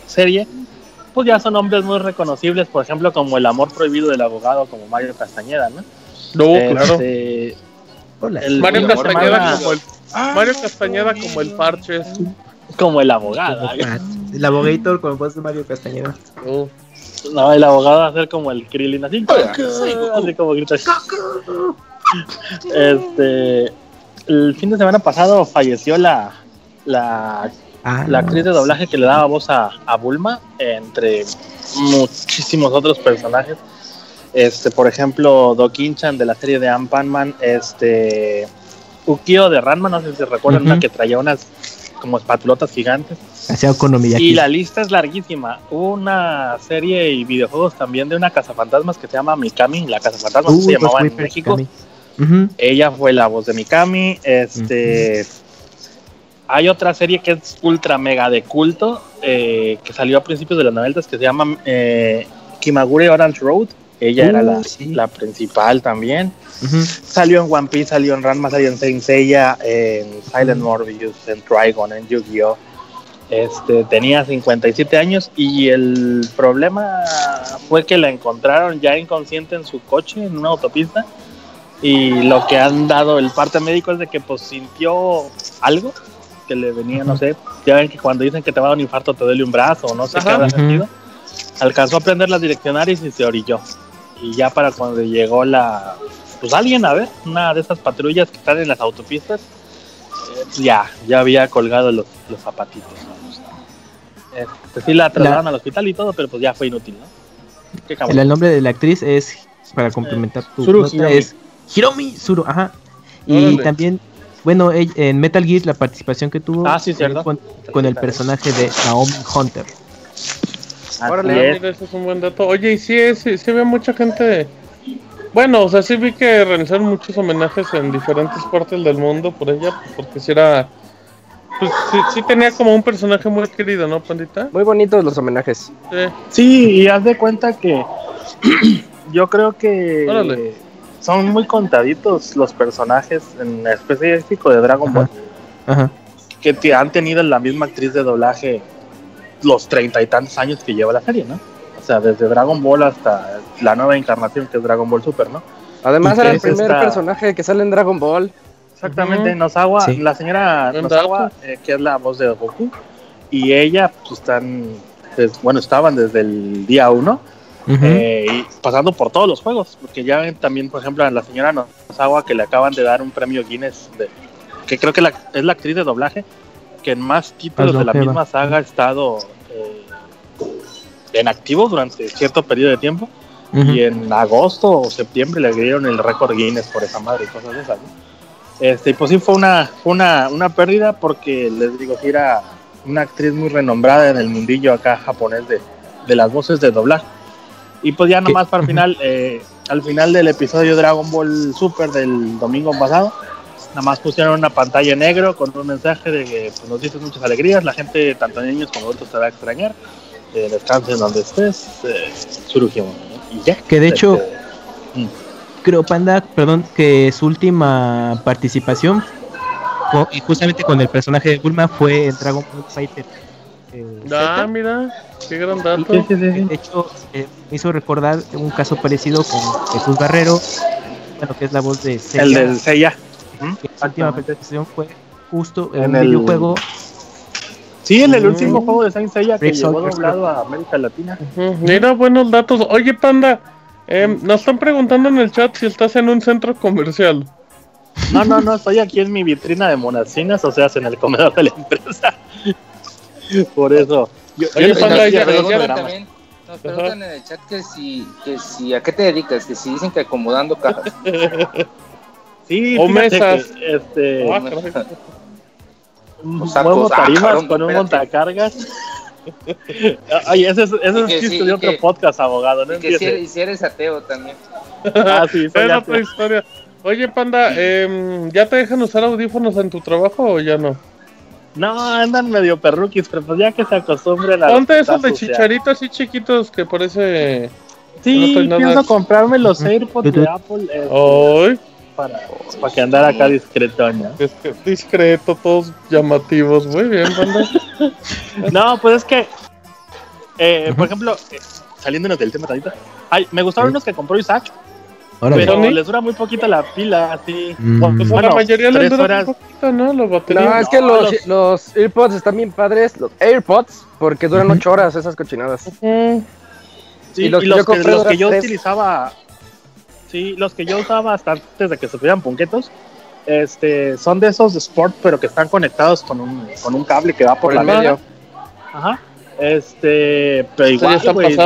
serie, pues ya son nombres muy reconocibles, por ejemplo, como El amor prohibido del abogado, como Mario Castañeda, ¿no? No, claro. Este, Hola. el Mario Castañeda como el Mario Castañeda como el parche. como el abogado. El abogator con voz de Mario Castañeda. Oh. No, el abogado va a ser como el Krillin, así, así como grita. Este, el fin de semana pasado falleció la, la, Ah, la actriz de doblaje que le daba voz a, a Bulma, entre muchísimos otros personajes. Este, por ejemplo, Doc Inchan de la serie de Ant-Man, este, Ukio de Ranma, no sé si recuerdan, una que traía unas como espatulotas gigantes. Hacía. Y la lista es larguísima. Hubo una serie y videojuegos también de una cazafantasmas que se llama Mikami. La cazafantasmas Uh, se llamaba en México. Ella fue la voz de Mikami. Este. Hay otra serie que es ultra mega de culto eh, que salió a principios de los 90 que se llama eh, Kimagure Orange Road. Ella era Uh, la, sí. la principal también. Ujú. Salió en One Piece, salió en Ranma, salió en Saint Seiya, en Silent Morbius, en Trigon, en Yu-Gi-Oh! Este, tenía 57 años y el problema fue que la encontraron ya inconsciente en su coche, en una autopista. Y lo que han dado el parte médico es de que pues sintió algo que le venía, no sé, ya ven que cuando dicen que te va a dar un infarto te duele un brazo o no sé qué Ajá. habrá Ujú. sentido. Alcanzó a aprender las direccionarias y se orilló. Y ya para cuando llegó la, pues alguien a ver, una de esas patrullas que están en las autopistas, eh, pues ya, ya había colgado los, los zapatitos. vamos. Este, sí la trasladaron al hospital y todo, pero pues ya fue inútil, ¿no? Qué. El, el nombre de la actriz es, para complementar tu Tsuru nota, Hiromi. es Hiromi Suru, ajá. Y también, bueno, en Metal Gear la participación que tuvo Ah, sí, con, con el personaje de Naomi Hunter. Órale. Es. mira, ese es un buen dato. Oye, y sí, es- sí, sí había mucha gente. Bueno, o sea, sí vi que realizaron muchos homenajes en diferentes partes del mundo por ella, porque sí era. Pues sí, sí tenía como un personaje muy querido, ¿no, Pandita? Muy bonitos los homenajes. Sí. Sí, y haz de cuenta que yo creo que Órale. son muy contaditos los personajes en específico de Dragon Ball Ajá. que te- han tenido la misma actriz de doblaje los treinta y tantos años que lleva la serie, ¿no? O sea, desde Dragon Ball hasta la nueva encarnación que es Dragon Ball Super, ¿no? Además ¿Y era el es primer esta? personaje que sale en Dragon Ball. Exactamente, Ujú. Nozawa, Sí. la señora dato. eh, que es la voz de Goku, y ella, pues están, des- bueno, estaban desde el día uno, eh, y pasando por todos los juegos, porque ya ven también, por ejemplo, a la señora Nozawa que le acaban de dar un premio Guinness, de, que creo que la- es la actriz de doblaje que en más títulos de la misma saga ha estado eh, en activo durante cierto periodo de tiempo. Ujú. Y en agosto o septiembre le dieron el récord Guinness por esa madre y cosas de esas. ¿no? Este, y pues sí fue una, una, una pérdida porque les digo que era una actriz muy renombrada en el mundillo acá japonés de, de las voces de doblaje. Y pues ya nomás para el final, eh, al final del episodio Dragon Ball Super del domingo pasado, nada más pusieron una pantalla en negro con un mensaje de que pues, nos dices muchas alegrías, la gente, tanto niños como adultos, te va a extrañar. Eh, descansen donde estés, eh, Tsurugi, ¿no? Y ya. Que de hecho- Este, Creo, Panda, perdón, que su última participación, y justamente con el personaje de Bulma, fue en Dragon Ball Fighter. eh, Ah, mira, qué gran dato. De hecho, eh, me hizo recordar un caso parecido con Jesús Barrero, bueno, que es la voz de Seiya, El del Seiya. Que su última participación fue justo en, el- videojuego. Sí, en el Mm. último juego de Saint Seiya que Rick Soldier, doblado a América Latina. Mira, buenos datos. Oye, Panda, em, nos están preguntando en el chat si estás en un centro comercial. No, no, no, estoy aquí en mi vitrina de monacinas, o sea, en el comedor de la empresa. Por eso. Yo, Oye, yo Panda, ya- también, nos preguntan en el chat que si, que si, ¿a qué te dedicas? Que si dicen que acomodando cajas. Sí, O mesas. que, este, Ah, caray. muevo sacos, ah, tarimas cabrón, con un espérate. montacargas. Ay, ese es, ese es chiste sí, de otro que- podcast, abogado, no Y que si eres, y si eres ateo también. Ah, sí, soy Es ateo. otra historia. Oye, Panda, em, ¿ya te dejan usar audífonos en tu trabajo o ya no? No, andan medio perruquis, pero pues ya que se acostumbren a... Ponte esos de putazos, ya. chicharito así chiquitos que parece... Sí, No pienso comprarme los AirPods de. Apple. ¡Ay! Para, para que andara acá discreto, ¿no? Es que discreto, todos llamativos. Muy bien, banda. No, pues es que, eh, por ejemplo, eh, saliéndonos del tema tantito, ay, me gustaron Sí. unos que compró Isaac, Órale. pero Sony. les dura muy poquito la pila, así. Mm. Pues Bueno, la mayoría les dura horas. un poquito, ¿no? La batería. No, es que No, los, los- los AirPods están bien padres, los AirPods, porque duran Ujú. 8 horas esas cochinadas. Mm, Sí, Y y los los, que yo que, los que yo tres. utilizaba, sí, los que yo usaba hasta antes de que se punquetos, este, son de esos de Sport, pero que están conectados con un, con un cable que va por, Por la el medio. Ajá. Este, pero igual,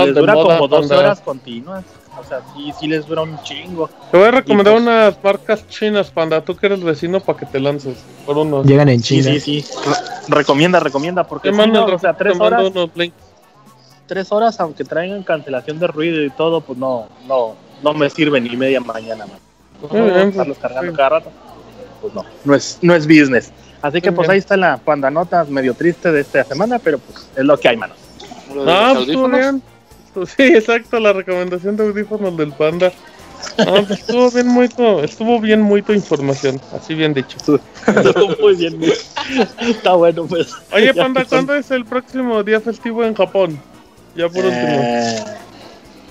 les dura como 12 banda. horas continuas. O sea, sí, sí les dura un chingo. Te voy a recomendar pues- unas marcas chinas, panda. Tú que eres vecino para que te lances por unos. Llegan en Sí, China. sí, sí. Re- recomienda, recomienda, porque Te si mando no, o sea, tres horas, tres horas, aunque traigan cancelación de ruido y todo, pues no, no, no me sirve ni media mañana, man. Muy bien, estarlos cargando cada rato. Pues no, no es, no es business. Así que Muy pues bien. ahí está la pandanota medio triste de esta semana, pero pues es lo que hay, mano. Lo de Ah, pues estuvo audífonos. bien. Pues Sí, exacto, la recomendación de audífonos del panda. Ah, pues estuvo bien muy tu, estuvo bien muy tu información, así bien dicho. Estuvo muy bien, muy- está bueno, pues. Oye, panda, ¿cuándo es el próximo día festivo en Japón? Ya por último. Eh,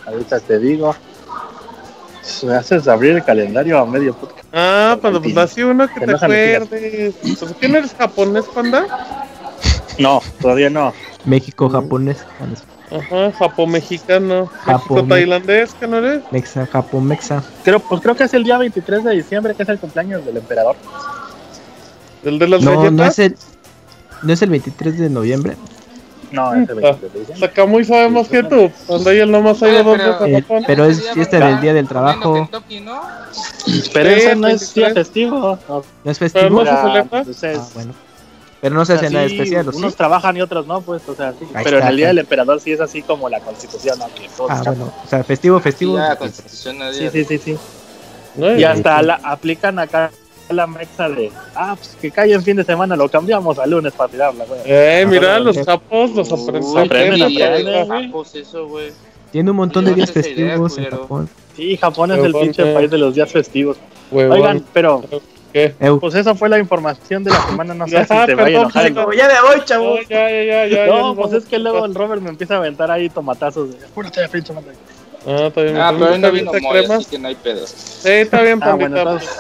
ahorita te digo. Me haces abrir el calendario a medio podcast. Ah, panda, pues así uno que te acuerdes. Pues, ¿Quién eres japonés, panda? No, todavía no. México, japonés. Ajá, japo-mexicano. Japo- México-tailandés, ¿qué no eres? Mexa, Japón, Mexa. Creo, pues creo que es el día 23 de diciembre, que es el cumpleaños del emperador. ¿El de las No, galletas? no es el. No es el 23 de noviembre. No, es el 23 de diciembre. Sacamuy sabe más que tú. Panda y él nomás ha ido dos veces a Eh, Japón. pero es fiesta del día del trabajo. Kentucky, ¿no? Pero Sí, ese no es 23. día festivo. No, ¿No es Pero festivo? no se celebra. Ah, bueno. Pero no se hace así, nada especial, ¿o sí? Unos trabajan y otros no, pues, o sea, sí. Ahí Pero está, en el día del emperador sí es así como la constitución, ¿no? Que todos Ah, escapan. bueno. O sea, festivo, Sí, festivo. pues, constitución Sí, sí, sí, sí. No, Y hasta la, aplican acá la mexa de, ah, pues que cae en fin de semana, lo cambiamos a lunes para tirarla, güey. Eh, mira, Ah, los ok. sapos, los aprenden, aprenden, los sapos eso, güey. Tiene un montón de días festivos en. Japón. Sí, Japón es el pinche eh. país de los días festivos. Oigan, pero ¿Qué? pues esa fue la información de la semana, no sé Ya, si te vaya a enojar. perdón. ya me voy, No, ya, ya, ya, ya. No, ya, pues es que luego el Robert me empieza a aventar ahí tomatazos. de, Apúrate pinche madre. Ah, está bien. Ah, pero hoy no ¿Está vino bien, Moy, así que no hay pedo. Sí, está bien, Ah, bueno, entonces,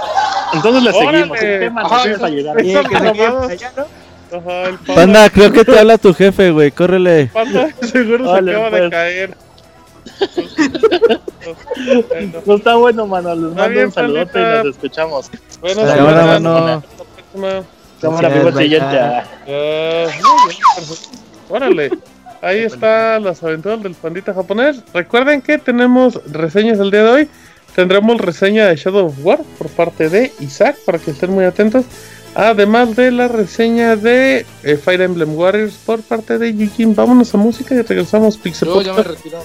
entonces le seguimos. ¿Qué tema nos Ajá, quieres ayudar? eso- Bien, que se quede Ajá. allá, ¿no? Ajá, el panda, Panda, creo que te habla tu jefe, güey. Córrele. panda seguro se acaba de pues. caer. bueno, No está bueno, mano. Les mando bien, un saludote pandita. y nos escuchamos. bueno, mano. hasta la próxima. Cámara, bye, siguiente. Ya, muy bien, perfecto. Órale. Ahí está las aventuras del pandita japonés. Recuerden que tenemos reseñas el día de hoy. Tendremos reseña de Shadow of War por parte de Isaac para que estén muy atentos. Además de la reseña de eh, Fire Emblem Warriors por parte de Yujin. Vámonos a música y regresamos Pixel Yo ya me retiro.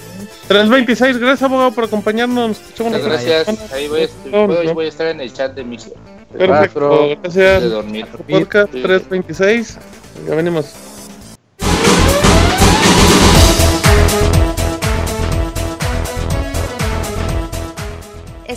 326, gracias abogado por acompañarnos. Muchas gracias. Ahí voy a, No, voy, no. voy a estar en el chat de Mixer. Perfecto, De gracias. dormir. Podcast Sí. 326. Ya venimos.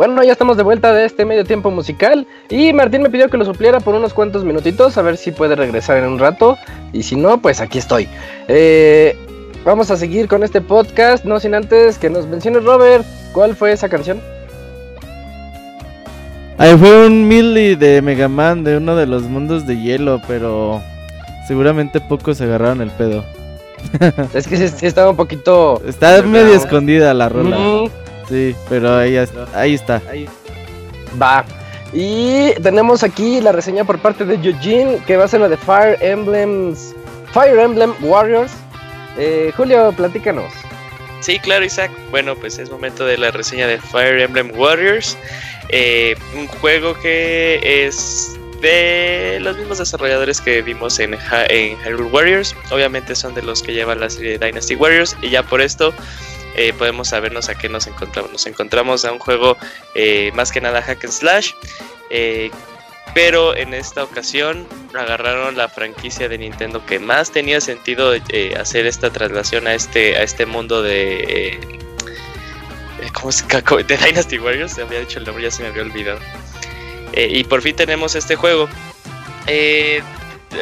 Bueno, ya estamos de vuelta de este medio tiempo musical y Martín me pidió que lo supliera por unos cuantos minutitos a ver si puede regresar en un rato y si no, pues aquí estoy. Eh, vamos a seguir con este podcast, no sin antes que nos mencione Robert, ¿cuál fue esa canción? Ahí fue un Millie de Mega Man de uno de los mundos de hielo, pero seguramente pocos agarraron el pedo. es que sí, estaba un poquito... Está medio escondida la rola. Sí, pero ahí, ahí está. Va. Y tenemos aquí la reseña por parte de Eugene, que va a ser la de Fire Emblems, Fire Emblem Warriors. Eh, Julio, platícanos. Sí, claro, Isaac. Bueno, pues es momento de la reseña de Fire Emblem Warriors. Eh, un juego que es de los mismos desarrolladores que vimos en, en Hyrule Warriors. Obviamente son de los que llevan la serie de Dynasty Warriors. Y ya por esto eh, podemos sabernos a qué nos encontramos. Nos encontramos a un juego eh, más que nada hack and slash. Eh, pero en esta ocasión agarraron la franquicia de Nintendo que más tenía sentido hacer esta traslación a este, a este mundo de... ¿Cómo se De Dynasty Warriors, se había dicho el nombre, ya se me había olvidado. y por fin tenemos este juego.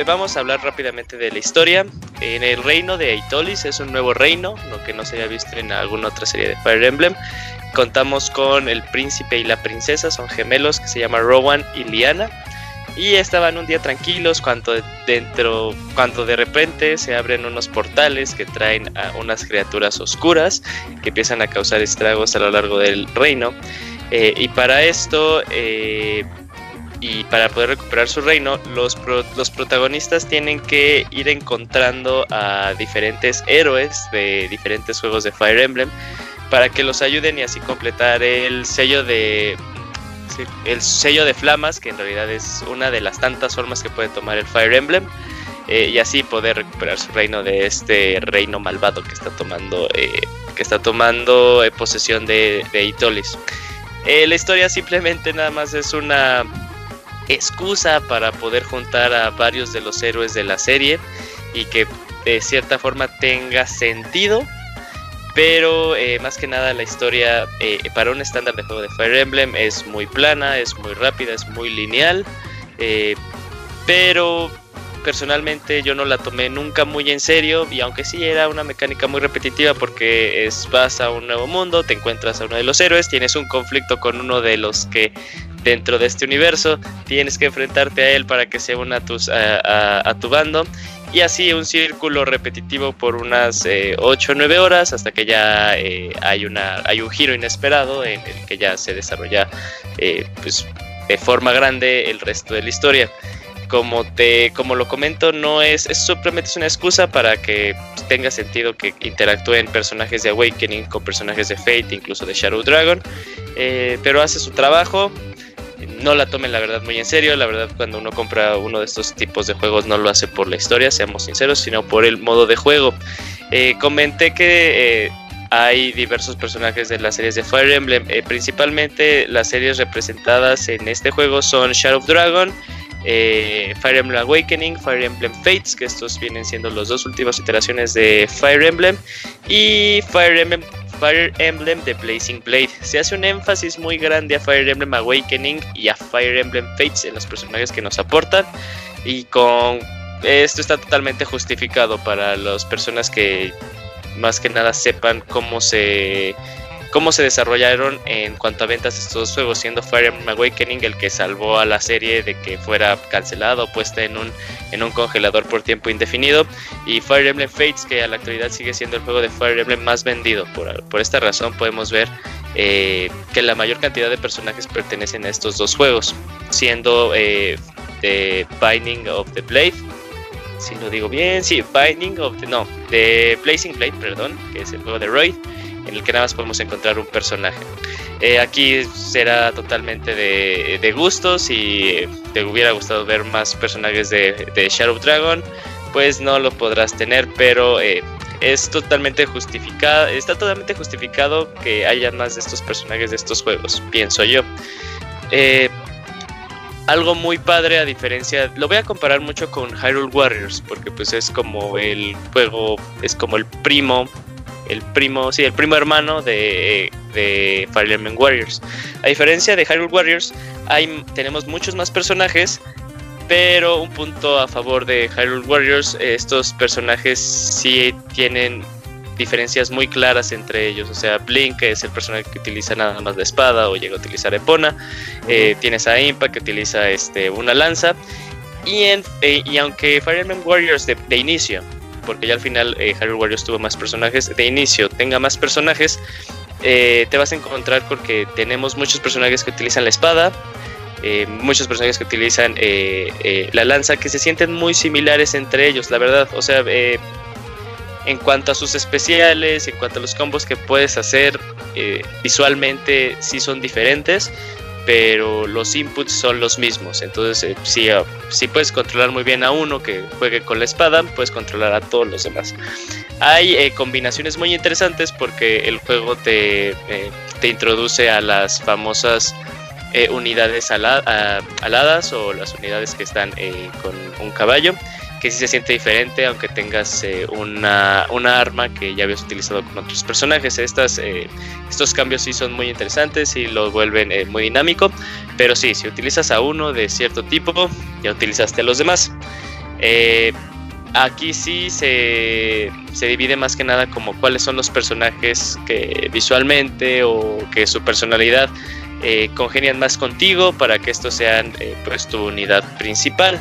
Vamos a hablar rápidamente de la historia. En el reino de Aitolis es un nuevo reino, lo que no se haya visto en alguna otra serie de Fire Emblem. Contamos con el príncipe y la princesa, son gemelos que se llaman Rowan y Liana. Y estaban un día tranquilos cuando dentro, cuando de repente se abren unos portales que traen a unas criaturas oscuras que empiezan a causar estragos a lo largo del reino. Eh, y para esto eh, y para poder recuperar su reino, los, los protagonistas tienen que ir encontrando a diferentes héroes de diferentes juegos de Fire Emblem para que los ayuden y así completar el sello de el sello de flamas que en realidad es una de las tantas formas que puede tomar el Fire Emblem eh, y así poder recuperar su reino de este reino malvado que está tomando eh, que está tomando eh, posesión de, de Itolis. la historia simplemente nada más es una excusa para poder juntar a varios de los héroes de la serie y que de cierta forma tenga sentido. Pero eh, más que nada la historia eh, para un estándar de juego de Fire Emblem es muy plana, es muy rápida, es muy lineal. Eh, pero personalmente yo no la tomé nunca muy en serio y aunque sí era una mecánica muy repetitiva porque es vas a un nuevo mundo, te encuentras a uno de los héroes, tienes un conflicto con uno de los que dentro de este universo, tienes que enfrentarte a él para que se una a, a, tu bando y así un círculo repetitivo por unas 8 o 9 horas hasta que ya eh, hay, una, hay un giro inesperado en el que ya se desarrolla eh, pues, de forma grande el resto de la historia. Como, te, como lo comento, no es, es simplemente una excusa para que tenga sentido que interactúen personajes de Awakening con personajes de Fate, incluso de Shadow Dragon, eh, pero hace su trabajo, no la tomen la verdad muy en serio. La verdad, cuando uno compra uno de estos tipos de juegos, no lo hace por la historia, seamos sinceros, sino por el modo de juego. Eh, comenté que eh, hay diversos personajes de las series de Fire Emblem. Principalmente las series representadas en este juego son Shadow of Dragon. Fire Emblem Awakening, Fire Emblem Fates, que estos vienen siendo las dos últimas iteraciones de Fire Emblem, y Fire Emblem Fire Emblem de Blazing Blade. Se hace un énfasis muy grande a Fire Emblem Awakening y a Fire Emblem Fates en los personajes que nos aportan. Y con esto está totalmente justificado para las personas que más que nada sepan cómo se cómo se desarrollaron en cuanto a ventas estos juegos, siendo Fire Emblem Awakening el que salvó a la serie de que fuera cancelado o puesta en un, en un congelador por tiempo indefinido, y Fire Emblem Fates, que a la actualidad sigue siendo el juego de Fire Emblem más vendido. Por, por esta razón podemos ver eh, que la mayor cantidad de personajes pertenecen a estos dos juegos, siendo eh, The Binding of the Blade, si lo digo bien, sí, Binding of the, no, The Blazing Blade, perdón, que es el juego de Roy en el que nada más podemos encontrar un personaje. Eh, aquí será totalmente de, gustos. Si te hubiera gustado ver más personajes de, Shadow Dragon, pues no lo podrás tener, pero eh, es totalmente justificado, está totalmente justificado que haya más de estos personajes de estos juegos, pienso yo. Eh, algo muy padre a diferencia, lo voy a comparar mucho con Hyrule Warriors, porque pues es como el juego, es como el primo, el primo, sí, el primo hermano de, de Fire Emblem Warriors. A diferencia de Hyrule Warriors, hay, tenemos muchos más personajes, pero un punto a favor de Hyrule Warriors, estos personajes sí tienen diferencias muy claras entre ellos. O sea, Blink, que es el personaje que utiliza nada más la espada o llega a utilizar Epona. Eh, tienes a Impa, que utiliza este, una lanza. Y, en, eh, y aunque Fire Emblem Warriors de, de inicio, porque ya al final eh, Hyrule Warriors tuvo más personajes, de inicio tenga más personajes, eh, te vas a encontrar porque tenemos muchos personajes que utilizan la espada, eh, muchos personajes que utilizan eh, la lanza que se sienten muy similares entre ellos, la verdad. O sea, en cuanto a sus especiales, en cuanto a los combos que puedes hacer, visualmente sí son diferentes, pero los inputs son los mismos. Entonces, eh, si, ah, si puedes controlar muy bien a uno que juegue con la espada, puedes controlar a todos los demás. Hay eh, combinaciones muy interesantes porque el juego te, eh, te introduce a las famosas unidades ala- a- aladas o las unidades que están con un caballo, que sí se siente diferente aunque tengas eh, una, una arma que ya habías utilizado con otros personajes. Estas, eh, estos cambios sí son muy interesantes y lo vuelven eh, muy dinámico, pero sí, si utilizas a uno de cierto tipo, ya utilizaste a los demás. Aquí sí se, se divide más que nada como cuáles son los personajes que visualmente o que su personalidad congenian más contigo para que estos sean pues tu unidad principal.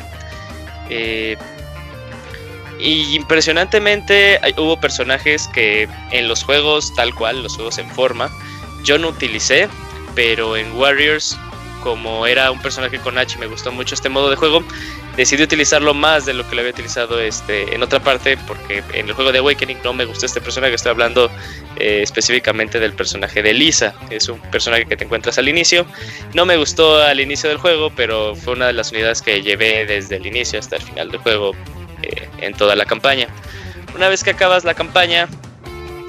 Y impresionantemente hubo personajes que en los juegos tal cual, los juegos en forma, yo no utilicé, pero en Warriors, como era un personaje con H me gustó mucho este modo de juego, decidí utilizarlo más de lo que lo había utilizado este, en otra parte, porque en el juego de Awakening no me gustó este personaje, estoy hablando eh, específicamente del personaje de Lisa, es un personaje que te encuentras al inicio, no me gustó al inicio del juego, pero fue una de las unidades que llevé desde el inicio hasta el final del juego eh, en toda la campaña. Una vez que acabas la campaña,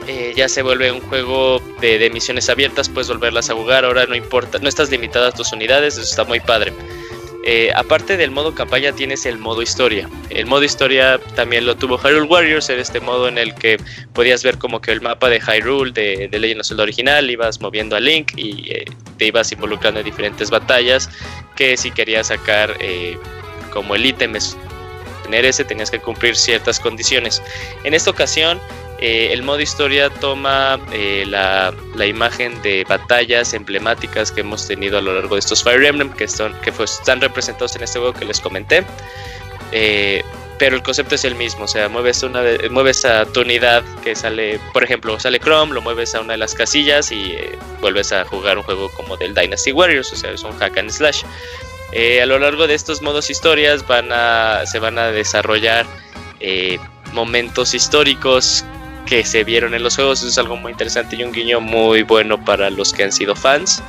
eh, ya se vuelve un juego de, de misiones abiertas, puedes volverlas a jugar, ahora no importa, no estás limitado a tus unidades, eso está muy padre. Eh, aparte del modo campaña tienes el modo historia. El modo historia también lo tuvo Hyrule Warriors, era este modo en el que podías ver como que el mapa de Hyrule de, de Legend of Zelda original, ibas moviendo a Link y te ibas involucrando en diferentes batallas que si querías sacar como el ítem tener ese tenías que cumplir ciertas condiciones. En esta ocasión eh, el modo historia toma eh, la, imagen de batallas emblemáticas que hemos tenido a lo largo de estos Fire Emblem que, son, que fue- están representados en este juego que les comenté. Eh, pero el concepto es el mismo, o sea, mueves, una de- mueves a tu unidad que sale, por ejemplo, sale Chrome, lo mueves a una de las casillas y eh, vuelves a jugar un juego como del Dynasty Warriors, o sea, es un hack and slash. Eh, a lo largo de estos modos historias van a, se van a desarrollar eh, momentos históricos que se vieron en los juegos. Eso es algo muy interesante y un guiño muy bueno para los que han sido fans.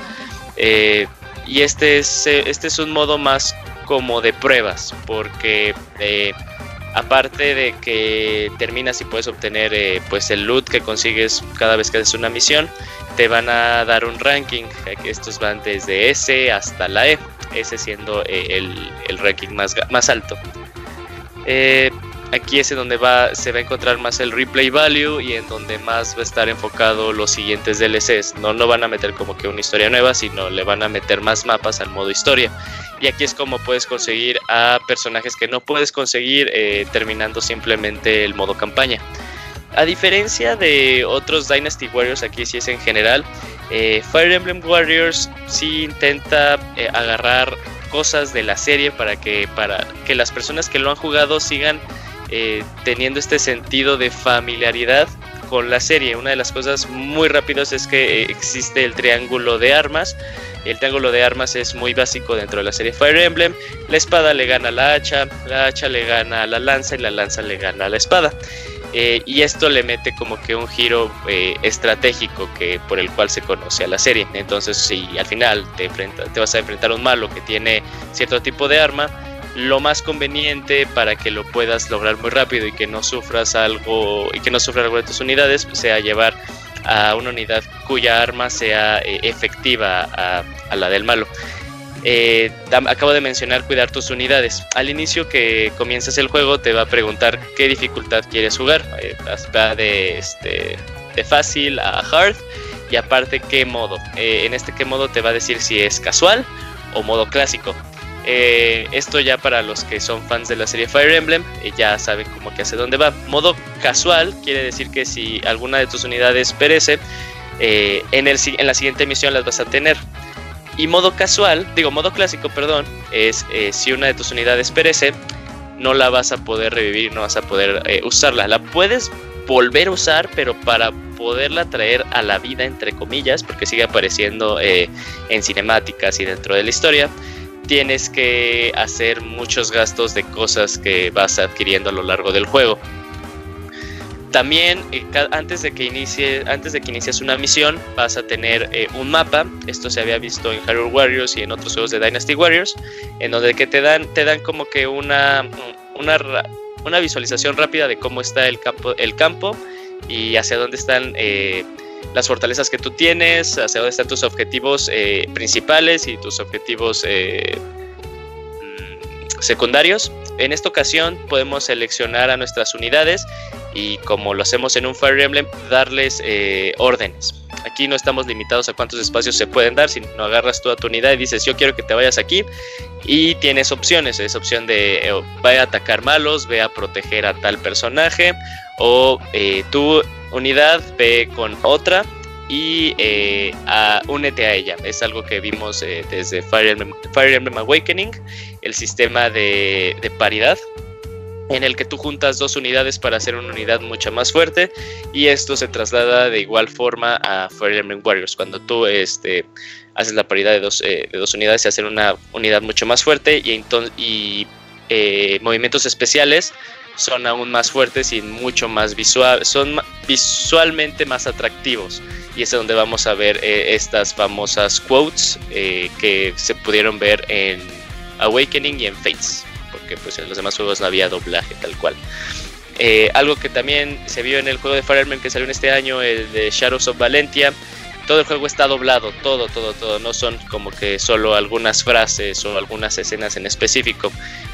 Eh, y este es, eh, este es un modo más como de pruebas, porque eh, aparte de que terminas y puedes obtener eh, pues el loot que consigues cada vez que haces una misión, te van a dar un ranking. Estos van desde S hasta la E, ese siendo eh, el, ranking más alto. Eh, aquí es en donde va, se va a encontrar más el replay value y en donde más va a estar enfocado los siguientes DLCs. No, no van a meter como que una historia nueva, sino le van a meter más mapas al modo historia. Y aquí es como puedes conseguir a personajes que no puedes conseguir eh, terminando simplemente el modo campaña. A diferencia de otros Dynasty Warriors, aquí sí es en general, eh, Fire Emblem Warriors sí intenta eh, agarrar cosas de la serie para que, para que las personas que lo han jugado sigan teniendo este sentido de familiaridad con la serie. Una de las cosas muy rápidas es que eh, existe el triángulo de armas. El triángulo de armas es muy básico dentro de la serie Fire Emblem. La espada le gana la hacha, la hacha le gana a la lanza y la lanza le gana a la espada. Eh, y esto le mete como que un giro eh, estratégico que por el cual se conoce a la serie. Entonces, si al final te, te vas a enfrentar a un malo que tiene cierto tipo de arma, lo más conveniente para que lo puedas lograr muy rápido y que no sufras algo y que no sufra algo de tus unidades sea llevar a una unidad cuya arma sea eh, efectiva a, la del malo. Eh, acabo de mencionar cuidar tus unidades. Al inicio que comienzas el juego te va a preguntar qué dificultad quieres jugar. Eh, va de, este, de fácil a hard y aparte qué modo. en este qué modo te va a decir si es casual o modo clásico. Eh, esto ya para los que son fans de la serie Fire Emblem, eh, ya saben cómo que hace dónde va. Modo casual quiere decir que si alguna de tus unidades perece, eh, en, el, en la siguiente misión las vas a tener. Y modo casual, digo modo clásico, perdón, es si una de tus unidades perece, no la vas a poder revivir, no vas a poder usarla. La puedes volver a usar, pero para poderla traer a la vida, entre comillas, porque sigue apareciendo en cinemáticas y dentro de la historia tienes que hacer muchos gastos de cosas que vas adquiriendo a lo largo del juego. También eh, antes de que inicie, antes de que inicies una misión, vas a tener eh, un mapa. Esto se había visto en Hyrule Warriors y en otros juegos de Dynasty Warriors, en donde que te dan, te dan como que una, una, una visualización rápida de cómo está el campo, el campo y hacia dónde están eh, las fortalezas que tú tienes, hacia dónde están tus objetivos eh, principales y tus objetivos eh, secundarios. En esta ocasión podemos seleccionar a nuestras unidades y como lo hacemos en un Fire Emblem, darles eh, órdenes. Aquí no estamos limitados a cuántos espacios se pueden dar, sino agarras tú a tu unidad y dices yo quiero que te vayas aquí y tienes opciones, es opción de vaya a atacar malos, ve a proteger a tal personaje o tú unidad, ve con otra y eh, únete a ella. Es algo que vimos eh, desde Fire Emblem, Awakening, el sistema de, paridad en el que tú juntas dos unidades para hacer una unidad mucho más fuerte y esto se traslada de igual forma a Fire Emblem Warriors. Cuando tú este, haces la paridad de dos, eh, de dos unidades, se hace una unidad mucho más fuerte y, y movimientos especiales son aún más fuertes y mucho más visual, son visualmente más atractivos. Y es donde vamos a ver eh, estas famosas quotes eh, que se pudieron ver en Awakening y en Fates, porque pues en los demás juegos no había doblaje tal cual. Eh, algo que también se vio en el juego de Fire Emblem que salió en este año, el de Shadows of Valentia, todo el juego está doblado, todo, todo, todo. No son como que solo algunas frases o algunas escenas en específico.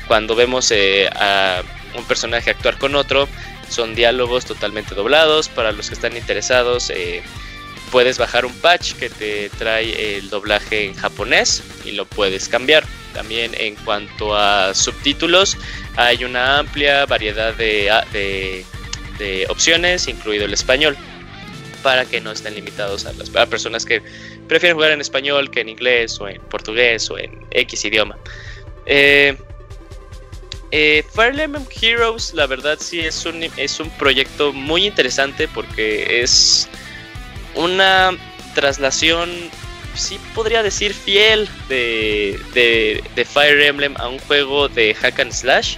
Cuando vemos a un personaje actuar con otro. Son diálogos totalmente doblados. Para los que están interesados, eh, puedes bajar un patch que te trae el doblaje en japonés y lo puedes cambiar. También en cuanto a subtítulos, hay una amplia variedad de, de, opciones, incluido el español, para que no estén limitados a las personas que prefieren jugar en español que en inglés o en portugués o en X idioma. Eh, eh, Fire Emblem Heroes, la verdad sí es un, es un proyecto muy interesante porque es una traslación, sí podría decir fiel de, de, Fire Emblem a un juego de hack and slash.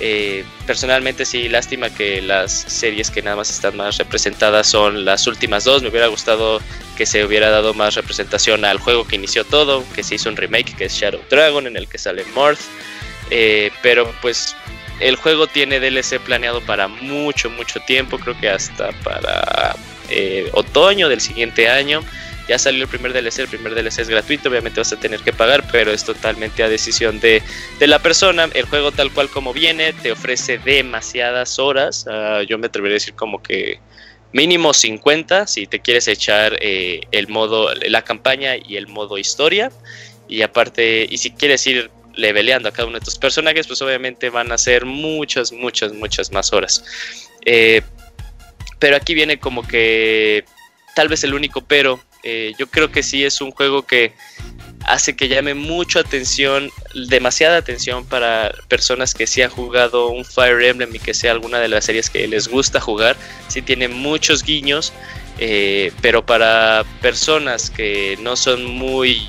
Eh, personalmente sí, lástima que las series que nada más están más representadas son las últimas dos. Me hubiera gustado que se hubiera dado más representación al juego que inició todo, que se hizo un remake que es Shadow Dragon en el que sale Morth. Eh, pero pues el juego tiene DLC planeado para mucho, mucho tiempo, creo que hasta para eh, otoño del siguiente año. Ya salió el primer DLC, el primer DLC es gratuito, obviamente vas a tener que pagar, pero es totalmente a decisión de, la persona. El juego tal cual como viene te ofrece demasiadas horas, ah, yo me atrevería a decir como que mínimo 50 si te quieres echar eh, el modo, la campaña y el modo historia. Y aparte, y si quieres ir leveleando a cada uno de estos personajes, pues obviamente van a ser muchas, muchas, muchas más horas. Eh, pero aquí viene como que tal vez el único pero. Eh, yo creo que sí es un juego que hace que llame mucho atención, demasiada atención para personas que sí han jugado un Fire Emblem y que sea alguna de las series que les gusta jugar. Sí tiene muchos guiños, eh, pero para personas que no son muy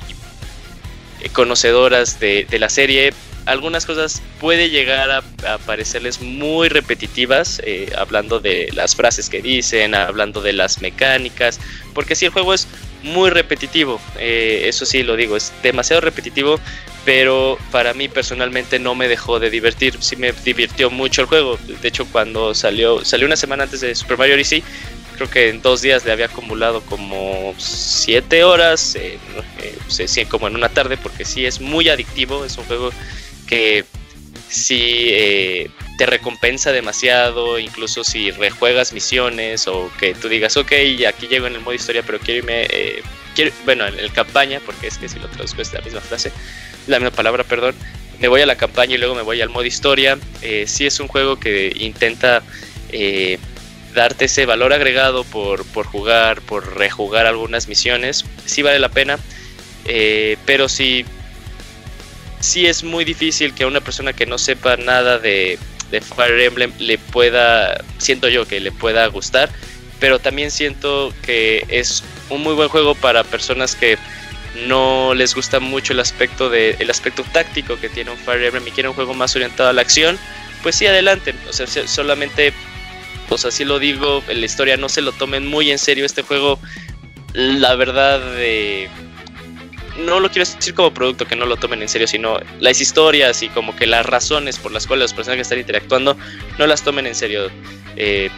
conocedoras de, la serie, algunas cosas puede llegar a, a parecerles muy repetitivas, eh, hablando de las frases que dicen, hablando de las mecánicas, porque si el juego es muy repetitivo, eh, eso sí lo digo, es demasiado repetitivo, pero para mí personalmente no me dejó de divertir, sí me divirtió mucho el juego, de hecho cuando salió, salió una semana antes de Super Mario Odyssey, creo que en dos días le había acumulado como siete horas, eh, eh, como en una tarde, porque sí es muy adictivo, es un juego que sí eh, te recompensa demasiado, incluso si rejuegas misiones o que tú digas, ok, aquí llego en el modo historia, pero quiero irme, eh, bueno, en el campaña, porque es que si lo traduzco es la misma frase, la misma palabra, perdón, me voy a la campaña y luego me voy al modo historia, eh, sí es un juego que intenta darte ese valor agregado por, por jugar, por rejugar algunas misiones, sí vale la pena, eh, pero sí sí es muy difícil que a una persona que no sepa nada de, de Fire Emblem le pueda, siento yo que le pueda gustar, pero también siento que es un muy buen juego para personas que no les gusta mucho el aspecto de el aspecto táctico que tiene un Fire Emblem y quieren un juego más orientado a la acción, pues sí adelante, o sea, se- solamente pues así lo digo, la historia no se lo tomen muy en serio este juego. La verdad eh, no lo quiero decir como producto que no lo tomen en serio, sino las historias y como que las razones por las cuales los personajes están interactuando no las tomen en serio. Eh,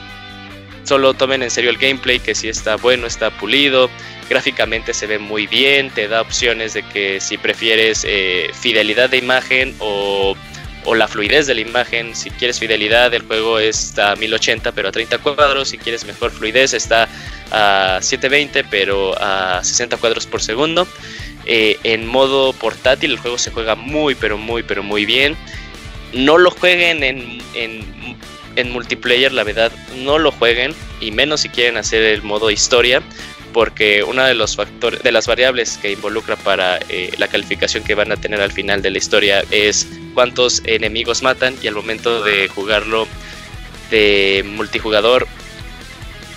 solo tomen en serio el gameplay, que si está bueno, está pulido, gráficamente se ve muy bien, te da opciones de que si prefieres eh, fidelidad de imagen o, o la fluidez de la imagen, si quieres fidelidad el juego está a 1080 pero a 30 cuadros, si quieres mejor fluidez está a 720 pero a 60 cuadros por segundo. Eh, en modo portátil el juego se juega muy pero muy pero muy bien. No lo jueguen en, en, en multiplayer, la verdad, no lo jueguen y menos si quieren hacer el modo historia, porque una de los factores, de las variables que involucra para eh, la calificación que van a tener al final de la historia es cuántos enemigos matan y al momento de jugarlo de multijugador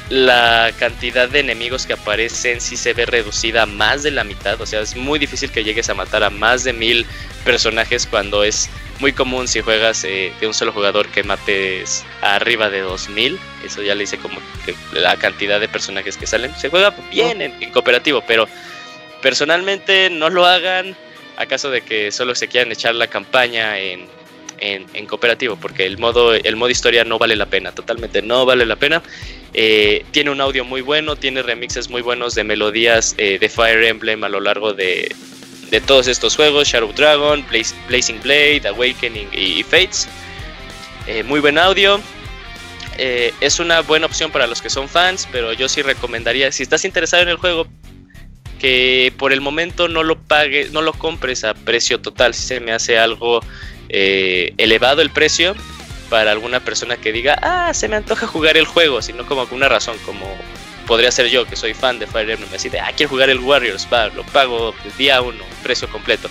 la cantidad de enemigos que aparecen sí se ve reducida a más de la mitad. O sea, es muy difícil que llegues a matar a más de mil personajes cuando es muy común si juegas eh, de un solo jugador que mates arriba de 2000. Eso ya le hice como que la cantidad de personajes que salen. Se juega bien en, en cooperativo, pero personalmente no lo hagan. Acaso de que solo se quieran echar la campaña en, en, cooperativo, porque el modo, el modo historia no vale la pena, totalmente no vale la pena. Eh, tiene un audio muy bueno, tiene remixes muy buenos de melodías eh, de Fire Emblem a lo largo de, de todos estos juegos, Shadow Dragon, Blazing Blade, Awakening y, Fates. Eh, muy buen audio. Es una buena opción para los que son fans, pero yo sí recomendaría, si estás interesado en el juego, que por el momento no lo pagues, no lo compres a precio total. Si se me hace algo eh, elevado el precio para alguna persona que diga, ah, se me antoja jugar el juego, sino como alguna razón, como podría ser yo, que soy fan de Fire Emblem, así de, ah, quiero jugar el Warriors, lo pago día uno, precio completo.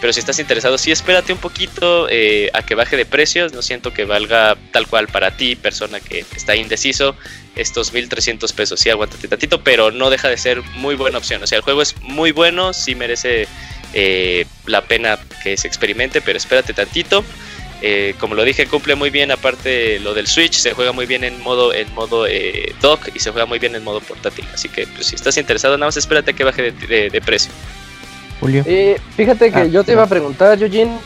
Pero si estás interesado, sí espérate un poquito eh, a que baje de precios. No siento que valga tal cual para ti, persona que está indeciso, estos 1300 pesos. Sí, aguántate tantito, pero no deja de ser muy buena opción. O sea, el juego es muy bueno, sí merece eh, la pena que se experimente, pero espérate tantito. Eh, como lo dije, cumple muy bien, aparte lo del Switch, se juega muy bien en modo, en modo dock y se juega muy bien en modo portátil. Así que pues, si estás interesado, nada más espérate a que baje de- de precio. Julio. Eh, fíjate que Ah, yo te iba a preguntar, Eugene,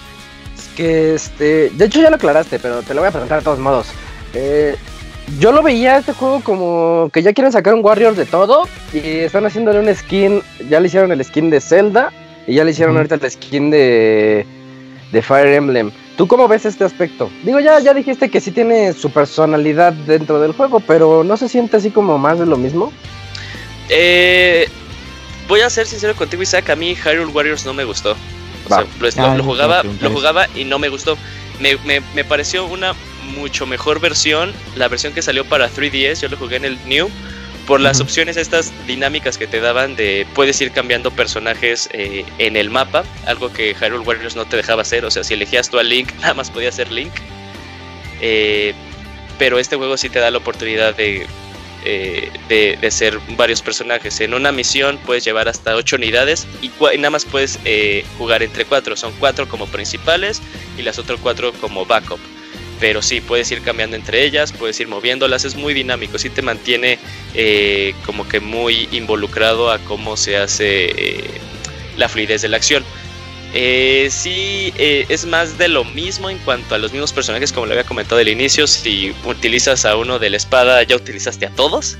que este, de hecho ya lo aclaraste, pero te lo voy a preguntar de todos modos. Eh, yo lo veía este juego como que ya quieren sacar un Warrior de todo y están haciéndole un skin, ya le hicieron el skin de Zelda y ya le hicieron ahorita el skin de, de Fire Emblem. ¿Tú cómo ves este aspecto? Digo, ya, ya dijiste que sí tiene su personalidad dentro del juego, pero ¿no se siente así como más de lo mismo? Eh, voy a ser sincero contigo, Isaac. A mí Hyrule Warriors no me gustó. O sea, lo, lo- Ah, lo eso jugaba, lo jugaba y no me gustó. Me, me- me pareció una mucho mejor versión, la versión que salió para 3DS. Yo lo jugué en el New. Por las opciones estas dinámicas que te daban de puedes ir cambiando personajes eh, en el mapa, algo que Hyrule Warriors no te dejaba hacer, o sea, si elegías tú a Link, nada más podía ser Link. Eh, pero este juego sí te da la oportunidad de, eh, de, ser varios personajes. En una misión puedes llevar hasta 8 unidades y, nada más puedes eh, jugar entre 4. Son 4 como principales y las otras cuatro como backup. Pero sí, puedes ir cambiando entre ellas, puedes ir moviéndolas, es muy dinámico, sí te mantiene eh, como que muy involucrado a cómo se hace la fluidez de la acción. Eh, sí, eh, es más de lo mismo en cuanto a los mismos personajes, como lo había comentado al inicio. Si utilizas a uno de la espada, ya utilizaste a todos.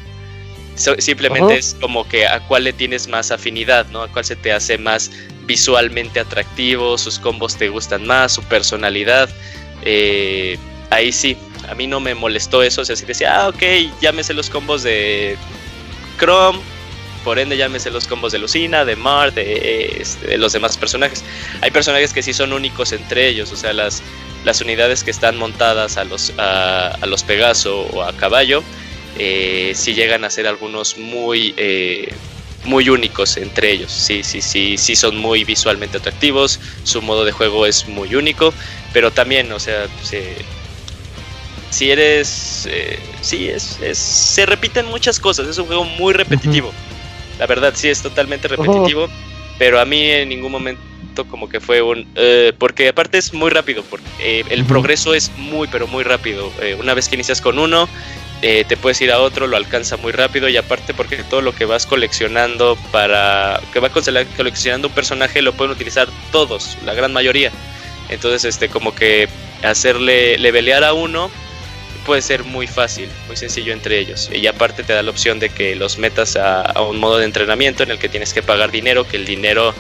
So- simplemente es como que a cuál le tienes más afinidad, ¿no? A cuál se te hace más visualmente atractivo, sus combos te gustan más, su personalidad. Eh, ahí sí, a mí no me molestó eso. O sea, si decía, ah, ok, llámese los combos de Chrome, por ende llámese los combos de Lucina, de Mar, de, este, de los demás personajes. Hay personajes que sí son únicos entre ellos, o sea, las, las unidades que están montadas a los, a, a los Pegaso o a caballo, eh, sí llegan a ser algunos muy, eh, muy únicos entre ellos. Sí, sí, sí, sí son muy visualmente atractivos, su modo de juego es muy único, pero también, o sea, se, si eres, eh, sí, es, se repiten muchas cosas, es un juego muy repetitivo. La verdad, sí, es totalmente repetitivo, pero a mí en ningún momento como que fue un... eh, porque aparte es muy rápido, porque eh, el progreso es muy, pero muy rápido. Eh, una vez que inicias con uno, eh, te puedes ir a otro, lo alcanza muy rápido y aparte porque todo lo que vas coleccionando para... que va cole- coleccionando un personaje lo pueden utilizar todos, la gran mayoría. Entonces, este, como que hacerle levelear a uno puede ser muy fácil, muy sencillo entre ellos. Y aparte te da la opción de que los metas a, un modo de entrenamiento en el que tienes que pagar dinero, que el dinero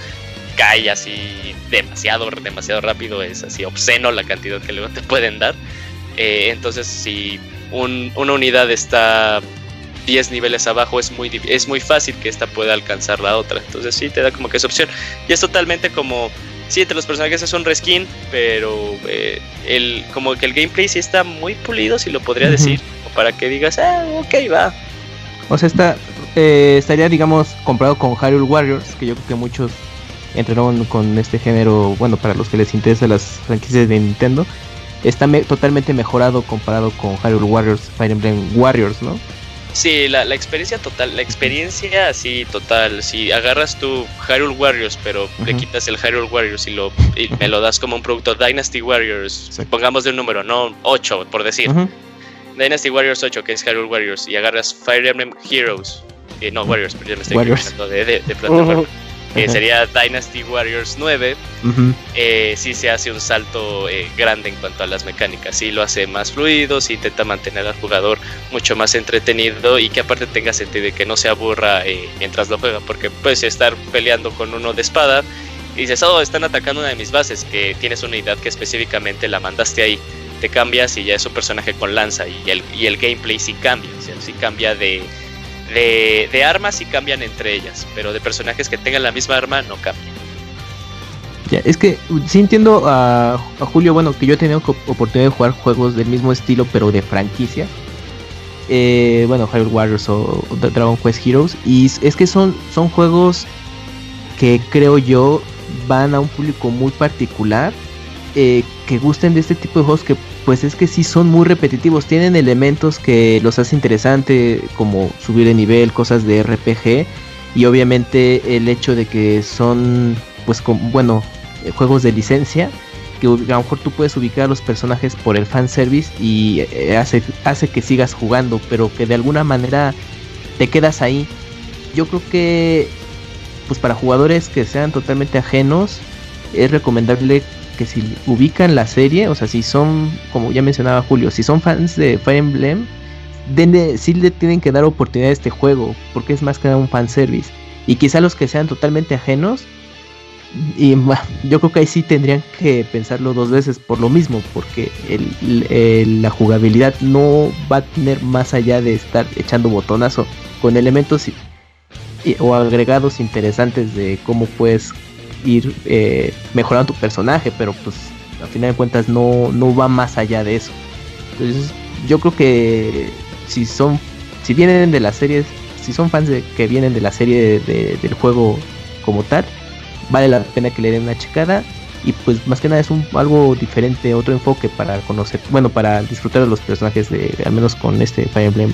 cae así demasiado, demasiado rápido, es así obsceno la cantidad que luego te pueden dar. Eh, entonces, si un- una unidad está 10 niveles abajo, es muy, es muy fácil que esta pueda alcanzar la otra. Entonces, sí, te da como que esa opción. Y es totalmente como. Sí, entre los personajes es un reskin, pero eh, el, como que el gameplay sí está muy pulido, si lo podría decir. como Para que digas, ah, ok, va. O sea, está, eh, estaría, digamos, comprado con Hyrule Warriors, que yo creo que muchos entraron con este género, bueno, para los que les interesan las franquicias de Nintendo, está me- totalmente mejorado comparado con Hyrule Warriors, Fire Emblem Warriors, ¿no? Sí, la, la experiencia total, la experiencia así total. Si agarras tu Hyrule Warriors, pero le quitas el Hyrule Warriors y, lo, y me lo das como un producto Dynasty Warriors, pongamos de un número, no 8, por decir. Dynasty Warriors 8, que es Hyrule Warriors, y agarras Fire Emblem Heroes, eh, no Warriors, pero ya me estoy Warriors. de, de, de plataforma. Que sería Dynasty Warriors 9, Ujú. eh, sí se hace un salto eh, grande en cuanto a las mecánicas, sí lo hace más fluido, sí intenta mantener al jugador mucho más entretenido y que aparte tenga sentido y que no se aburra eh, mientras lo juega, porque puedes estar peleando con uno de espada y dices, oh, están atacando una de mis bases, que tienes una unidad que específicamente la mandaste ahí, te cambias y ya es un personaje con lanza y el, y el gameplay sí cambia, o sea, sí cambia de... De, de armas sí cambian entre ellas, pero de personajes que tengan la misma arma no cambian. Ya, es que uh, sí entiendo a, Julio, bueno, que yo he tenido oportunidad de jugar juegos del mismo estilo, pero de franquicia. Eh, bueno, Hyrule Warriors o, o Dragon Quest Heroes. Y es que son, son juegos que creo yo van a un público muy particular. eh, que gusten de este tipo de juegos que pues es que sí son muy repetitivos. Tienen elementos que los hace interesante, como subir de nivel, cosas de RPG. Y obviamente el hecho de que son pues con, bueno, eh, juegos de licencia, que a lo mejor tú puedes ubicar a los personajes por el fanservice y eh, hace, hace que sigas jugando, pero que de alguna manera te quedas ahí. Yo creo que pues para jugadores que sean totalmente ajenos, es recomendable que si ubican la serie, o sea, si son, como ya mencionaba Julio, si son fans de Fire Emblem, sí le tienen que dar oportunidad a este juego, porque es más que nada un fanservice. Y quizá los que sean totalmente ajenos, y yo creo que ahí sí tendrían que pensarlo dos veces por lo mismo, porque la jugabilidad no va a tener más allá de estar echando botonazo con elementos o agregados interesantes de cómo puedes ir eh, mejorando tu personaje, pero pues al final de cuentas no, no va más allá de eso. Entonces yo creo que si son, si vienen de las series, si son fans de, que vienen de la serie de- de- del juego como tal, vale la pena que le den una checada y pues más que nada es un algo diferente, otro enfoque para conocer, bueno, para disfrutar de los personajes de, al menos con este Fire Emblem.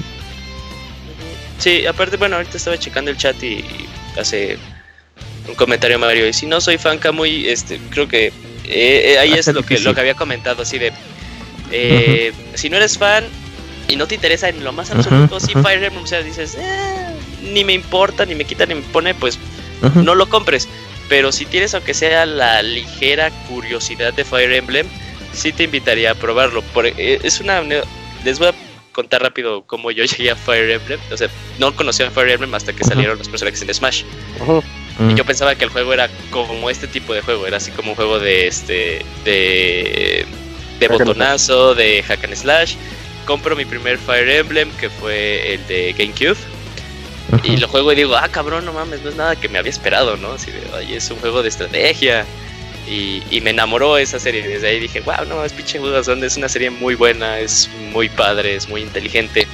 Sí, aparte, bueno, ahorita estaba checando el chat y hace un comentario Mario. Y si no soy fan Kamui, este, creo que eh, eh, ahí es lo que, lo que había comentado, así de... eh, Si no eres fan y no te interesa en lo más absoluto, Ujú, si ujú. Fire Emblem, o sea, dices, "Eh, ni me importa, ni me quita, ni me pone, pues no lo compres. Pero si tienes aunque sea la ligera curiosidad de Fire Emblem, sí te invitaría a probarlo. Por- es una les voy a contar rápido cómo yo llegué a Fire Emblem. O sea, no conocía a Fire Emblem hasta que salieron los personajes en Smash. Mm. Y yo pensaba que el juego era como este tipo de juego, era así como un juego de este de de botonazo, de hack and slash. Compro mi primer Fire Emblem que fue el de GameCube y lo juego y digo, ah, cabrón, no mames, no es nada que me había esperado, ¿no? Así de, oye, es un juego de estrategia. Y, y me enamoró esa serie. Desde ahí dije, wow, no, es pinche Bond, es una serie muy buena, es muy padre, es muy inteligente.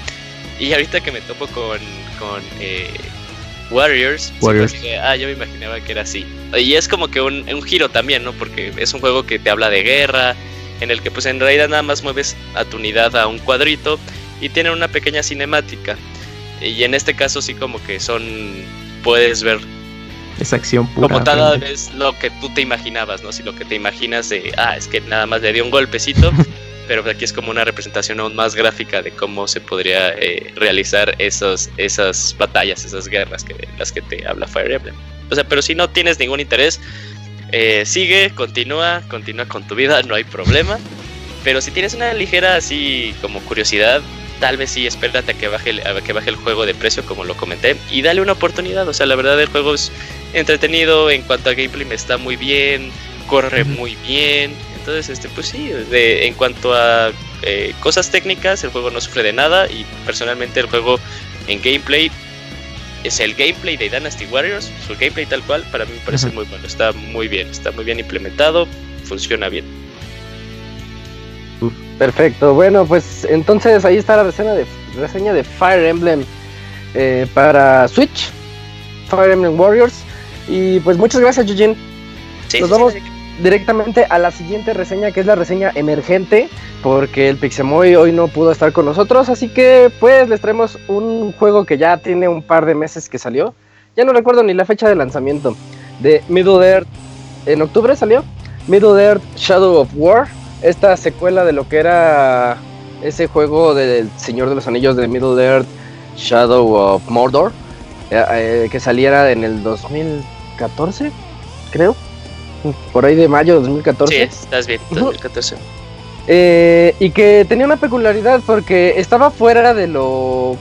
Y ahorita que me topo con, con eh, Warriors, fue Warriors. ah, yo me imaginaba que era así. Y es como que un, un giro también, ¿no? Porque es un juego que te habla de guerra, en el que pues en realidad nada más mueves a tu unidad a un cuadrito y tiene una pequeña cinemática. Y en este caso sí como que son, puedes ver Es acción pura. como tal vez lo que tú te imaginabas, ¿no? Si lo que te imaginas de, ah, es que nada más le dio un golpecito, pero aquí es como una representación aún más gráfica de cómo se podría eh, realizar esos, esas batallas, esas guerras que las que te habla Fire Emblem. O sea, pero si no tienes ningún interés, eh, sigue, continúa, continúa con tu vida, no hay problema. Pero si tienes una ligera así como curiosidad, tal vez sí espérate a que baje el, a que baje el juego de precio, como lo comenté, y dale una oportunidad. O sea, la verdad el juego es entretenido en cuanto a gameplay está muy bien, corre muy bien. Entonces, este, pues sí, de- en cuanto a eh, cosas técnicas, el juego no sufre de nada y personalmente el juego en gameplay es el gameplay de Dynasty Warriors, su gameplay tal cual, para mí me parece muy bueno, está muy bien, está muy bien implementado, funciona bien. Perfecto, bueno, pues entonces ahí está la reseña de, reseña de Fire Emblem eh, para Switch, Fire Emblem Warriors. Y pues muchas gracias, Eugene. Sí, Nos sí, sí, vamos sí. Directamente a la siguiente reseña, que es la reseña emergente, porque el Pixemoy hoy no pudo estar con nosotros, así que pues les traemos un juego que ya tiene un par de meses que salió. Ya no recuerdo ni la fecha de lanzamiento. De Middle Earth, en octubre salió. Middle Earth Shadow of War, esta secuela de lo que era ese juego del Señor de los Anillos de Middle Earth Shadow of Mordor, eh, eh, que saliera en el 2014, creo por ahí de mayo de 2014. Sí, estás bien, Ujú. 2014. Eh, y que tenía una peculiaridad porque estaba fuera de lo.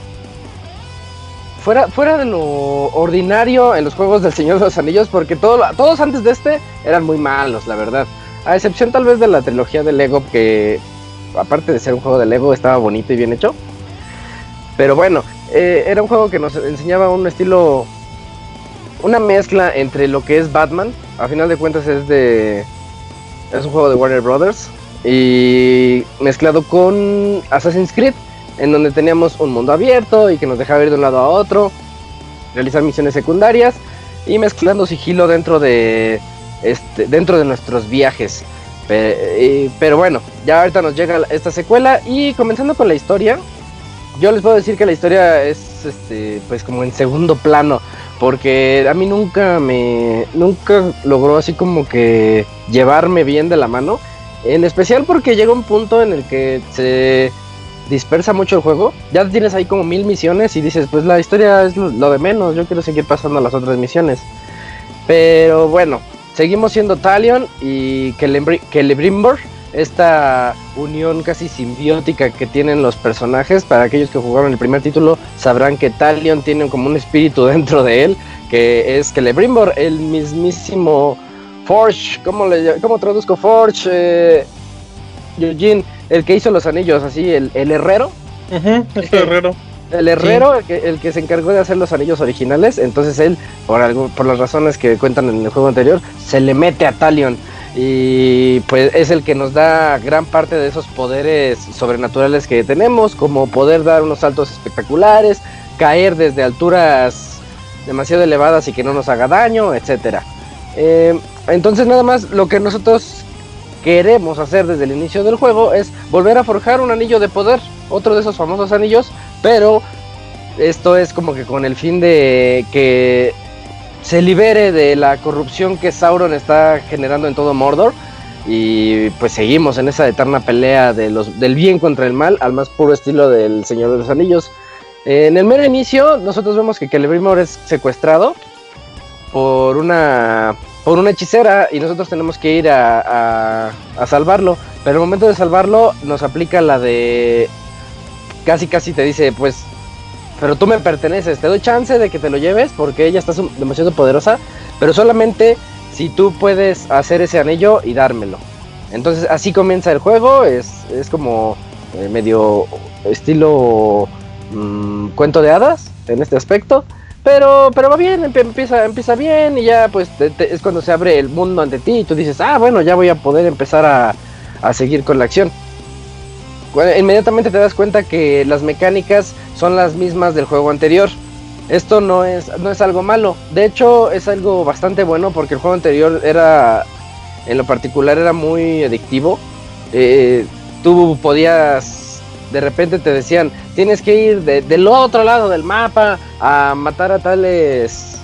Fuera, fuera de lo ordinario en los juegos del Señor de los Anillos, porque todo, todos antes de este eran muy malos, la verdad. A excepción tal vez de la trilogía de Lego, que aparte de ser un juego de Lego, estaba bonito y bien hecho. Pero bueno, eh, era un juego que nos enseñaba un estilo, una mezcla entre lo que es Batman, a final de cuentas es de, es un juego de Warner Brothers, y mezclado con Assassin's Creed, en donde teníamos un mundo abierto y que nos dejaba ir de un lado a otro, realizar misiones secundarias y mezclando sigilo dentro de este, dentro de nuestros viajes. Pero bueno, ya ahorita nos llega esta secuela y comenzando con la historia, yo les puedo decir que la historia es este pues como en segundo plano porque a mí nunca me nunca logró así como que llevarme bien de la mano. En especial porque llega un punto en el que se dispersa mucho el juego. Ya tienes ahí como mil misiones y dices pues la historia es lo, de menos yo quiero seguir pasando a las otras misiones. Pero bueno seguimos siendo Talion y Celebri- Celebrimbor esta unión casi simbiótica que tienen los personajes. Para aquellos que jugaron el primer título, sabrán que Talion tiene como un espíritu dentro de él, que es Celebrimbor, el mismísimo Forge. ¿Cómo, le, cómo traduzco Forge? Eh, Eugene, el que hizo los anillos, así, el, el herrero. Es herrero. El herrero, el, que, el que se encargó de hacer los anillos originales, entonces él, por, algo, por las razones que cuentan en el juego anterior, se le mete a Talion. Y pues es el que nos da gran parte de esos poderes sobrenaturales que tenemos, como poder dar unos saltos espectaculares, caer desde alturas demasiado elevadas y que no nos haga daño, etcétera. Eh, entonces nada más lo que nosotros queremos hacer desde el inicio del juego es volver a forjar un anillo de poder, otro de esos famosos anillos, pero esto es como que con el fin de que se libere de la corrupción que Sauron está generando en todo Mordor Y pues seguimos en esa eterna pelea de los, del bien contra el mal, al más puro estilo del Señor de los Anillos. En el mero inicio, nosotros vemos que Celebrimbor es secuestrado por una, por una hechicera y nosotros tenemos que ir a, a, a salvarlo. Pero el momento de salvarlo nos aplica la de... Casi, casi te dice, pues, pero tú me perteneces, te doy chance de que te lo lleves porque ella está demasiado poderosa, pero solamente si tú puedes hacer ese anillo y dármelo. Entonces así comienza el juego, es, es como eh, medio estilo mm, cuento de hadas en este aspecto. Pero, pero va bien, empie- empieza, empieza bien y ya pues te- es cuando se abre el mundo ante ti y tú dices, ah, bueno, ya voy a poder empezar a, a seguir con la acción. Inmediatamente te das cuenta que las mecánicas son las mismas del juego anterior. Esto no es, no es algo malo. De hecho, es algo bastante bueno porque el juego anterior era, en lo particular, era muy adictivo. Eh, tú podías, de repente te decían, tienes que ir de- del otro lado del mapa a matar a tales,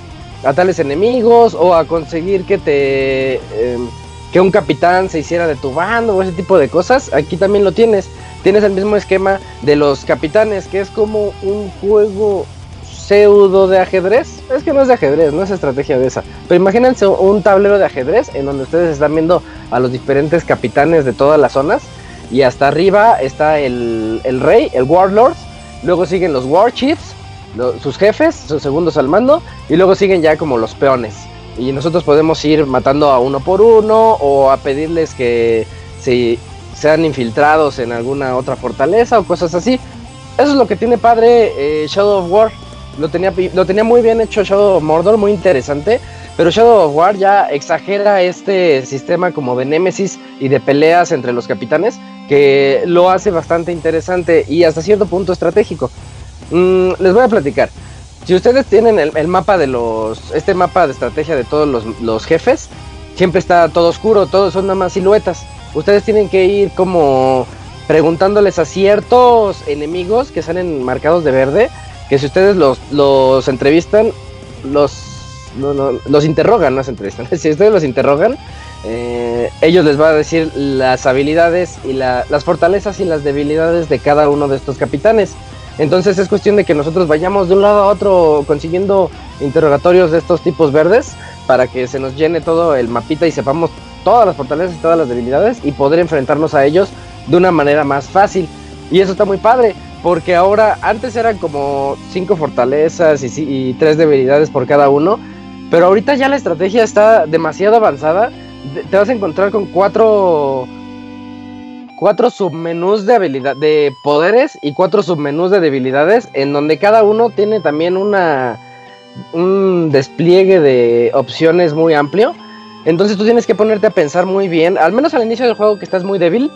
a tales enemigos o a conseguir que te, em, que un capitán se hiciera de tu bando o ese tipo de cosas. Aquí también lo tienes. Tienes el mismo esquema de los capitanes, que es como un juego pseudo de ajedrez. Es que no es de ajedrez, no es estrategia de esa. Pero imagínense un tablero de ajedrez en donde ustedes están viendo a los diferentes capitanes de todas las zonas. Y hasta arriba está el, rey, el warlord. Luego siguen los war chiefs, lo- sus jefes, sus segundos al mando. Y luego siguen ya como los peones. Y nosotros podemos ir matando a uno por uno o a pedirles que se, sean infiltrados en alguna otra fortaleza o cosas así. Eso es lo que tiene padre eh, Shadow of War. Lo tenía, lo tenía muy bien hecho Shadow of Mordor, muy interesante. Pero Shadow of War ya exagera este sistema como de némesis y de peleas entre los capitanes, que lo hace bastante interesante y hasta cierto punto estratégico. Mm, les voy a platicar. Si ustedes tienen el, el mapa de los. Este mapa de estrategia de todos los, los jefes, siempre está todo oscuro, todos son nada más siluetas. Ustedes tienen que ir como preguntándoles a ciertos enemigos que salen marcados de verde, que si ustedes los, los entrevistan, los, no, no, los interrogan, no se entrevistan. si ustedes los interrogan, eh, ellos les va a decir las habilidades y la- las fortalezas y las debilidades de cada uno de estos capitanes. Entonces es cuestión de que nosotros vayamos de un lado a otro consiguiendo interrogatorios de estos tipos verdes para que se nos llene todo el mapita y sepamos todas las fortalezas y todas las debilidades y poder enfrentarnos a ellos de una manera más fácil. Y eso está muy padre, porque ahora antes eran como cinco fortalezas y, y tres debilidades por cada uno, pero ahorita ya la estrategia está demasiado avanzada. Te vas a encontrar con cuatro cuatro submenús de habilidad de poderes y cuatro submenús de debilidades en donde cada uno tiene también una un despliegue de opciones muy amplio. Entonces tú tienes que ponerte a pensar muy bien, al menos al inicio del juego que estás muy débil.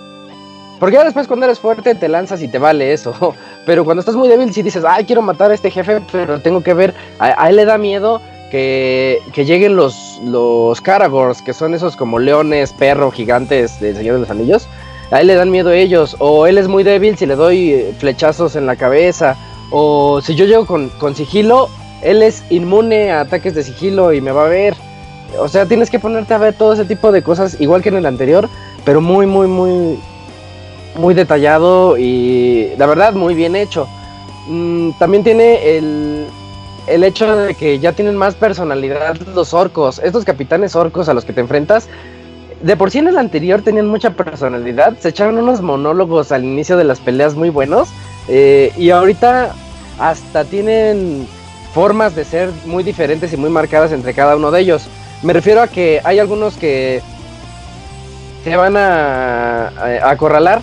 Porque ya después cuando eres fuerte te lanzas y te vale eso. Pero cuando estás muy débil si dices, ay, quiero matar a este jefe, pero tengo que ver, a, él le da miedo que, que lleguen los, los Caragors, que son esos como leones, perro, gigantes del Señor de los Anillos. A él le dan miedo ellos. O él es muy débil si le doy eh, flechazos en la cabeza. O si yo llego con, con sigilo, él es inmune a ataques de sigilo y me va a ver. O sea, tienes que ponerte a ver todo ese tipo de cosas, igual que en el anterior, pero muy, muy, muy, muy detallado y la verdad muy bien hecho. Mm, también tiene el, el hecho de que ya tienen más personalidad los orcos. Estos capitanes orcos a los que te enfrentas, de por sí en el anterior tenían mucha personalidad. Se echaron unos monólogos al inicio de las peleas muy buenos. eh, y ahorita hasta tienen formas de ser muy diferentes y muy marcadas entre cada uno de ellos. Me refiero a que hay algunos que te van a, acorralar.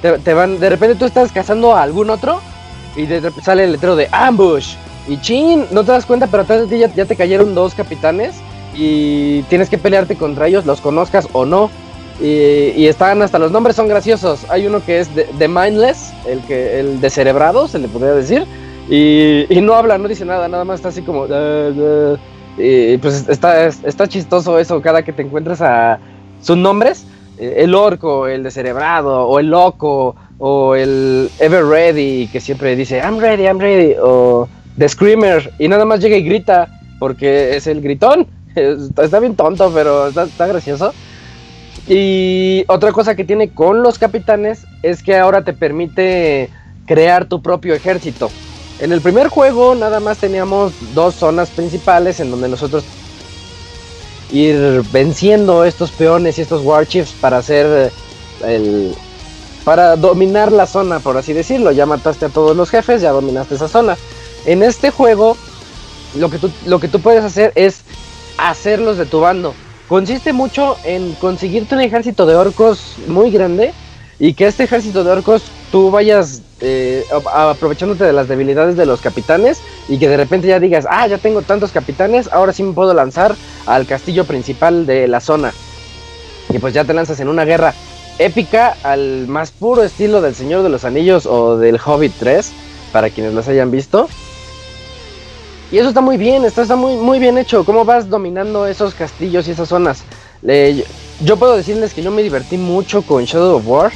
Te, te van, de repente tú estás cazando a algún otro y de sale el letrero de ambush. Y chin, no te das cuenta, pero atrás de ti ya, te cayeron dos capitanes y tienes que pelearte contra ellos, los conozcas o no. Y, están hasta los nombres son graciosos. Hay uno que es The Mindless, el que el descerebrado, se le podría decir. Y, y no habla, no dice nada, nada más está así como. Y pues está, está chistoso eso, cada que te encuentras a sus nombres. eh, El orco, el descerebrado, o el loco, o el Ever Ready, que siempre dice I'm ready, I'm ready, o The Screamer, y nada más llega y grita, porque es el gritón. Está, bien tonto, pero está gracioso. Y otra cosa que tiene con los capitanes es que ahora te permite crear tu propio ejército. En el primer juego nada más teníamos dos zonas principales en donde nosotros ir venciendo estos peones y estos warchiefs para hacer el para dominar la zona, por así decirlo. Ya mataste a todos los jefes, ya dominaste esa zona. En este juego lo que tú, lo que tú puedes hacer es hacerlos de tu bando. Consiste mucho en conseguirte un ejército de orcos muy grande y que este ejército de orcos tú vayas eh, aprovechándote de las debilidades de los capitanes y que de repente ya digas, ah, ya tengo tantos capitanes, ahora sí me puedo lanzar al castillo principal de la zona. Y pues ya te lanzas en una guerra épica al más puro estilo del Señor de los Anillos o del Hobbit 3, para quienes los hayan visto. Y eso está muy bien, está, está muy, muy bien hecho. ¿Cómo vas dominando esos castillos y esas zonas? Yo puedo decirles que yo me divertí mucho con Shadow of War.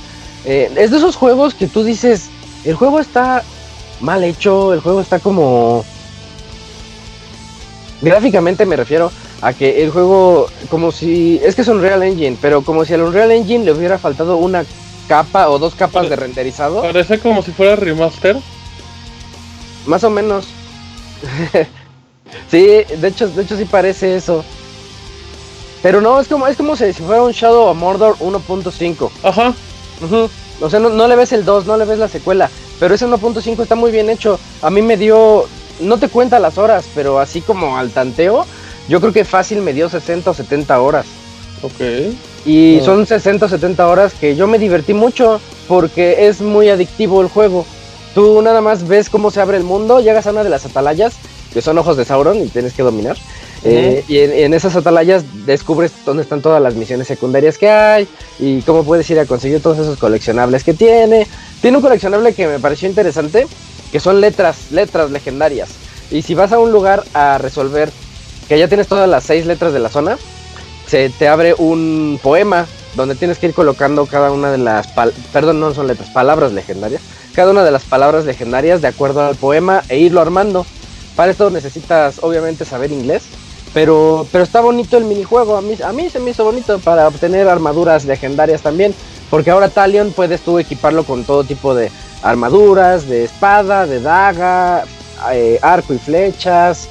Eh, es de esos juegos que tú dices, el juego está mal hecho, el juego está como... Gráficamente me refiero a que el juego, como si... Es que es un Unreal Engine, pero como si al Unreal Engine le hubiera faltado una capa o dos capas de renderizado. Parece como si fuera remaster. Más o menos. sí, de hecho, de hecho sí parece eso. Pero no, es como, es como si fuera un Shadow of Mordor 1.5. Ajá. Ujú. O sea, no, no le ves el 2, no le ves la secuela. Pero ese 1.5 está muy bien hecho. A mí me dio. No te cuenta las horas, pero así como al tanteo, yo creo que fácil me dio 60 o 70 horas. Ok. Y son 60 o 70 horas que yo me divertí mucho porque es muy adictivo el juego. Tú nada más ves cómo se abre el mundo, llegas a una de las atalayas, que son ojos de Sauron y tienes que dominar. Eh, y en, en esas atalayas descubres dónde están todas las misiones secundarias que hay y cómo puedes ir a conseguir todos esos coleccionables que tiene. Tiene un coleccionable que me pareció interesante, que son letras, letras legendarias. Y si vas a un lugar a resolver, que ya tienes todas las seis letras de la zona, se te abre un poema donde tienes que ir colocando cada una de las, perdón, no son letras, palabras legendarias, cada una de las palabras legendarias de acuerdo al poema e irlo armando. Para esto necesitas obviamente saber inglés, pero, pero está bonito el minijuego, a mí, a mí se me hizo bonito para obtener armaduras legendarias también, porque ahora Talion puedes tú equiparlo con todo tipo de armaduras, de espada, de daga, eh, arco y flechas,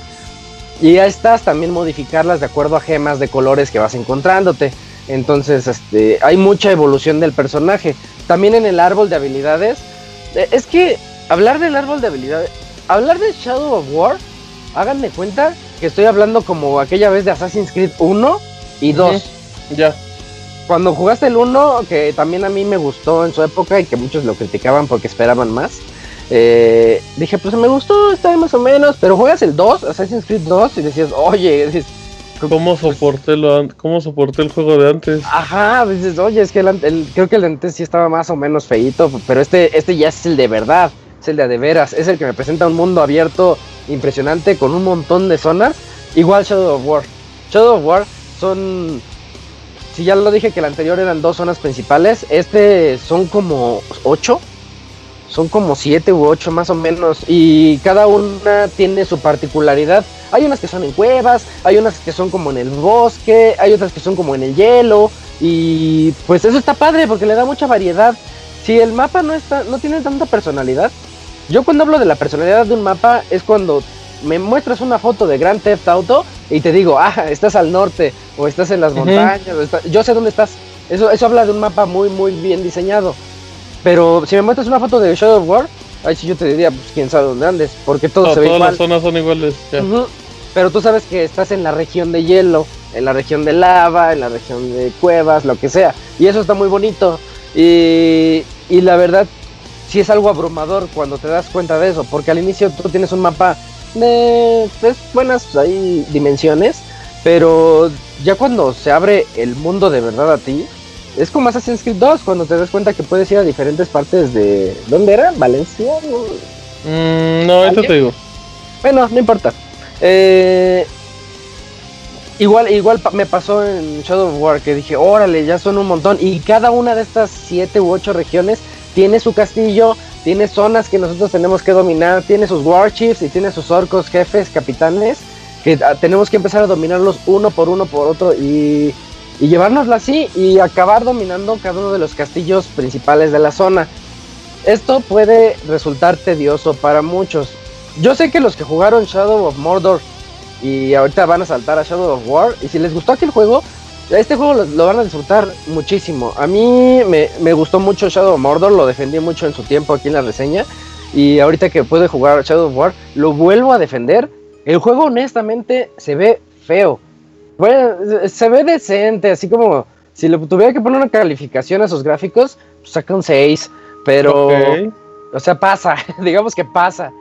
y a estas también modificarlas de acuerdo a gemas de colores que vas encontrándote. Entonces, este, hay mucha evolución del personaje. También en el árbol de habilidades. eh, Es que hablar del árbol de habilidades. Hablar de Shadow of War. Háganme cuenta que estoy hablando como aquella vez de Assassin's Creed 1 y 2. Ya. Cuando jugaste el 1, que también a mí me gustó en su época y que muchos lo criticaban porque esperaban más. eh, dije, pues me gustó, está ahí más o menos. Pero juegas el 2, Assassin's Creed 2, y decías, oye, dices, ¿Cómo soporté, lo ¿Cómo soporté el juego de antes? Ajá, dices, oye, es que el, el- creo que el de antes sí estaba más o menos feíto, pero este, este ya es el de verdad, es el de de veras, es el que me presenta un mundo abierto impresionante con un montón de zonas, igual Shadow of War. Shadow of War son, si ya lo dije que el anterior eran dos zonas principales, este son como ocho, son como siete u ocho más o menos, y cada una tiene su particularidad. Hay unas que son en cuevas, hay unas que son como en el bosque, hay otras que son como en el hielo, y pues eso está padre porque le da mucha variedad. Si el mapa no está, no tiene tanta personalidad, yo cuando hablo de la personalidad de un mapa es cuando me muestras una foto de Grand Theft Auto y te digo, ah, estás al norte o estás en las montañas, o está- yo sé dónde estás. Eso, eso habla de un mapa muy, muy bien diseñado. Pero si me muestras una foto de Shadow of War, ahí sí yo te diría, pues quién sabe dónde andes, porque todo No, se ve todas igual. las zonas son iguales. ya. Pero tú sabes que estás en la región de hielo, en la región de lava, en la región de cuevas, lo que sea. Y eso está muy bonito. Y, y la verdad, sí es algo abrumador cuando te das cuenta de eso, porque al inicio tú tienes un mapa de pues, buenas ahí dimensiones, pero ya cuando se abre el mundo de verdad a ti, es como Assassin's Creed 2, cuando te das cuenta que puedes ir a diferentes partes de... ¿Dónde era? ¿Valencia? No, Mm, no, ¿Alguien? te digo. bueno, no importa. Eh, igual, igual pa- me pasó en Shadow of War que dije, órale, ya son un montón. Y cada una de estas siete u ocho regiones tiene su castillo, tiene zonas que nosotros tenemos que dominar, tiene sus warchiefs y tiene sus orcos, jefes, capitanes, que ah, tenemos que empezar a dominarlos uno por uno por otro. Y y así y acabar dominando cada uno de los castillos principales de la zona. Esto puede resultar tedioso para muchos. Yo sé que los que jugaron Shadow of Mordor y ahorita van a saltar a Shadow of War, y si les gustó aquel juego, este juego lo, lo van a disfrutar muchísimo. A mí me, me gustó mucho Shadow of Mordor, lo defendí mucho en su tiempo aquí en la reseña. Y ahorita que pude jugar Shadow of War, lo vuelvo a defender. El juego honestamente se ve feo. Bueno, se ve decente, así como si le tuviera que poner una calificación a sus gráficos, pues saca un 6. Pero, Ok. o sea, pasa, digamos que pasa.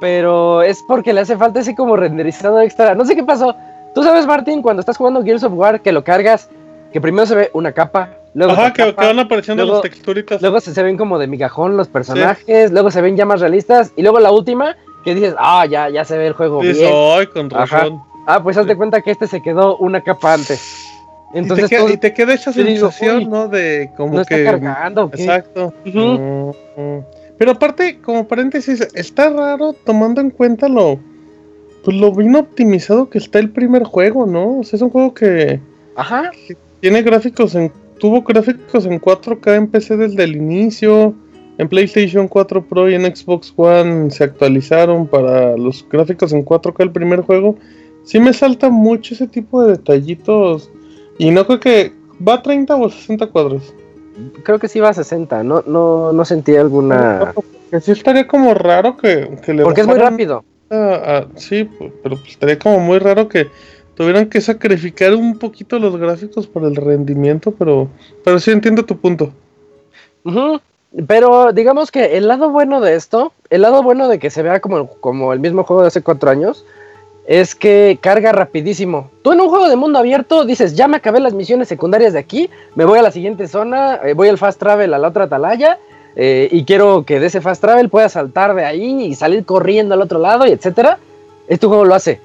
Pero es porque le hace falta así como renderizado extra. No sé qué pasó. Tú sabes, Martín, cuando estás jugando Gears of War, que lo cargas, que primero se ve una capa, luego Ajá, que, que capa, van apareciendo luego- las texturitas. luego se, se ven como de migajón los personajes, luego se ven ya más realistas, y luego la última, que dices, ah, ya, ya se ve el juego Dices, bien. "Ay, con razón. Ah, pues haz de cuenta que este se quedó una capa antes. Entonces y, te queda, y te queda esa digo, sensación, ¿no? De como no está que. cargando. Exacto. Mm, mm. Pero aparte, como paréntesis, está raro tomando en cuenta lo. Pues lo bien optimizado que está el primer juego, ¿no? O sea, es un juego que Ajá. tiene gráficos en. Tuvo gráficos en 4K en PC desde el inicio. En PlayStation 4 Pro y en Xbox One se actualizaron para los gráficos en 4K el primer juego. Sí me salta mucho ese tipo de detallitos. Y no creo que. ¿Va a 30 o 60 cuadros? Creo que sí va a 60, no, no, no sentí alguna... Sí estaría como raro que, que le Porque es muy rápido. Sí, pero pues estaría como muy raro que tuvieran que sacrificar un poquito los gráficos por el rendimiento, pero, pero sí entiendo tu punto. Pero digamos que el lado bueno de esto, el lado bueno de que se vea como, como el mismo juego de hace cuatro años, es que carga rapidísimo. Tú en un juego de mundo abierto dices, ya me acabé las misiones secundarias de aquí, me voy a la siguiente zona, eh, voy al fast travel a la otra atalaya, eh, y quiero que de ese fast travel pueda saltar de ahí y salir corriendo al otro lado, y etcétera. Este juego lo hace.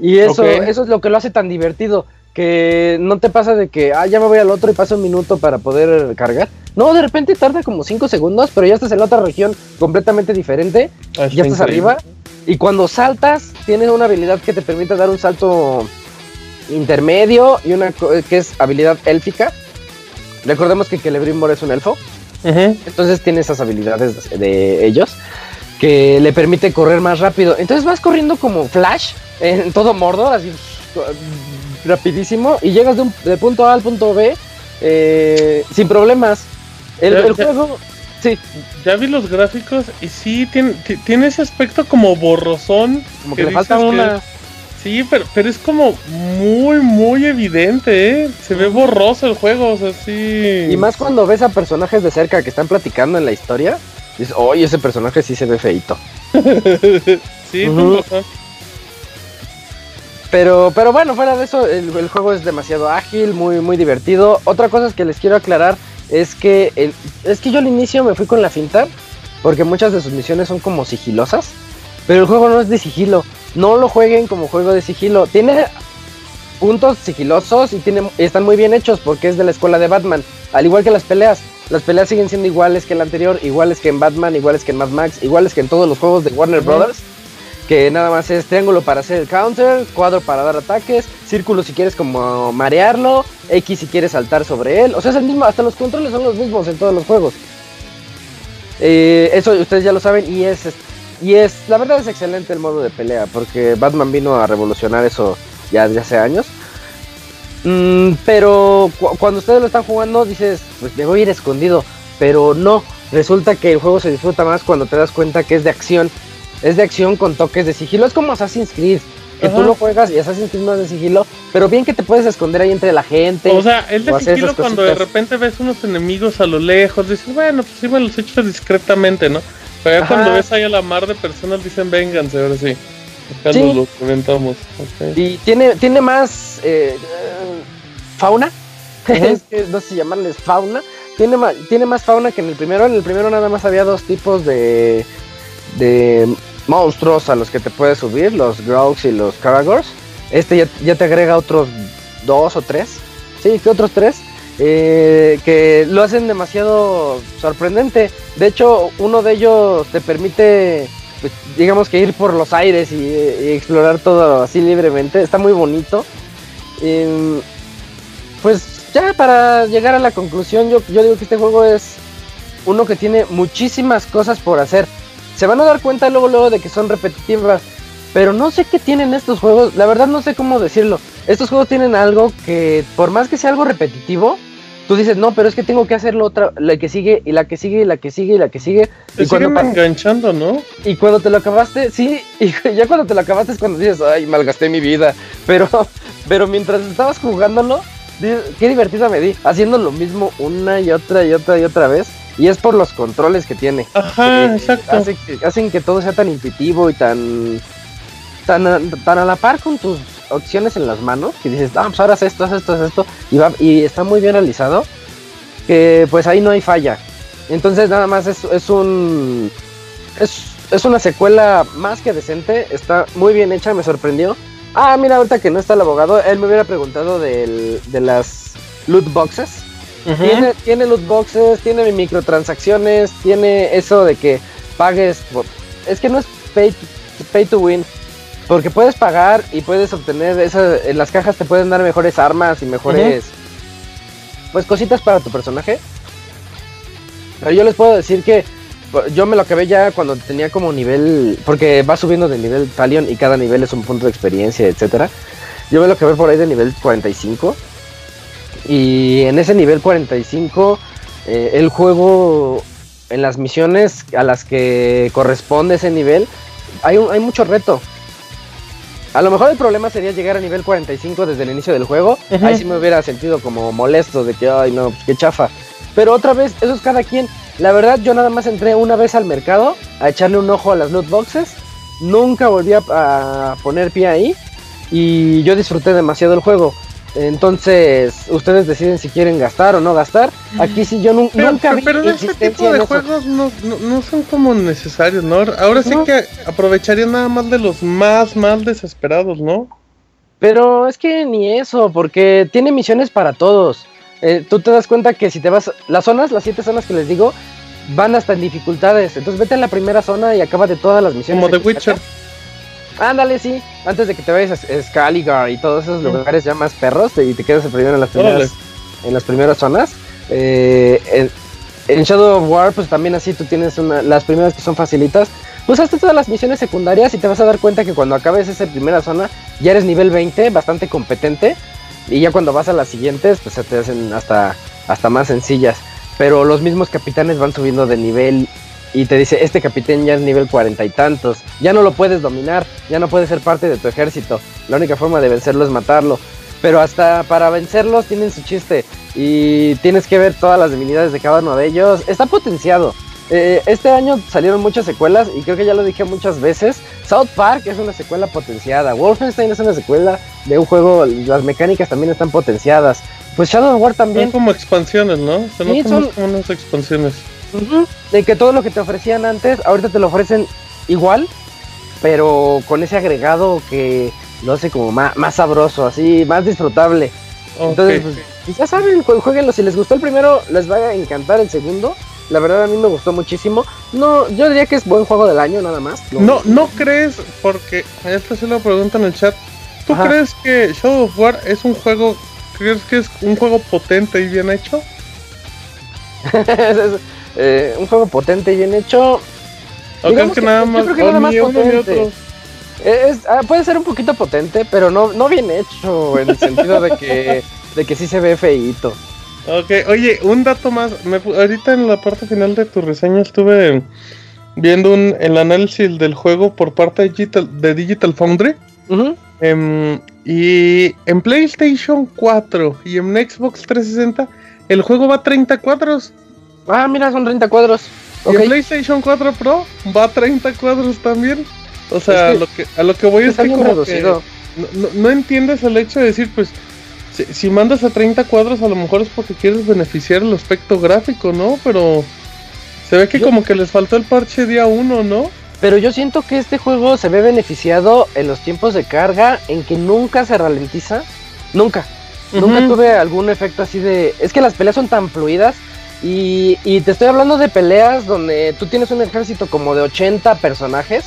Y eso, eso es lo que lo hace tan divertido. Que no te pasa de que, ah, ya me voy al otro y pasa un minuto para poder cargar. No, de repente tarda como 5 segundos, pero ya estás en la otra región completamente diferente. Ah, Ya está estás increíble. arriba. Y cuando saltas, tienes una habilidad que te permite dar un salto intermedio y una co- que es habilidad élfica. Recordemos que Celebrimbor es un elfo. Entonces tiene esas habilidades de, de ellos que le permite correr más rápido. Entonces vas corriendo como Flash en todo Mordor, así rapidísimo, y llegas de, un, de punto A al punto B eh, sin problemas. El, Ya- el ya- juego, sí, Ya vi los gráficos y sí, tiene, ti- tiene ese aspecto como borrosón. como que que le falta que-. Sí, pero, pero es como muy, muy evidente, ¿eh? Se ve borroso el juego, o sea, sí. Y más cuando ves a personajes de cerca que están platicando en la historia, dices, oye, ese personaje sí se ve feito. sí. Pero, pero bueno, fuera de eso, el, el juego es demasiado ágil, muy, muy divertido. Otra cosa que les quiero aclarar es que el- es que yo al inicio me fui con la finta, porque muchas de sus misiones son como sigilosas, pero el juego no es de sigilo. No lo jueguen como juego de sigilo. Tiene puntos sigilosos y tiene, están muy bien hechos porque es de la escuela de Batman. Al igual que las peleas. Las peleas siguen siendo iguales que el anterior, iguales que en Batman, iguales que en Mad Max, iguales que en todos los juegos de Warner Ujú. Brothers que nada más es triángulo para hacer el counter, cuadro para dar ataques, círculo si quieres como marearlo, X si quieres saltar sobre él. O sea, es el mismo, hasta los controles son los mismos en todos los juegos. Eh, eso ustedes ya lo saben y es, y es, la verdad es excelente el modo de pelea, porque Batman vino a revolucionar eso ya desde hace años. Mm, pero cu- cuando ustedes lo están jugando dices, pues me voy a ir escondido, pero no, resulta que el juego se disfruta más cuando te das cuenta que es de acción. Es de acción con toques de sigilo. Es como Assassin's Creed. Que tú lo juegas y Assassin's Creed no es de sigilo. Pero bien que te puedes esconder ahí entre la gente. O sea, el de sigilo cuando de repente ves unos enemigos a lo lejos, dices, bueno, pues sí me los echo discretamente, ¿no? Pero ya cuando ves ahí a la mar de personas dicen, vénganse, ahora sí. Acá Sí. reventamos. ok. Y tiene, tiene más eh, fauna. Es que no sé si llamarles fauna. Tiene más, tiene más fauna que en el primero. En el primero nada más había dos tipos de, de monstruos a los que te puedes subir, los Grogs y los Karagors. Este ya, ya te agrega otros dos o tres. Sí, que otros tres. Eh, que lo hacen demasiado sorprendente. De hecho, uno de ellos te permite, pues, digamos que ir por los aires y, explorar todo así libremente. Está muy bonito. Em, pues ya para llegar a la conclusión, yo, yo digo que este juego es uno que tiene muchísimas cosas por hacer. Se van a dar cuenta luego, luego de que son repetitivas. Pero no sé qué tienen estos juegos. La verdad no sé cómo decirlo. Estos juegos tienen algo que, por más que sea algo repetitivo, tú dices, no, pero es que tengo que hacerlo otra, la que sigue, y la que sigue, y la que sigue, y la que sigue. Te y cuando enganchando, ¿no? y cuando te lo acabaste, sí, y ya cuando te lo acabaste es cuando dices, ay, malgasté mi vida. Pero, pero mientras estabas jugándolo, dices, qué divertida me di, haciendo lo mismo una y otra y otra y otra vez. Y es por los controles que tiene. Ajá, Eh, exacto. hace que- hacen que todo sea tan intuitivo y tan, tan, a- tan a la par con tus opciones en las manos, que dices, ah, pues ahora haz esto, haz esto, haz esto, y, va, y está muy bien realizado, que pues ahí no hay falla. Entonces nada más es, es un... Es, es una secuela más que decente, está muy bien hecha, me sorprendió. Ah, mira, ahorita que no está el abogado, él me hubiera preguntado del- de las loot boxes. Tiene, tiene loot boxes, tiene microtransacciones, tiene eso de que pagues. por- Es que no es pay to, pay to win. Porque puedes pagar y puedes obtener. Esa, en las cajas te pueden dar mejores armas y mejores. Pues cositas para tu personaje. Pero yo les puedo decir que. pues, Yo me lo acabé ya cuando tenía como nivel. Porque va subiendo de nivel Talion y cada nivel es un punto de experiencia, etcétera. Yo me lo acabé por ahí de nivel 45. Y en ese nivel 45, eh, el juego, en las misiones a las que corresponde ese nivel, hay, un- hay mucho reto. A lo mejor el problema sería llegar a nivel 45 desde el inicio del juego. Ahí sí me hubiera sentido como molesto de que, ay, no, pues qué chafa. Pero otra vez, eso es cada quien. La verdad, yo nada más entré una vez al mercado a echarle un ojo a las loot boxes. Nunca volví a, a poner pie ahí. Y yo disfruté demasiado el juego. Entonces, ustedes deciden si quieren gastar o no gastar. Aquí sí yo nun- Pero, nunca vi pero en este tipo de juegos no, no, no son como necesarios, ¿no? Ahora sí No. que aprovecharían nada más de los más, más desesperados, ¿no? Pero es que ni eso, porque tiene misiones para todos. Eh, tú te das cuenta que si te vas, las zonas, las siete zonas que les digo, van hasta en dificultades. Entonces vete a la primera zona y acaba de todas las misiones. Como The Witcher. Ándale, sí. Antes de que te vayas a Scaligar y todos esos lugares ya más perros y te quedas primero en las primeras, en las primeras zonas. Eh, en, en Shadow of War, pues también así tú tienes una, las primeras que son facilitas. Pues hazte todas las misiones secundarias y te vas a dar cuenta que cuando acabes esa primera zona ya eres nivel 20, bastante competente. Y ya cuando vas a las siguientes, pues se te hacen hasta, hasta más sencillas. Pero los mismos capitanes van subiendo de nivel y te dice, este capitán ya es nivel cuarenta y tantos, ya no lo puedes dominar, ya no puede ser parte de tu ejército, la única forma de vencerlo es matarlo. Pero hasta para vencerlos tienen su chiste y tienes que ver todas las debilidades de cada uno de ellos. Está potenciado. Eh, este año salieron muchas secuelas y creo que ya lo dije muchas veces. South Park es una secuela potenciada. Wolfenstein es una secuela de un juego. Las mecánicas también están potenciadas. Pues Shadow of War Son también. como expansiones, ¿no? Sí, son- más como unas expansiones. De que todo lo que te ofrecían antes, ahorita te lo ofrecen igual, pero con ese agregado que lo hace como más, más sabroso, así, más disfrutable. Entonces, pues, pues ya saben, jue- jueguenlo. Si les gustó el primero, les va a encantar el segundo. La verdad, a mí me gustó muchísimo. No, yo diría que es buen juego del año, nada más. No, no crees, porque esto se lo preguntan en el chat. ¿Tú Ajá. crees que Shadow of War es un juego, crees que es un juego potente y bien hecho? Eh, un juego potente y bien hecho. ¿O crees Digamos que, que- nada yo más, creo que nada más potente. Es, ah, puede ser un poquito potente, pero no, no bien hecho, en el sentido de que, de que sí se ve feíto. Ok, oye, un dato más. Me ahorita en la parte final de tu reseña estuve viendo un, el análisis del juego por parte de Digital, de Digital Foundry. Em, y en PlayStation 4 y en Xbox 360 el juego va a 30 cuadros. Ah, mira, son 30 cuadros. Y en PlayStation 4 Pro va a 30 cuadros también. O sea, Es que a, lo que, a lo que voy es que como reducido. que no, no- entiendes el hecho de decir, pues, si, si mandas a 30 cuadros a lo mejor es porque quieres beneficiar el aspecto gráfico, ¿no? Pero se ve que Yo- como que les faltó el parche día 1, ¿no? Pero yo siento que este juego se ve beneficiado en los tiempos de carga, en que nunca se ralentiza. Nunca. Nunca tuve algún efecto así de... Es que las peleas son tan fluidas. Y, y te estoy hablando de peleas donde tú tienes un ejército como de 80 personajes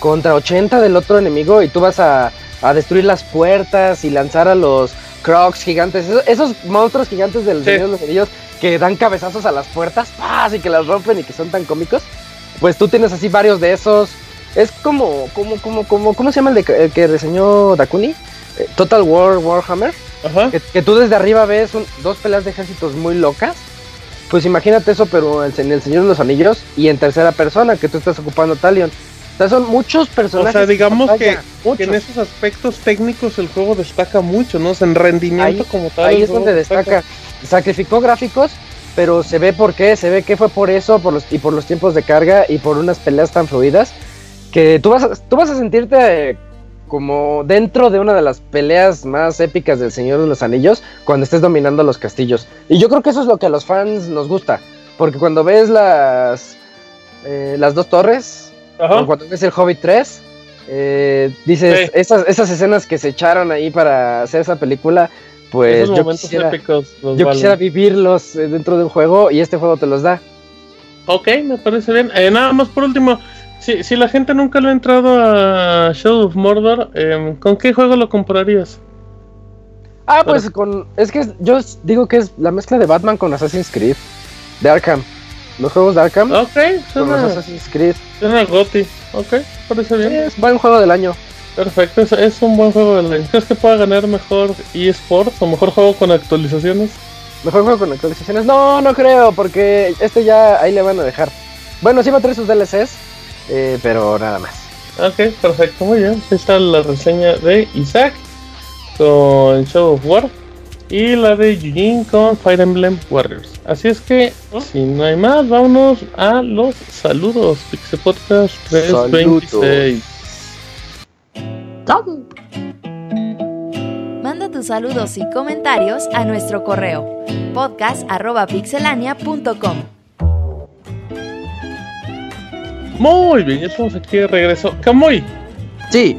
contra 80 del otro enemigo y tú vas a, a destruir las puertas y lanzar a los crocs gigantes, esos, esos monstruos gigantes del Sí. De los Anillos que dan cabezazos a las puertas, ¡paz! y que las rompen y que son tan cómicos. Pues tú tienes así varios de esos. Es como, como, como, como, ¿cómo se llama el, de, el que reseñó Dakuni? Eh, Total War Warhammer. Ajá. Que, que tú desde arriba ves un- dos peleas de ejércitos muy locas. Pues imagínate eso, pero en, El Señor de los Anillos y en tercera persona, que tú estás ocupando Talion. O sea, son muchos O personajes. sea, digamos que, en esos aspectos técnicos el juego destaca mucho, ¿no? O sea, en rendimiento Ahí- como tal. Ahí es donde destaca. Sacrificó gráficos, pero se ve por qué, se ve que fue por eso, por los, y por los tiempos de carga y por unas peleas tan fluidas, que tú vas a, tú vas a sentirte como dentro de una de las peleas más épicas del Señor de los Anillos cuando estés dominando los castillos. Y yo creo que eso es lo que a los fans nos gusta, porque cuando ves las, eh, las dos torres, Ajá. o cuando ves el Hobbit 3, eh, dices, Sí. esas, esas escenas que se echaron ahí para hacer esa película, pues Esos yo momentos quisiera, épicos yo valen. quisiera vivirlos eh, dentro de un juego y este juego te los da. Ok, me parece bien. Eh, nada más por último, si, si la gente nunca lo ha entrado a Shadow of Mordor, em, ¿con qué juego lo comprarías? Ah, pues con. Es que yo digo que es la mezcla de Batman con Assassin's Creed. De Arkham. Los juegos de Arkham Ok, con los suena, Assassin's Creed. suena Goti. Ok, parece bien. Es buen juego del año. Perfecto, es, es un buen juego del año. ¿Crees que pueda ganar mejor eSports o mejor juego con actualizaciones? Mejor juego con actualizaciones. No, no creo, porque este ya ahí le van a dejar. Bueno, sí va a traer sus DLCs, eh, pero nada más. Ok, perfecto, muy bien. Ahí está la reseña de Isaac con Shadow of War y la de Eugene con Fire Emblem Warriors. Así es que, si no hay más, vámonos a los saludos. Pixel Podcast 326. Manda tus saludos y comentarios a nuestro correo podcast.pixelania.com. Muy bien, ya estamos aquí de regreso. Kamui, Sí,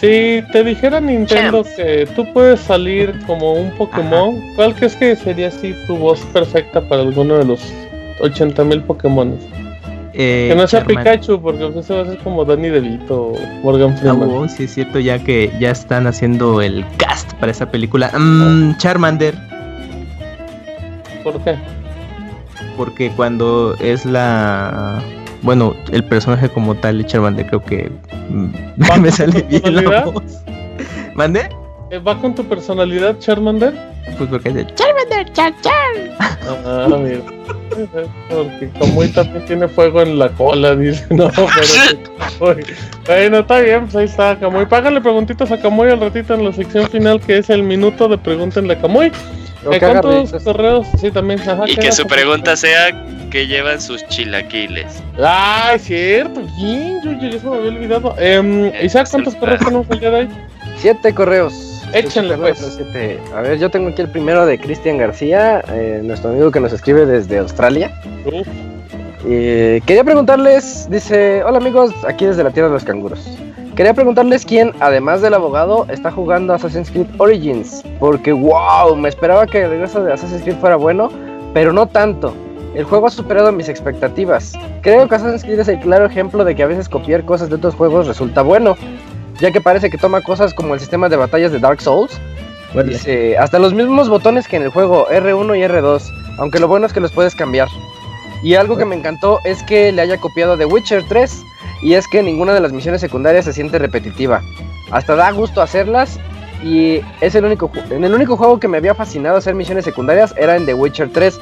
si te dijera Nintendo que tú puedes salir como un Pokémon, ¿cuál crees que sería así tu voz perfecta para alguno de los 80.000 Pokémon? eh, Que no sea Charman- Pikachu, porque ese va a ser como Danny DeVito o Morgan Ah, Freeman. oh, sí es cierto, ya que ya están haciendo el cast para esa película. Mm, Charmander, ¿Por qué? porque cuando es la... Bueno, el personaje como tal de Charmander creo que mm, ¿Va me sale bien la voz. ¿Mande? Eh, ¿Va con tu personalidad, Charmander? Pues porque hace Charmander, Char Char. Ah, mira. Porque Kamui también tiene fuego en la cola, dice. No, pero. Bueno, está bien, pues ahí está Kamui. Págale preguntitas a Kamui al ratito en la sección final, que es el minuto de pregúntenle a Kamui. Que haga ¿Cuántos risas. correos? Sí, también. Ajá, Y que su pregunta sea que llevan sus chilaquiles. Ah, es cierto. Bien, yo, yo, yo se me había olvidado. Eh, Isaac, ¿cuántos correos tenemos el día de hoy? Siete correos. Échenle, Siete pues. siete. A ver, yo tengo aquí el primero de Cristian García, eh, nuestro amigo que nos escribe desde Australia. Uf, Eh, quería preguntarles, dice, hola amigos, aquí desde la tierra de los canguros. Quería preguntarles quién, además del abogado, está jugando Assassin's Creed Origins. Porque wow, me esperaba que el regreso de Assassin's Creed fuera bueno, pero no tanto. El juego ha superado mis expectativas. Creo que Assassin's Creed es el claro ejemplo de que a veces copiar cosas de otros juegos resulta bueno, ya que parece que toma cosas como el sistema de batallas de Dark Souls. Dice, hasta los mismos botones que en el juego R1 y R2, aunque lo bueno es que los puedes cambiar. Y algo que me encantó es que le haya copiado The Witcher 3 y es que ninguna de las misiones secundarias se siente repetitiva. Hasta da gusto hacerlas y es el único en el único juego que me había fascinado hacer misiones secundarias era en The Witcher 3.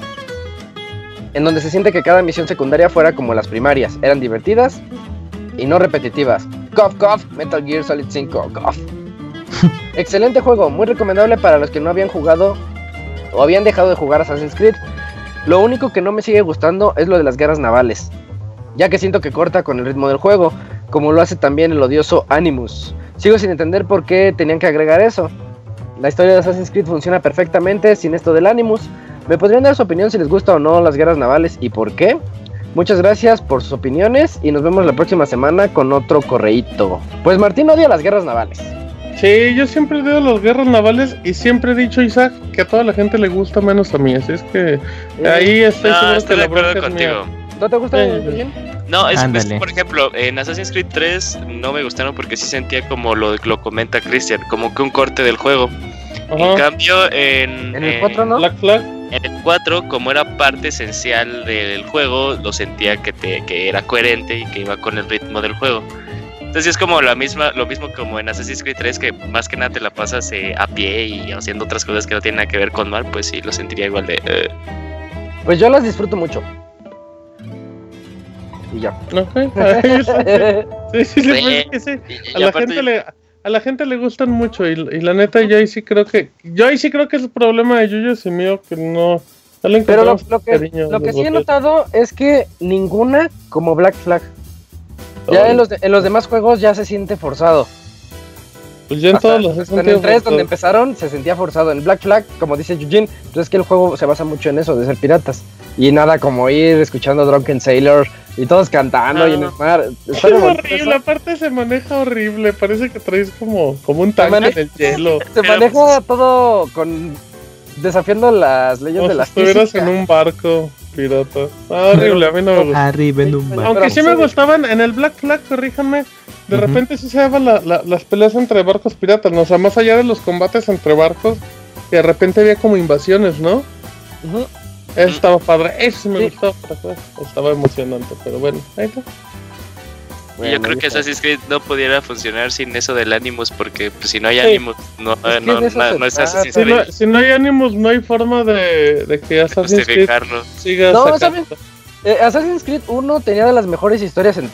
En donde se siente que cada misión secundaria fuera como las primarias, eran divertidas y no repetitivas. Cough cough, Metal Gear Solid 5, cough. Excelente juego, muy recomendable para los que no habían jugado o habían dejado de jugar Assassin's Creed. Lo único que no me sigue gustando es lo de las guerras navales, ya que siento que corta con el ritmo del juego, como lo hace también el odioso Animus. Sigo sin entender por qué tenían que agregar eso. La historia de Assassin's Creed funciona perfectamente sin esto del Animus. ¿Me podrían dar su opinión si les gusta o no las guerras navales y por qué? Muchas gracias por sus opiniones y nos vemos la próxima semana con otro correíto. Pues Martín odia las guerras navales. Sí, yo siempre veo las guerras navales y siempre he dicho, Isaac, que a toda la gente le gusta menos a mí. Así es que ahí estoy No, seguro estoy que de acuerdo mía. contigo. ¿No te gusta? Virgin? No, es, es, por ejemplo, en Assassin's Creed 3 no me gustaron porque sí sentía como lo, lo comenta Christian, como que un corte del juego. En cambio, en, En el 4 no. Black Flag. En el 4, como era parte esencial del juego, lo sentía que, te, que era coherente y que iba con el ritmo del juego. Entonces es como la misma, lo mismo como en Assassin's Creed 3, que más que nada te la pasas eh, a pie y haciendo otras cosas que no tienen nada que ver con mal, pues sí, lo sentiría igual de... eh, Pues yo las disfruto mucho. Y ya. Sí, sí, sí, que A la, gente le, a la gente le gustan mucho y, y la neta yo ahí sí creo que yo ahí sí creo que es el problema de Yuyo y mío que no, no le Pero lo, que, cariño a lo que los sí he notado es que ninguna como Black Flag. Ya en los, de- en los demás juegos ya se siente forzado. pues yo en Hasta- todos los he hasta en el 3 donde forzado. empezaron se sentía forzado. En Black Flag, como dice Eugene, pues es que el juego se basa mucho en eso, de ser piratas. Y nada como ir escuchando Drunken Sailor y todos cantando Ah. y en el mar. Está Es horrible, aparte se maneja horrible, parece que traes como, como un tanque maneja- en el hielo. Se maneja pues, todo con desafiando las leyes Como de si la estuvieras física. en un barco pirata. Ah, horrible, a mí no me gusta. Arriba en un bar. Aunque sí me gustaban, en el Black Flag, corríjanme, de repente sí se daban la- la- las peleas entre barcos piratas, ¿no? O sea, más allá de los combates entre barcos, que de repente había como invasiones, ¿no? Ujú. Eso estaba padre, eso sí me Sí. gustó, cosa, estaba emocionante, pero bueno, ahí está. Bueno, yo creo que. Assassin's Creed no pudiera funcionar sin eso del Animus, porque pues, si no hay Sí. Animus, no, que no, no, no es trata. Assassin's Si no, Creed. si no hay ánimos, no hay forma de, de que Assassin's Creed siga No, sacando. Eh, Assassin's Creed 1 tenía de las mejores historias en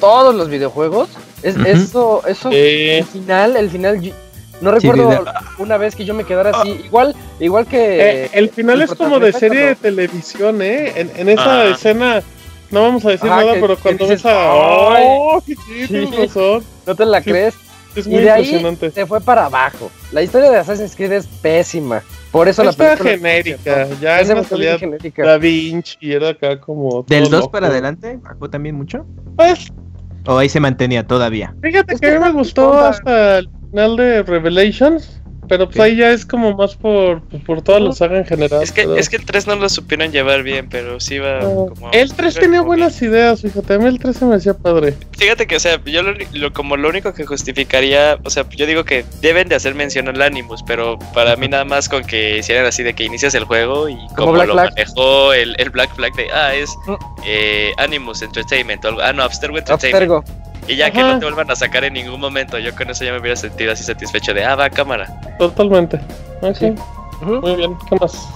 todos los videojuegos. Es. Eso, eso, el final, el final, yo- no recuerdo una vez que yo me quedara así. Igual, igual que. Eh, el final el es como de serie de televisión, ¿eh? En, en esa Ah. escena, no vamos a decir Ajá, nada, que- pero cuando dices, ves a... "Ay". ¡Oh, sí, tienes Sí. razón! no te la sí. crees. Es Y muy de ahí impresionante. se fue para abajo. La historia de Assassin's Creed es pésima. Por eso la Está película. genérica, ya Es en la demasiado salida genérica. Da Vinci y era acá como... ¿Del todo 2 loco. para adelante? ¿Bajó también mucho? Pues, ¿O ahí se mantenía todavía? fíjate Es que que a mí me gustó hasta el final de Revelations, pero pues ahí ya es como más por, por toda la saga en general. Es que, pero- es que el 3 no lo supieron llevar bien, pero sí va No. como... El 3 iba tenía bien. buenas ideas, fíjate, a mí el 3 se me hacía padre. Fíjate que, o sea, yo lo, lo- como lo único que justificaría, o sea, yo digo que deben de hacer mención al Animus, pero para mí nada más con que hicieran así de que inicias el juego y como Black lo Flag. manejó el, el Black Flag de, ah, es Mm. eh, Animus Entertainment, o algo, ah, no, Abstergo Entertainment, Abstergo. Y ya que no te vuelvan a sacar en ningún momento, yo con eso ya me hubiera sentido así satisfecho de, ah, va, cámara. Totalmente. Ok, Sí. Muy bien, ¿qué más?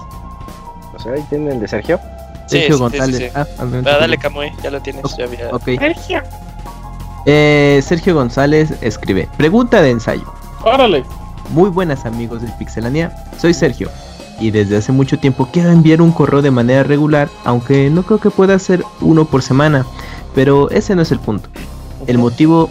O sea, ahí tiene el de Sergio. Sí, Sergio sí, González. sí, sí. Ah, dale. Camuy, ya lo tienes, ya había... Ok. Eh, Sergio González escribe: Pregunta de ensayo. Órale. Muy buenas amigos de Pixelania, soy Sergio y desde hace mucho tiempo quiero enviar un correo de manera regular, aunque no creo que pueda ser uno por semana, pero ese no es el punto. El motivo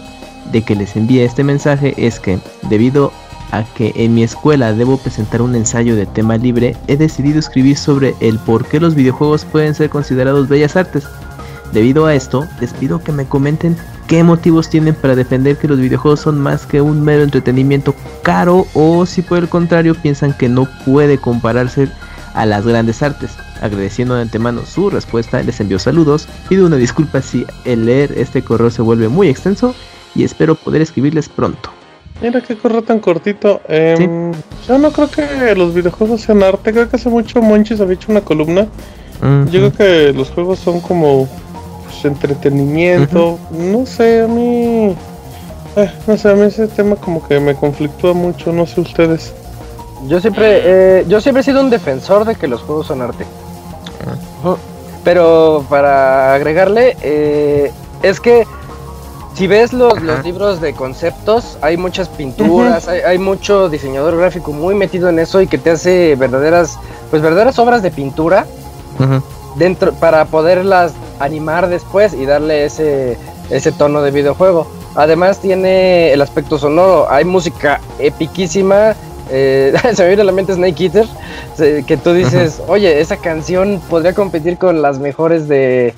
de que les envíe este mensaje es que, debido a que en mi escuela debo presentar un ensayo de tema libre, he decidido escribir sobre el por qué los videojuegos pueden ser considerados bellas artes. Debido a esto, les pido que me comenten qué motivos tienen para defender que los videojuegos son más que un mero entretenimiento caro o si por el contrario piensan que no puede compararse a las grandes artes. Agradeciendo de antemano su respuesta, les envío saludos, pido una disculpa si el leer este correo se vuelve muy extenso y espero poder escribirles pronto. Mira qué correo tan cortito. Em, Yo no creo que los videojuegos sean arte. Creo que hace mucho Monchis había hecho una columna. Yo creo que los juegos son como pues, entretenimiento. No sé, a mí. eh, no sé, a mí ese tema como que me conflictúa mucho. No sé ustedes. Yo siempre, eh, yo siempre he sido un defensor de que los juegos son arte. Pero para agregarle, eh, es que si ves los, los libros de conceptos, hay muchas pinturas, hay, hay mucho diseñador gráfico muy metido en eso y que te hace verdaderas, pues verdaderas obras de pintura dentro para poderlas animar después y darle ese, ese tono de videojuego. Además tiene el aspecto sonoro, hay música epiquísima. Eh, se me viene a la mente Snake Eater, que tú dices, oye, esa canción podría competir con las mejores de,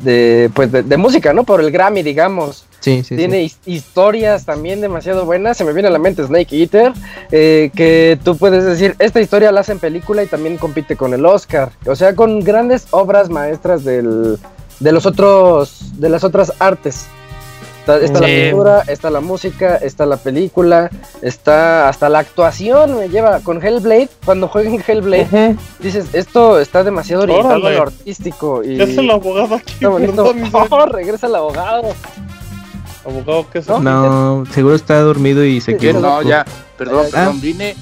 de, pues de, de música, ¿no? Por el Grammy, digamos. Sí, sí, Tiene sí. historias también demasiado buenas. Se me viene a la mente Snake Eater, eh, que tú puedes decir, esta historia la hacen película y también compite con el Oscar. O sea, con grandes obras maestras del, de los otros, de las otras artes. Está, está la pintura, está la música, está la película, está hasta la actuación. Me lleva con Hellblade. Cuando jueguen Hellblade, dices, esto está demasiado orientado Órale. a lo artístico. Y ¿Qué hace el abogado aquí? está bonito. Oh, regresa el abogado. ¿Abogado qué es? No, seguro está dormido y se Sí, quiere. No, ya, perdón, Ah. perdón, vine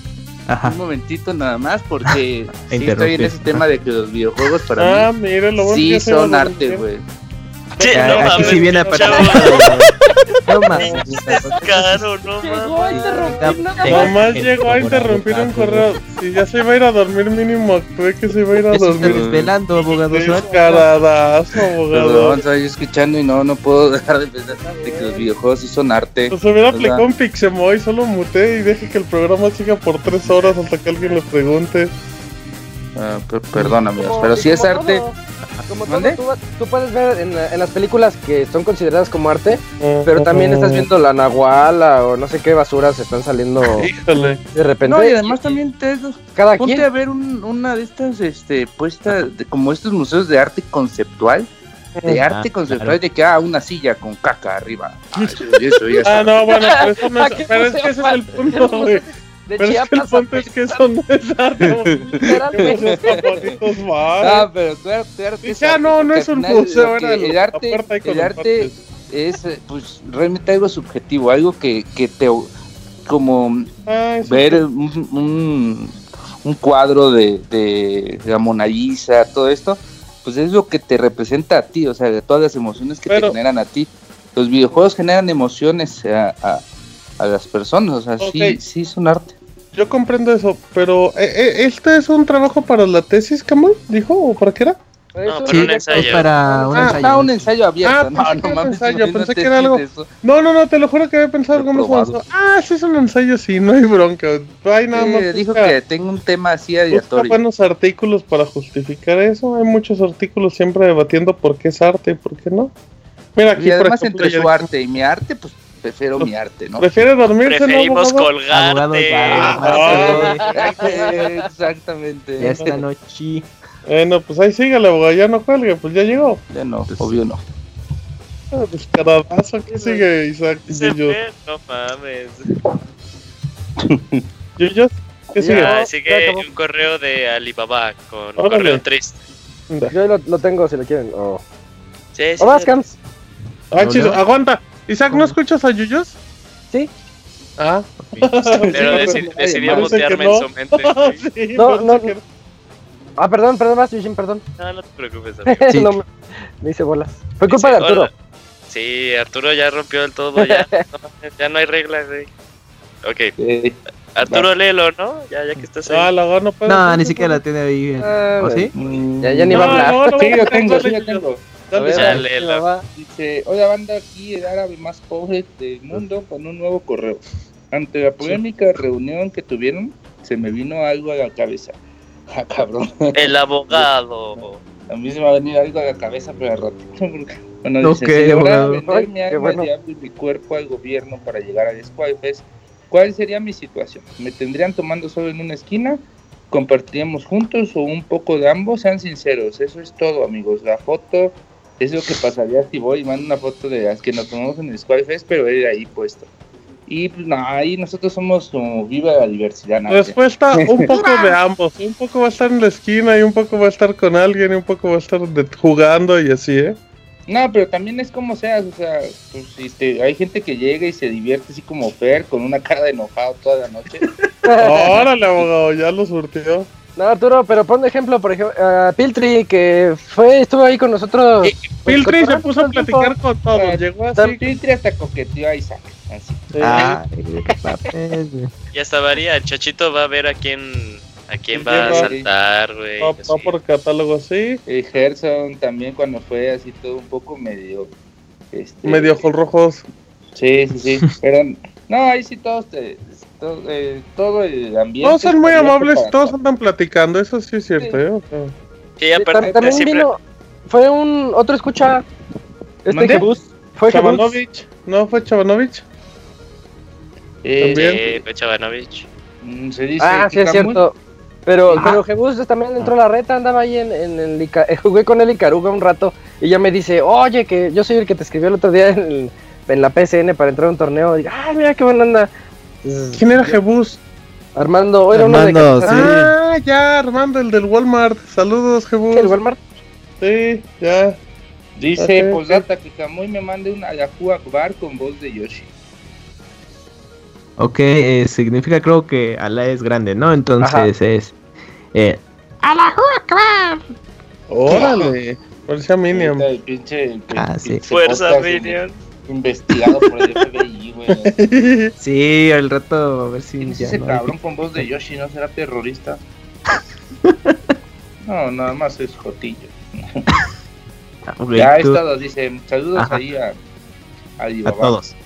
Ajá. un momentito nada más porque sí estoy en ese tema de que los videojuegos para Ah, mí mire, lo sí son arte, güey. Sí, no aquí mames, sí viene a. No mames. Caro, no mames. interrumpir nada más. Nomás llegó a interrumpir un correo. Si ya se iba a ir a dormir, mínimo actué que se iba a ir a Ya se está dormir. desvelando, abogado. Descaradazo, abogado. Perdón, estaba yo escuchando y no, no puedo dejar de pensar de que los videojuegos sí son arte. Pues hubiera aplicado un Pixemoy, solo muté y deje que el programa siga por tres horas hasta que alguien le pregunte. Ah, per- perdón, amigos, Como- pero sí es como arte. Como tú, tú puedes ver en, la- en las películas que son consideradas como arte, pero también estás viendo la nahuala o no sé qué basuras están saliendo Híjole. de repente. No, y además también te cada ponte quien. a ver un- una de estas este puestas de, como estos museos de arte conceptual. De Ah, arte conceptual claro. de que ah, una silla con caca arriba. Ah, eso, eso ya Ah, está. no, bueno, pero, eso no ¿A es, qué pero es que ese es el punto, güey. De Pero es que el Chiapas punto es que eso no es arte. Ah, pero tu arte, tu arte Dice, ah, no, no es un museo, era el- arte, el arte es eh, pues realmente algo subjetivo, algo que, que te como Ah, ver sí. un, un, un cuadro de, de la Mona Lisa, todo esto, pues es lo que te representa a ti, o sea, de todas las emociones que Pero- te generan a ti. Los videojuegos generan emociones a, a, a las personas, o sea, sí, Ok. sí son arte. Yo comprendo eso, pero eh, eh, ¿este es un trabajo para la tesis, Camuy? ¿Dijo? ¿O para qué era? No, Eso pero un es- ensayo. Para un Ah, ensayo. Ah, un ensayo abierto, Ah, no, pensé no que era un mames, ensayo, pensé que era algo- eso. No, no, no, te lo juro que había pensado algo más. Ah, sí es un ensayo, sí, no hay bronca. Hay nada Sí, más. dijo busca- que tengo un tema así busca aleatorio. buenos artículos para justificar eso. Hay muchos artículos siempre debatiendo por qué es arte y por qué no. Mira, aquí Y por además ejemplo, entre su dijo, arte y mi arte, pues prefiero mi arte, ¿no? ¿Prefiere dormirse, no, Preferimos abogado? Abogado, colgarte. ya. Ah, Exactamente. Ya esta noche. Bueno, pues ahí sígale, abogado, ya no cuelgue, pues ya llegó. Ya no, obvio no. Ah, Descaradazo, ¿qué sigue, Isaac? Yuyos? fe, No mames. ¿Yuyos? ¿Qué sigue? Ah, sigue un correo de Alibaba con Órale. correo triste. Yo lo, lo tengo si lo quieren. O Sí, sí. o Cams. Ah, ¿No, chido, no? aguanta. Isaac, ¿no escuchas a Yuyos? Sí. Ah. Pero Sí, deci- decidió mutearme no. en su mente. Sí, No, no, que Ah, perdón, perdón, vas, Yushin, perdón. No, no te preocupes, amigo. Sí. no, me, hice bolas. Fue culpa de Arturo. "Hola". Sí, Arturo ya rompió el todo, ya. No, ya no hay reglas, güey. Ok, Eh, Arturo léelo, ¿no? Ya, ya que estás ahí. Ah, la gana puede No, ni ¿no? siquiera la tiene ahí. Ah, ¿O sí? mm, Ya- ya ni va a No, hablar. no, no, Sí, no, yo tengo, sí, yo Yuyos. Dale, A dale. léelo. Dice, hola banda, aquí el árabe más pobre del mundo con un nuevo correo. Ante la polémica reunión que tuvieron, se me vino algo a la cabeza. Ah, cabrón. El abogado. A mí se me ha venido algo a la cabeza, pero al ratito. porque- Bueno, dice, Ok, si lograra abogado. vender Ay, mi alma bueno. diablo y mi cuerpo al gobierno para llegar al Squadfest, ¿cuál sería mi situación? ¿Me tendrían tomando solo en una esquina? ¿Compartiríamos juntos o un poco de ambos? Sean sinceros, eso es todo, amigos. La foto es lo que pasaría si voy y mando una foto de las que nos tomamos en el Squadfest, pero él ahí puesto. Y pues no, ahí nosotros somos como viva la diversidad. Nadia. Respuesta, un poco de ambos. Un poco va a estar en la esquina y un poco va a estar con alguien y un poco va a estar de- jugando y así, ¿eh? No, pero también es como seas, o sea, pues, si te- hay gente que llega y se divierte así como Fer, con una cara de enojado toda la noche. Órale, abogado, ya lo surtió. No, Arturo, pero pon de ejemplo, por ejemplo, a Piltri, que fue, estuvo ahí con nosotros. pues, Piltri se cotorreando puso a el tiempo. platicar con todos. Ah, Llegó así. Piltri hasta coqueteó a Isaac, así. sí. Ah, qué papel, güey. Ya está varía. El chachito va a ver a quién, a quién ¿Quién va a saltar, güey. Va, va por catálogo así. Eh, Gerson también cuando fue así todo un poco medio... Este, Medio ojos rojos. Sí, sí, sí. Pero no, ahí sí todos, te- todo, eh, todo el ambiente... Todos son muy amables y para todos andan platicando. Eso sí es cierto, ¿eh? O sea, Sí, Sí, aparte tam- también siempre- vino, fue un otro escucha. Este. Jebus. Fue. Chavanovich. ¿No fue Chavanovich? Eh, También. Sí, fue Chavanovich. mm, se dice Ah, sí es cierto. Pero, Ah. pero Jebus también entró a la reta, andaba ahí en, en el Ica- eh, jugué con él y Caruga un rato y ya me dice, oye, que yo soy el que te escribió el otro día en el, en la PSN para entrar a un torneo. Y, ay, mira qué buena onda. ¿Quién era Jebus? Armando, era uno de Armando. Sí. Ah, ya, Armando, el del Walmart. Saludos, Jebus. ¿Qué, el Walmart? Sí, ya. Dice Ok, Posdata que Kamui me mande una Yahoo Akbar con voz de Yoshi. Ok, eh, significa creo que Alá es grande, ¿no? Entonces es. Eh, Órale. Parecía Minion. El pinche, el Ah, sí. pinche Fuerza, Minion. Investigado por el FBI, güey. sí, al rato a ver si. ¿Quién es ya ese no cabrón con voz de Yoshi? ¿No será terrorista? No, nada más es Jotillo. Ah, Ya es todo, dice. Saludos Ajá. ahí a, a a todos.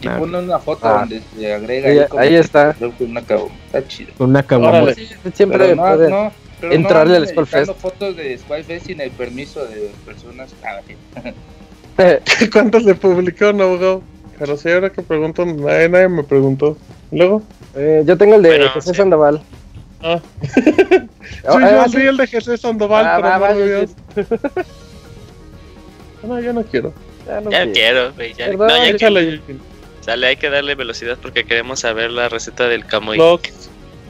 Y pone una foto Ah. donde se agrega Ahí- como ahí está. creo que una cabo. Está chido. Con una caguama. Órale. Siempre Pero no, puede- no, pero entrarle no al editando fotos de Skullfest sin el permiso de personas. Ah, sí. ¿Cuántos le publicaron, abogado? Pero sí, ahora que pregunto, nadie, nadie me preguntó. Luego. Eh, yo tengo el de Bueno, Jesús sí. Sandoval. Ah. Ah, Sí, ah, yo sí. soy el de Jesús Sandoval, Ah, pero va, no va, digas. No, yo no quiero. Ya no Ya quiero. quiero, güey. Ya, no, ya que- Échale, Yuki. sale, hay que darle velocidad porque queremos saber la receta del camoy.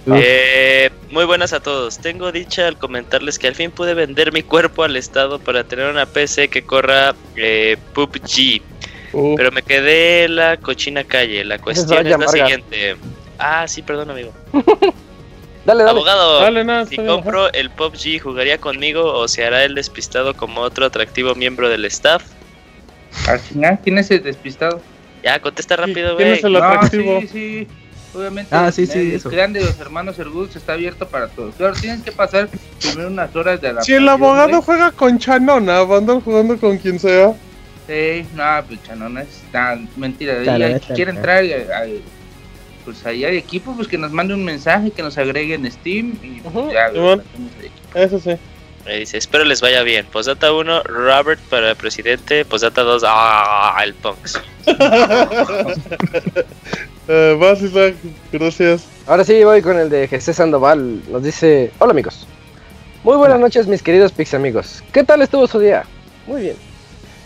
Eh, muy buenas a todos. Tengo dicha al comentarles que al fin pude vender mi cuerpo al Estado para tener una PC que corra eh, PUBG. Uh, Pero me quedé en la cochina calle. La cuestión es la siguiente. Ah, sí, perdón, amigo. Dale, dale. Abogado, Dale, nada, si compro el PUBG, ¿jugaría conmigo o se hará el despistado como otro atractivo miembro del staff? Al final, ¿quién es el despistado? Ya, contesta rápido, ¿Quién güey. es el No, atractivo? sí, sí. Obviamente, Ah, sí, sí, el eso. clan de los hermanos Erguls está abierto para todos. Claro, tienes que pasar primero unas horas de Si el abogado güey. juega con Chanona, va a andar jugando con quien sea. Sí, no, pues chanona es nah, mentira. Hay- está quiere entrar al, al- pues ahí hay equipo, pues que nos mande un mensaje, que nos agregue en Steam y pues, ya. Eso sí. Me dice, espero les vaya bien. Posdata 1, Robert para presidente. Posdata 2, ah, el Punks. Eh, vas, Isaac. Gracias. Ahora sí voy con el de Jesús Sandoval. Nos dice: Hola amigos. Muy buenas noches, mis queridos Pix amigos. ¿Qué tal estuvo su día? Muy bien.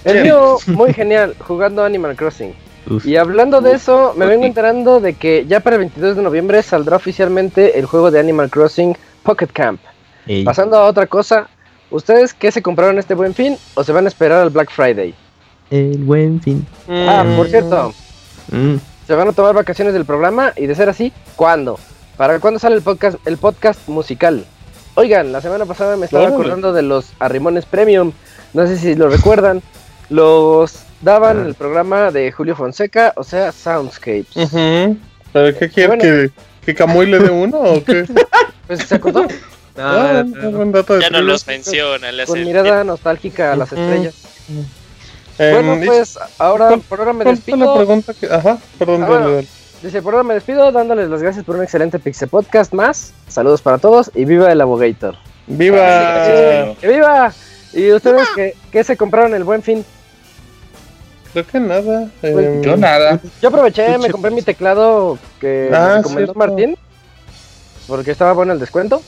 El mío, muy genial, jugando Animal Crossing. Uf. Y hablando de eso, me vengo enterando de que ya para el 22 de noviembre saldrá oficialmente el juego de Animal Crossing Pocket Camp. Ey, Pasando a otra cosa, ¿ustedes qué se compraron este buen fin o se van a esperar al Black Friday? el buen fin. Ah, por cierto, Mm, se van a tomar vacaciones del programa y de ser así, ¿cuándo? ¿Para cuándo sale el podcast, el podcast musical? Oigan, la semana pasada me estaba acordando de los Arrimones Premium. No sé si lo recuerdan. Los daban en el programa de Julio Fonseca, o sea, Soundscapes. Ujú. ¿Pero qué quiere? Bueno. ¿Que, ¿Que Camuy le dé uno o qué? Pues se acordó Ah, no, no, no. buen dato de Ya no los menciona. Le con mirada nostálgica a las estrellas. Eh, Bueno, dice- pues ahora por ahora me ¿cuál fue la despido. pregunta que... Ajá, perdón, Ah, bueno. Dice, por ahora me despido dándoles las gracias por un excelente Pixel Podcast más. Saludos para todos y viva el Abogator. ¡Viva! Gracias, ¡Que viva! ¿Y ustedes qué, qué se compraron el buen fin? Creo que nada. Pues, em, Yo nada. Yo aproveché, me compré mi teclado que Ah, me recomendó cierto. Martín. Porque estaba bueno el descuento.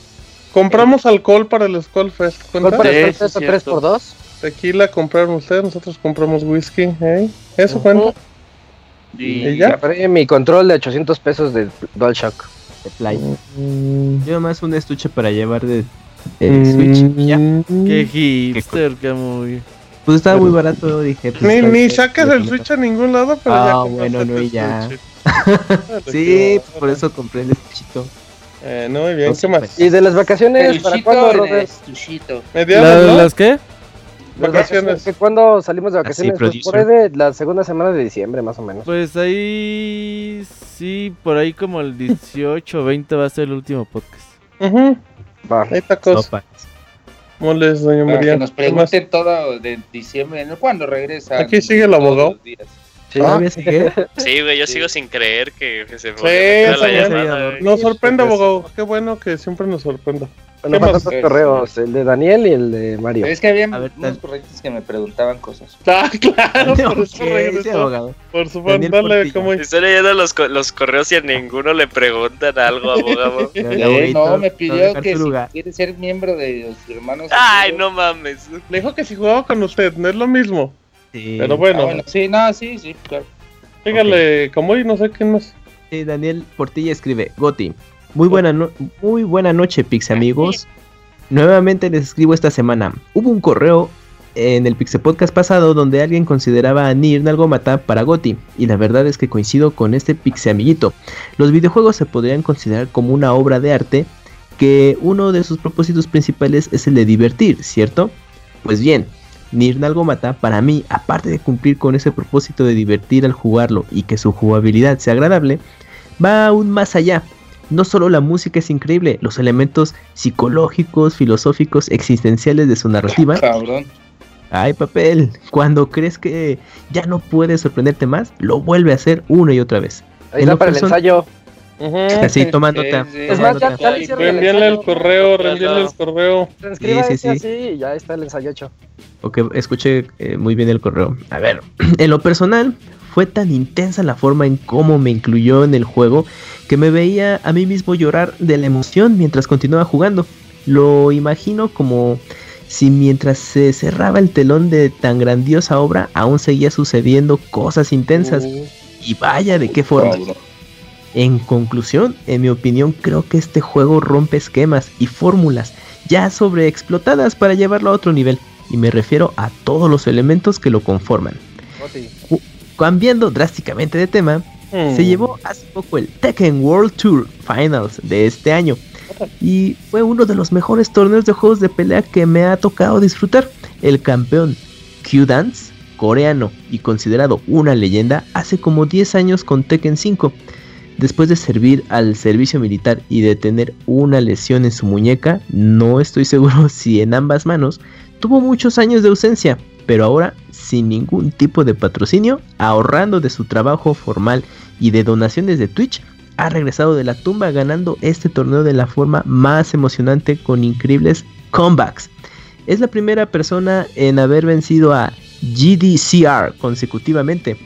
Compramos alcohol para el Skull Fest. ¿Cuál ¿Cuenta? para el precio cierto. 3x2? Tequila compraron ustedes, nosotros compramos whisky. ¿eh? Eso Ujú. cuenta. Y, ¿Y ya? Compré mi control de 800 pesos de DualShock. de Play. Mm, Yo más un estuche para llevar de, de Switch. y Ya. mm, Qué hipster, Camuy. Pues estaba muy barato, dije. pues, Ni, ni sacas el. Switch a ningún lado, pero ya Ah, compraste bueno, no, ya. Switch. Sí, por eso compré el estuchito. Eh, no, muy bien, No ¿qué sé, más? pues. ¿Y de las vacaciones el para cuándo, Robert? Mediados, ¿La- ¿no? ¿Las qué? Vacaciones. ¿que ¿Cuándo salimos de vacaciones? pues producer. por ahí de la segunda semana de diciembre, más o menos. Pues ahí sí, por ahí como el 18 o 20 va a ser el último podcast. Ujú, Va. Ahí está cosa. Sopa. Moles, doña Para María. que nos pregunten todo de diciembre, ¿no? ¿Cuándo regresa? Aquí sigue el abogado. Los días. Sí. ¿Todavía sigue? Sí, güey, yo sigo sin creer que que se Sí, la ya llamada. Nos sorprende, Pues- abogado. Qué bueno que siempre nos sorprenda. Bueno, correos, el de Daniel y el de Mario. Pero es que había ver, unos que me preguntaban cosas. Ah, claro, por sí, abogado. Por su Daniel dale. ¿cómo Estoy leyendo los, co- los correos y a ninguno le preguntan algo, abogado. Eh, no, me pidió que si quiere ser miembro de los hermanos. Ay, no mames. Le dijo que si jugaba con usted, no es lo mismo. Sí. Pero Ah, bueno, sí, no, sí, sí, claro. dígale, como hoy no sé quién más. Sí, Daniel Portilla escribe, Goti, muy buena, no- muy buena noche, Pix amigos. Nuevamente les escribo esta semana. Hubo un correo en el Pixel Podcast pasado donde alguien consideraba a Nier Nalgomata para Goti, y la verdad es que coincido con este Pixel amiguito. Los videojuegos se podrían considerar como una obra de arte que uno de sus propósitos principales es el de divertir, ¿cierto? Pues bien, Nier Nalgomata para mí, aparte de cumplir con ese propósito de divertir al jugarlo y que su jugabilidad sea agradable, va aún más allá. No solo la música es increíble, los elementos psicológicos, filosóficos, existenciales de su narrativa. Cabrón. Ay, papel, cuando crees que ya no puedes sorprenderte más, lo vuelve a hacer una y otra vez. Ahí está para el person- Así, toma nota. Sí, sí. Es más, ya, nota. ya le hicieron el Reenvíenle el ensayo. correo, reenvíenle el correo. Transcriba Sí, sí, ese sí. así y ya está el ensayo hecho. Ok, escuché eh, muy bien el correo. A ver, en lo personal, fue tan intensa la forma en cómo me incluyó en el juego que me veía a mí mismo llorar de la emoción mientras continuaba jugando. Lo imagino como si mientras se cerraba el telón de tan grandiosa obra aún seguía sucediendo cosas intensas. Y vaya de qué forma. En conclusión, en mi opinión, creo que este juego rompe esquemas y fórmulas ya sobreexplotadas para llevarlo a otro nivel, y me refiero a todos los elementos que lo conforman. Cambiando drásticamente de tema, Mm. se llevó hace poco el Tekken World Tour Finals de este año, y fue uno de los mejores torneos de juegos de pelea que me ha tocado disfrutar. El campeón Q-Dance, coreano y considerado una leyenda, hace como 10 años con Tekken 5. Después de servir al servicio militar y de tener una lesión en su muñeca, no estoy seguro si en ambas manos, tuvo muchos años de ausencia, pero ahora sin ningún tipo de patrocinio, ahorrando de su trabajo formal y de donaciones de Twitch, ha regresado de la tumba ganando este torneo de la forma más emocionante con increíbles comebacks. Es la primera persona en haber vencido a GDCR consecutivamente.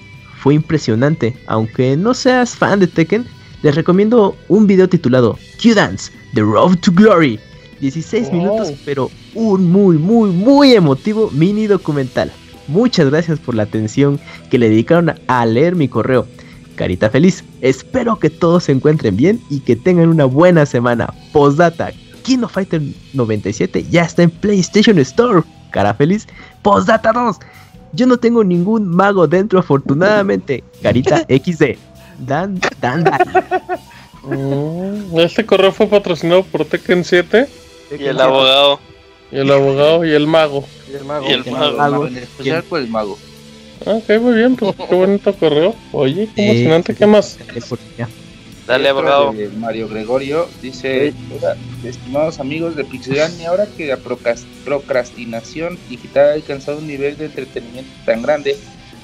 Fue impresionante, aunque no seas fan de Tekken, les recomiendo un video titulado Q-Dance, The Road to Glory. 16 Oh. minutos, pero un muy, muy, muy emotivo mini documental. Muchas gracias por la atención que le dedicaron a- a leer mi correo. Carita feliz, espero que todos se encuentren bien y que tengan una buena semana. Postdata, King of Fighter 97 ya está en PlayStation Store. Cara feliz, Postdata 2. Yo no tengo ningún mago dentro afortunadamente. Carita XD. Dan, dan, dan. Mm, Este correo fue patrocinado por Tekken 7 Y el abogado. y el abogado y el mago. Y el mago. Y el mago. mago, en especial por el mago. Ok, muy bien, pues qué bonito correo. Oye, qué emocionante, ¿qué más? Dale, abogado. de Mario Gregorio dice: "Hola, estimados amigos de Pixelania, ahora que la procras- procrastinación digital ha alcanzado un nivel de entretenimiento tan grande,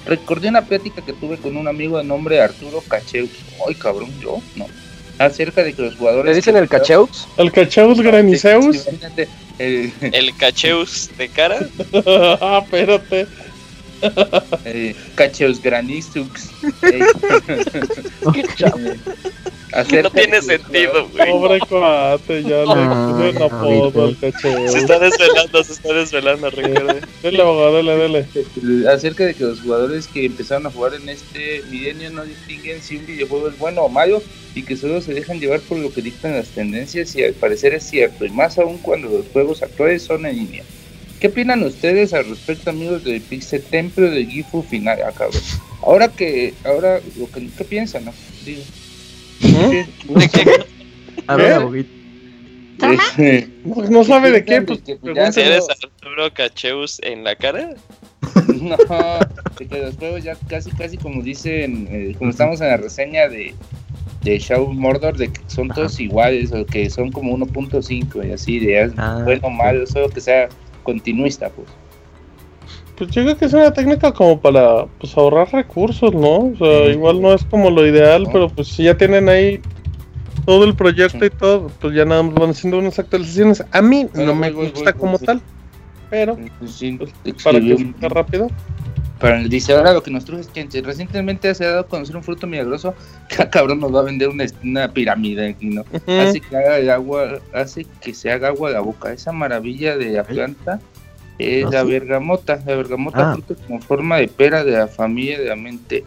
recordé una plática que tuve con un amigo de nombre Arturo Cacheus. Ay, cabrón, yo no. Acerca de que los jugadores. ¿Le dicen el cacheux? ¿El Cachaus Graniceus? El, El cacheus de cara. ah, espérate. Eh, Cacheus Granistux. Eh, acerca No de tiene que los sentido, güey. Pobre cuate, ya le Ah, puse un apodo al Se Cachaus. está desvelando, se está desvelando, recuerde. Dele, abogado, dele, dele. Eh, acerca de que los jugadores que empezaron a jugar en este milenio no distinguen si un videojuego es bueno o malo y que solo se dejan llevar por lo que dictan las tendencias y al parecer es cierto y más aún cuando los juegos actuales son en línea. ¿Qué opinan ustedes al respecto amigos del Pixel Templo del Gifu final? Ah, cabrón. Ahora que, ahora, lo que, ¿qué piensan? No? Digo. ¿De qué? A ver. Eh, No, no sabe de qué, pues Que, pues. ¿Eres Arturo Cacheus en la cara? No, de que los juegos ya casi, casi como dicen, eh, como estamos en la reseña de, de Shadow Mordor, de que son todos iguales o que son como 1.5 y así, de es Ah, bueno o malo, solo que sea continuista, pues. Pues yo creo que es una técnica como para pues ahorrar recursos, ¿no? O sea, igual no es como lo ideal, pero pues si ya tienen ahí todo el proyecto y todo, pues ya nada más van haciendo unas actualizaciones. A mí no me voy, gusta voy, como tal, pero Pues, para que sea rápido. Para dice ahora lo que nos truje es que recientemente se ha dado a conocer un fruto milagroso que cabrón nos va a vender una, una pirámide aquí, ¿no? Hace que haga el agua, hace que se haga agua a la boca. Esa maravilla de la planta Es ¿Ah, la sí? bergamota. La bergamota Ah. fruto con forma de pera de la familia de la mente.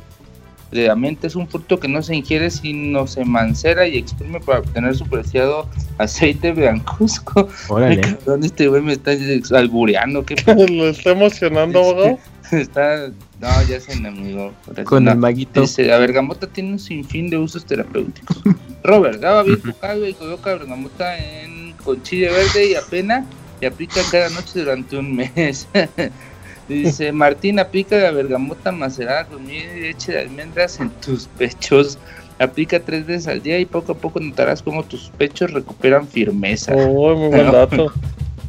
De la mente es un fruto que no se ingiere sino se mancera y exprime para obtener su preciado aceite blancuzco. Órale. Cabrón, este güey me está albureando. ¿Qué Lo está emocionando, abogado. está? No, ya se enamigó. Con No. el maguito. Dice, la bergamota tiene un sinfín de usos terapéuticos. Robert, daba bien tu caldo y coloca bergamota en, con chile verde y apena y aplica cada noche durante un mes. Dice, Martín, aplica la bergamota macerada con miel y leche de almendras en tus pechos. Aplica tres veces al día y poco a poco notarás cómo tus pechos recuperan firmeza. Oh, muy buen dato.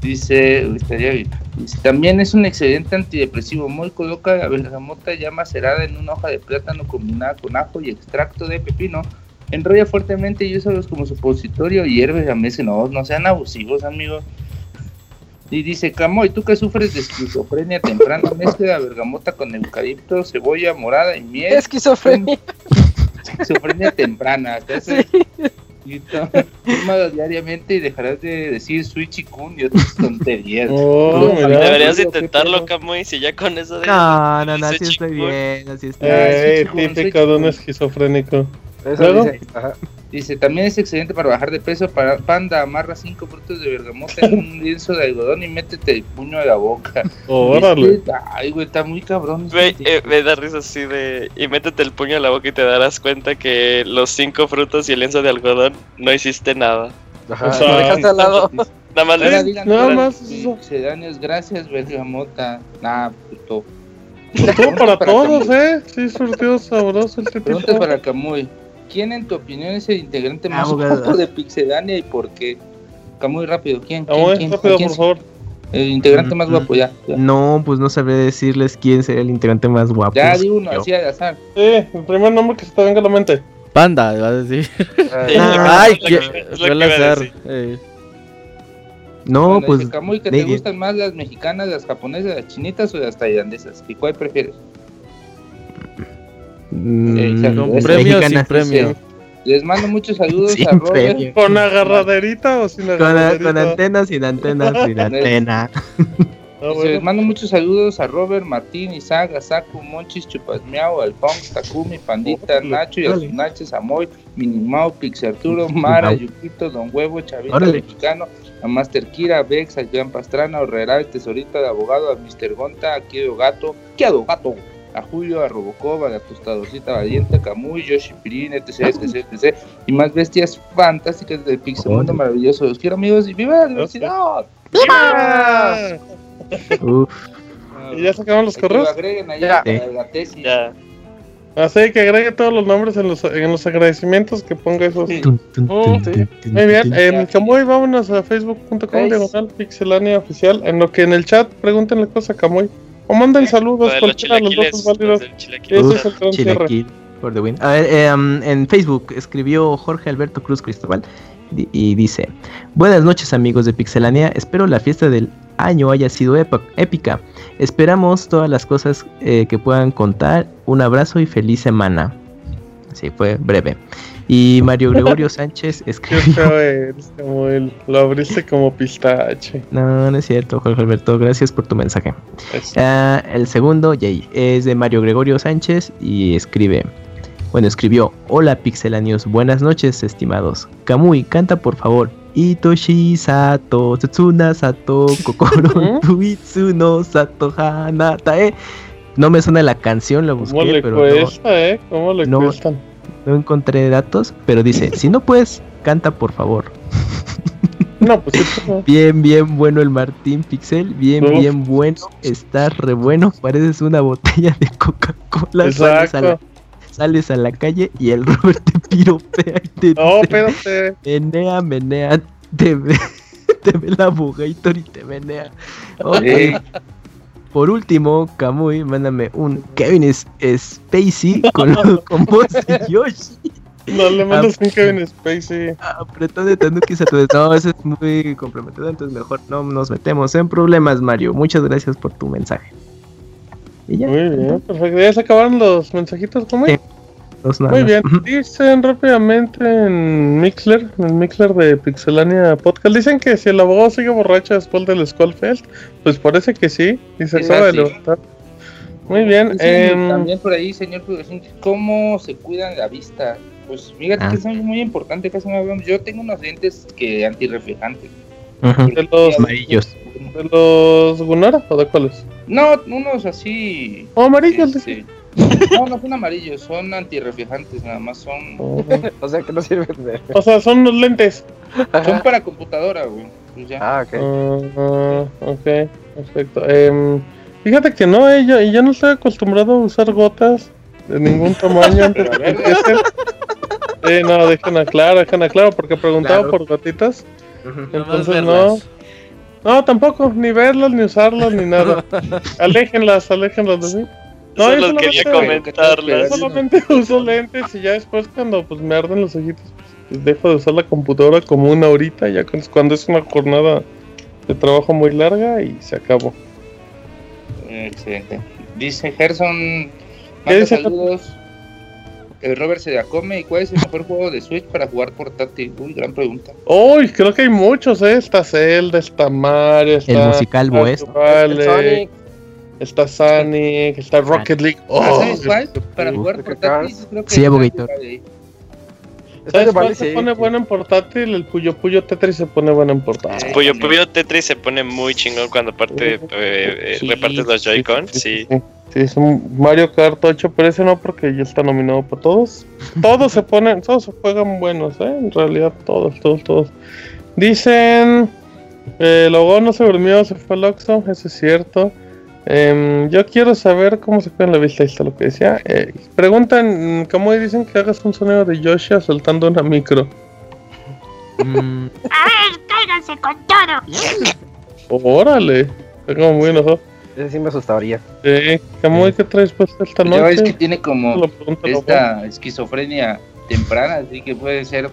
Dice, también es un excelente antidepresivo. Muy coloca la bergamota ya macerada en una hoja de plátano combinada con ajo y extracto de pepino. Enrolla fuertemente y úsalos como supositorio y hierve a meses. No, no sean abusivos, amigos. Y dice, Camoy, tú que sufres de esquizofrenia temprana, mezcla la bergamota con eucalipto, cebolla morada y miel. Esquizofrenia. Esquizofrenia temprana. Te hace y to- tómalo diariamente y dejarás de decir Switch y Kun y otras tonterías. Oh, mira. Deberías ¿Qué intentarlo? Camuy, si ya con eso de... No, no, no, así estoy bien, así estoy Eh, chico, típico de un esquizofrénico. Eso dice. Ajá. Dice, también es excelente para bajar de peso. Para panda, amarra cinco frutos de bergamota en un lienzo de algodón y métete el puño a la boca. Órale. Ay, güey, está muy cabrón. Este eh, me da risa así de... Y métete el puño en la boca y te darás cuenta que los cinco frutos y el lienzo de algodón no hiciste nada. Ajá. O sea, Lo dejaste al lado. Nada más Ahora le... digan nada más eso. Gracias, bergamota. Nah, puto. Todo para todos, Camuy. ¿eh? Sí, surtido sabroso el tipito. para Camuy. ¿Quién en tu opinión es el integrante más guapo de Pixedania y por qué? Camuy, rápido. ¿Quién? ¿Quién? Vamos, quién? rápido, ¿Quién por es favor. El integrante más Mm, guapo, ya. Ya, No, pues no sabré decirles quién sería el integrante más guapo. ya di uno, así al azar. Sí, el primer nombre que se te venga a la mente. Panda, va a decir. Ah, Ay, es lo que fue al azar. Eh, No, Bueno, pues Camuy, ¿que te gustan más las mexicanas, las japonesas, las chinitas o las tailandesas? ¿Y cuál prefieres? Mm, Eh, con premio sin premio. Les mando muchos saludos Sin a Robert. premio. ¿Con agarraderita o sin Con, agarraderita? con antenas, sin antenas, sin antena. Ah, bueno. Les mando muchos saludos a Robert, Martín, Isaac, Asaku, Monchis, Chupasmiao, Alphonse, Takumi, Pandita, Órale, Nacho y a sus órale. nachos, Amoy, Minimao, Pixie Arturo, Mara, Wow. Yuquito, Don Huevo, Chavito Órale. Mexicano, a Master Kira, Bex, al Gran Pastrana, Herrera, el Tesorito, al Abogado, a Mr. Gonta, a Kiedo Gato, Kiedo Gato, a Julio, a Robocop, a la Tostadorcita Valiente, a Camuy, Yoshi Pirín, etc, etc, etc, y más bestias fantásticas del Pixel Mundo maravilloso. Los quiero amigos y viva la diversidad. Uf, ¿Y ya sacaron los Que lo correos? agreguen allá para la tesis. Ya. Así que agregue todos los nombres en los, en los agradecimientos que ponga esos. Sí. Oh, sí. Muy bien, Camuy vámonos a facebook.com Face. diagonal pixelania oficial. En lo que en el chat pregúntenle cosas a Camuy. O manden saludos, Lo de los dos es chilaquiles, válido. los del chilaquiles. Eso Uf, es el gran cierre. Chilaquil for the win. A ver, eh, um, en Facebook escribió Jorge Alberto Cruz Cristóbal y dice: Buenas noches, amigos de Pixelania. Espero la fiesta del año haya sido épica. Esperamos todas las cosas eh, que puedan contar. Un abrazo y feliz semana. Sí, fue breve. Y Mario Gregorio Sánchez Qué escribió. feo eres, Camuy. Lo abriste como pistache. No, no es cierto, Jorge Alberto. Gracias por tu mensaje. Eso. Ah, el segundo, Jay, es de Mario Gregorio Sánchez y escribe. Bueno, escribió: Hola pixelanios, buenas noches, estimados. Kamui, canta por favor. Itoshi Sato, Setsuna Sato, Kokoro Tuitsu no Sato Hanatae. No me suena la canción, la ¿Cómo busqué, le pero no, cuesta, eh? ¿Cómo le no. cuestan? No encontré datos. Pero dice: Si no puedes, canta por favor. No, pues no. Bien, bien bueno el Martín Pixel. Bien, bien bueno. Está re bueno. Pareces una botella de Coca-Cola. Sales a, la, Exacto. sales a la calle y el Robert te piropea y te No, dice, menea, menea. Te ve, te ve la Bugator y te menea. Ok. Por último, Kamui, mándame un Kevin Spacey con, con voz de Yoshi. No le mandas un Kevin Spacey. Apretón de Tanuki Sato. No, eso es muy complementado, entonces mejor no nos metemos en problemas, Mario. Muchas gracias por tu mensaje. Y ya. Muy bien, perfecto. ¿Ya se acabaron los mensajitos, Camuy? Sí. Dos nada Muy bien, dicen rápidamente en Mixler, en el Mixler de Pixelania Podcast, dicen que si el abogado sigue borracho después del Skullfest, pues parece que sí, y se Es acaba de levantar. Muy bien, Dicen em, también por ahí, señor cómo se cuidan la vista. Pues fíjate Ah. que es algo muy importante, casi no hablamos. Yo tengo unos lentes que antirreflejantes. De los, Amarillos. de los Gunara o de cuáles? No, unos así. Oh, amarillos, este, No, no son amarillos, son antirreflejantes, nada más son. O sea que no sirve de. O sea, son los lentes. Son para computadora, güey. Pues ya. Ah, ok. Ah, ok, perfecto. Em, fíjate que no, eh, yo, y yo no estoy acostumbrado a usar gotas de ningún tamaño antes de que no, dejen aclaro, dejen aclaro, porque preguntaba Claro. por gotitas. Entonces no. No, tampoco, ni verlas, ni usarlas, ni nada. aléjenlas, aléjenlas de mí. No, yo Solo quería solamente, comentarlas. yo solamente uso lentes y ya después cuando pues me arden los ojitos, pues, dejo de usar la computadora como una horita, ya cu- cuando es una jornada de trabajo muy larga y se acabó. Excelente. Dice Gerson, ¿Qué manda dice saludos. El Robert se la come. ¿Y cuál es el mejor juego de Switch para jugar portátil? Uy, gran pregunta. Uy, creo que hay muchos, ¿eh? Está Zelda, está Mario, está... El musical El Sonic. Está Sonic, está Rocket League. ¿Ah, Oh, ¿Sabes cuál? Para jugar portátil, yo creo que Sí, Abogator. ¿Sabes cuál se pone bueno en portátil? El Puyo Puyo Tetris se pone bueno en portátil. Puyo Puyo Tetris se pone muy chingón cuando aparte eh, eh, Sí, repartes los Joy-Con. Sí. sí. Sí, es un Mario Kart 8, pero ese no porque ya está nominado para todos. Todos se ponen, todos se juegan buenos, ¿eh? En realidad todos, todos, todos. Dicen, eh, el abogado no se durmió, se fue al Oxxo, eso es cierto. Em, yo quiero saber cómo se cuida la vista, ahí está lo que decía. Eh, preguntan, mm, ¿cómo dicen que hagas un sonido de Yoshi soltando una micro? Mm, Órale, está como muy enojado. Ese sí me asustaría. Eh, Camuy, ¿qué traes puesto esta Ya ves que noche? tiene como esta esquizofrenia temprana, así que puede ser,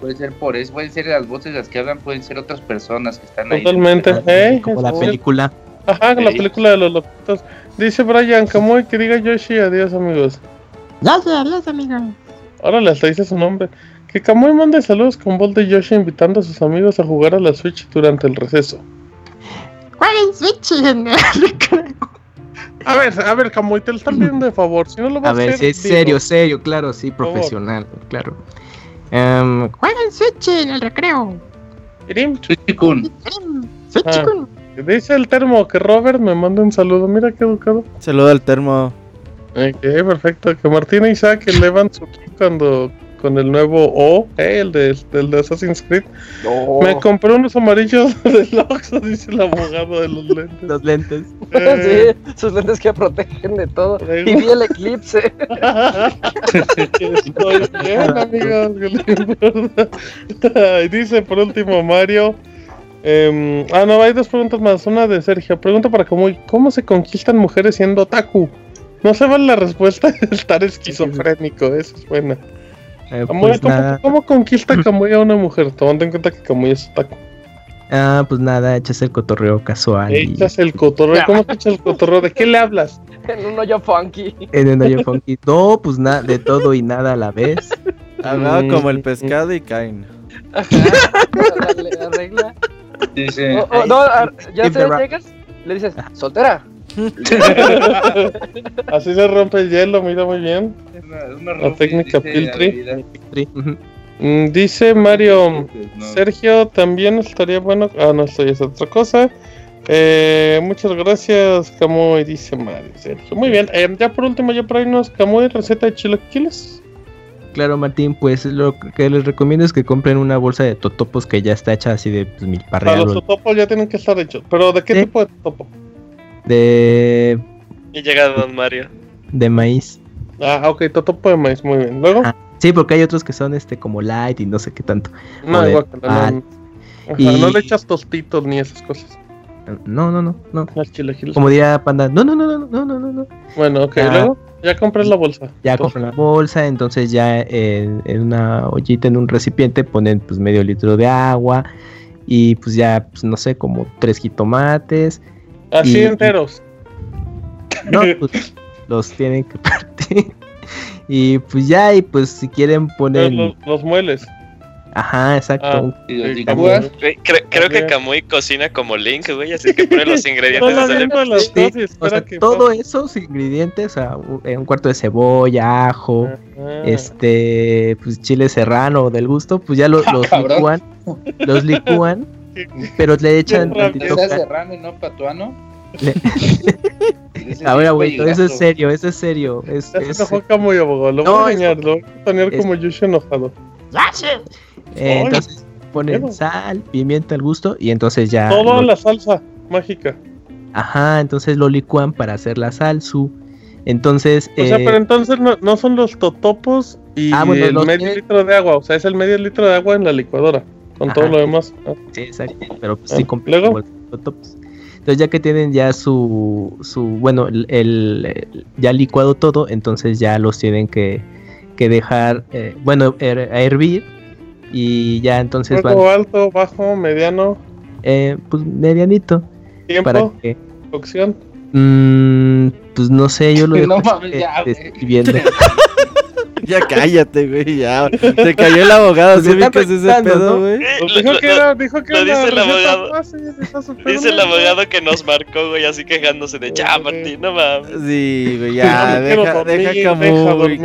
puede ser por eso, pueden ser las voces las que hablan, pueden ser otras personas que están ahí. Totalmente. Eh, como la es- película. Ajá, la Sí. película de los loquitos. Dice Brian, Camuy, que diga Yoshi, adiós amigos. Gracias, adiós, amigo. Órale, hasta dice su nombre. Que Camuy mande saludos con voz de Yoshi invitando a sus amigos a jugar a la Switch durante el receso. Jueguen Switch en A ver, a ver, Camuy, te lo están pidiendo de favor. Si no lo vas A ver, hacer, sí, dilo. serio, serio, claro, sí, profesional, claro. Em, Jueguen Switch en el recreo. Irim, Switch-kun. Dice el termo que Robert me manda un saludo. Mira qué educado. Saludo al termo. Ok, perfecto. Que Martín y Isaac elevan su ki cuando con el nuevo O, eh, el de, el de Assassin's Creed. No. Me compré unos amarillos del Oxxo, dice el abogado de los lentes. Los lentes. Eh, sí, sus lentes que protegen de todo. Y vi el eclipse. Estoy bien, amigos. dice por último Mario. Em, ah, no, hay dos preguntas más. Una de Sergio. Pregunta para Kamui: ¿Cómo se conquistan mujeres siendo otaku? No se vale la respuesta de estar esquizofrénico. Eso es buena. Eh, Kamui, pues ¿cómo, cómo conquista Kamui a una mujer? Tomando en cuenta que Kamui es otaku. ah, pues nada, echas el cotorreo casual. y- Echas el cotorreo. ¿Cómo te echas el cotorreo? ¿De qué le hablas? en un hoyo funky. En el hoyo funky. No, pues nada, de todo y nada a la vez. Hablaba Mm, como el mm, pescado y Cain. Arregla- arregla. Dice, Oh, oh, no, ya ra- llegas, le dices, soltera. Así se rompe el hielo, mira muy bien. una- una La técnica ujú. Mm, Dice Mario. No. Sergio, también estaría bueno. Ah, no, esto ya es otra cosa. Eh, muchas gracias, Camuy, dice Mario. Sergio. Muy bien, eh, ya por último, ya por ahí nos Camuy, receta de chilaquiles claro, Martín, pues lo que les recomiendo es que compren una bolsa de totopos que ya está hecha así de pues, mil Para los totopos ya tienen que estar hechos. ¿Pero de qué tipo de totopo? De. Y llega Don Mario. De maíz. Ah, ok, totopo de maíz, muy bien. Luego. Ah, sí, porque hay otros que son este como light y no sé qué tanto. No, igual, no, no. No le echas tostitos ni esas cosas. No, no, no, no. Como diría Panda, no, no, no, no, no, no, no. Bueno, ok, ah, luego ya compré la bolsa. Ya compran la bolsa, entonces ya en, en una ollita, en un recipiente, ponen pues medio litro de agua y pues ya, pues no sé, como tres jitomates. Así y- enteros. No, pues los tienen que partir. y pues ya, y pues si quieren poner... Los, los mueles. Ajá, exacto. Ah. Y los. Güey, Creo, que. Kamui cocina como Link, güey, así que pone los ingredientes. Sí, o sea, que todo pase. esos ingredientes, o sea, un, eh, un cuarto de cebolla, ajo, Ah. este, pues chile serrano del gusto, pues ya lo- Ah, los cabrón. licúan, los licúan, pero le echan tantito serrano y no patuano. le- Ese A sí ver, es abuelito, eso es serio, eso es serio. Es, es- enojó Camuy, abogado. Lo No, voy a es- engañar, lo voy a tener es- como Yoshi enojado. Eh, entonces ponen sal, pimienta al gusto y entonces ya. Toda lo- la salsa mágica. Ajá, entonces lo licúan para hacer la salsu. Entonces, O sea, eh, pero entonces no, no son los totopos y Ah, bueno, el los medio litro de agua. O sea, es el medio litro de agua en la licuadora. Con todo lo demás. Ah, Sí, exacto. Pero pues, Ah, sí como los tops. Entonces ya que tienen ya su, su bueno, el, el- el- ya licuado todo, entonces ya los tienen que, que dejar, eh, bueno, her- a hervir y ya entonces van, Fuego alto, bajo, mediano, eh, pues medianito tiempo, para que, cocción. mm, pues no sé, yo lo dejo No ya, güey. Ya cállate, güey, ya. Te cayó el abogado, Pues ¿sí ubicas ese pedo, güey? Lo- dijo lo- que era, dijo que lo era dice el abogado. fácil, Dice el abogado que nos marcó, güey, así quejándose de ya, Martín, no mames. Sí, güey, ya, deja, dormir, deja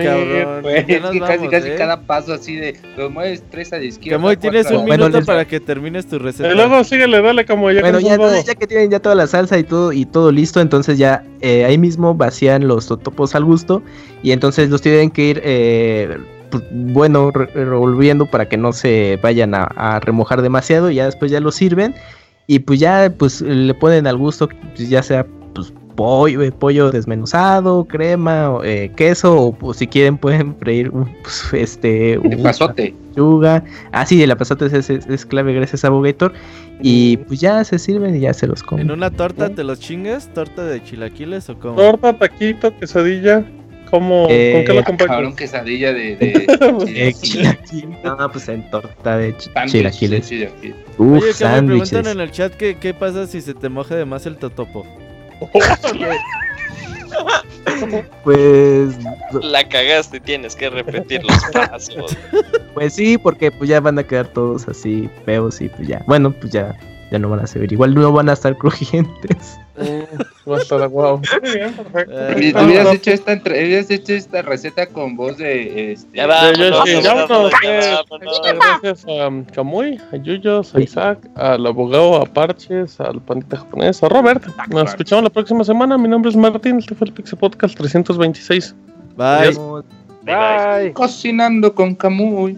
cabrón. Güey, Ya es nos que casi, vamos, casi ¿eh? cada paso así de los mueves tres a la izquierda. Camuy, tienes un Bueno, minuto les- para que termines tu receta. Y luego síguele, dale como ya Bueno, entonces, ya que tienen ya toda la salsa y todo y todo listo, entonces ya eh, ahí mismo vacían los totopos al gusto y entonces los tienen que ir, eh, pues, bueno, re- revolviendo para que no se vayan a, a remojar demasiado y ya después ya los sirven y pues ya pues le ponen al gusto, pues, ya sea pues pollo, eh, pollo desmenuzado, crema, eh, queso o pues, si quieren pueden freír un, pues, este un- pasote. lechuga. Ah, sí, el apazote es, es- es clave gracias a Bogator. Y pues ya se sirven y ya se los comen. ¿En una torta te los chingas? ¿Torta de chilaquiles o cómo? Torta, taquito, quesadilla. ¿Cómo, Eh, ¿Con qué lo Ah, Cabrón, acompañas? quesadilla de. de sí, chilaquiles. No, pues en torta de ch- chilaquiles. Uf, Oye, que me sándwiches. preguntan en el chat que qué pasa si se te moja de más el totopo. Pues, La cagaste, tienes que repetir los pasos. pues sí, porque pues ya van a quedar todos así feos y pues ya. Bueno, pues ya, ya no van a servir. Igual no van a estar crujientes. Estar guau. Muy bien, perfecto. Eh, Hubi- Hubieras hecho esta hubieras hecho esta receta con voz de este Ya va. Eh. Gracias a Camuy, a Yuyos, a Isaac, al abogado, a Parches, al pandita japonés, a Robert. Nos escuchamos la próxima semana. Mi nombre es Martín, este fue el Pixel Podcast 326. Bye. Bye. Cocinando con Camuy.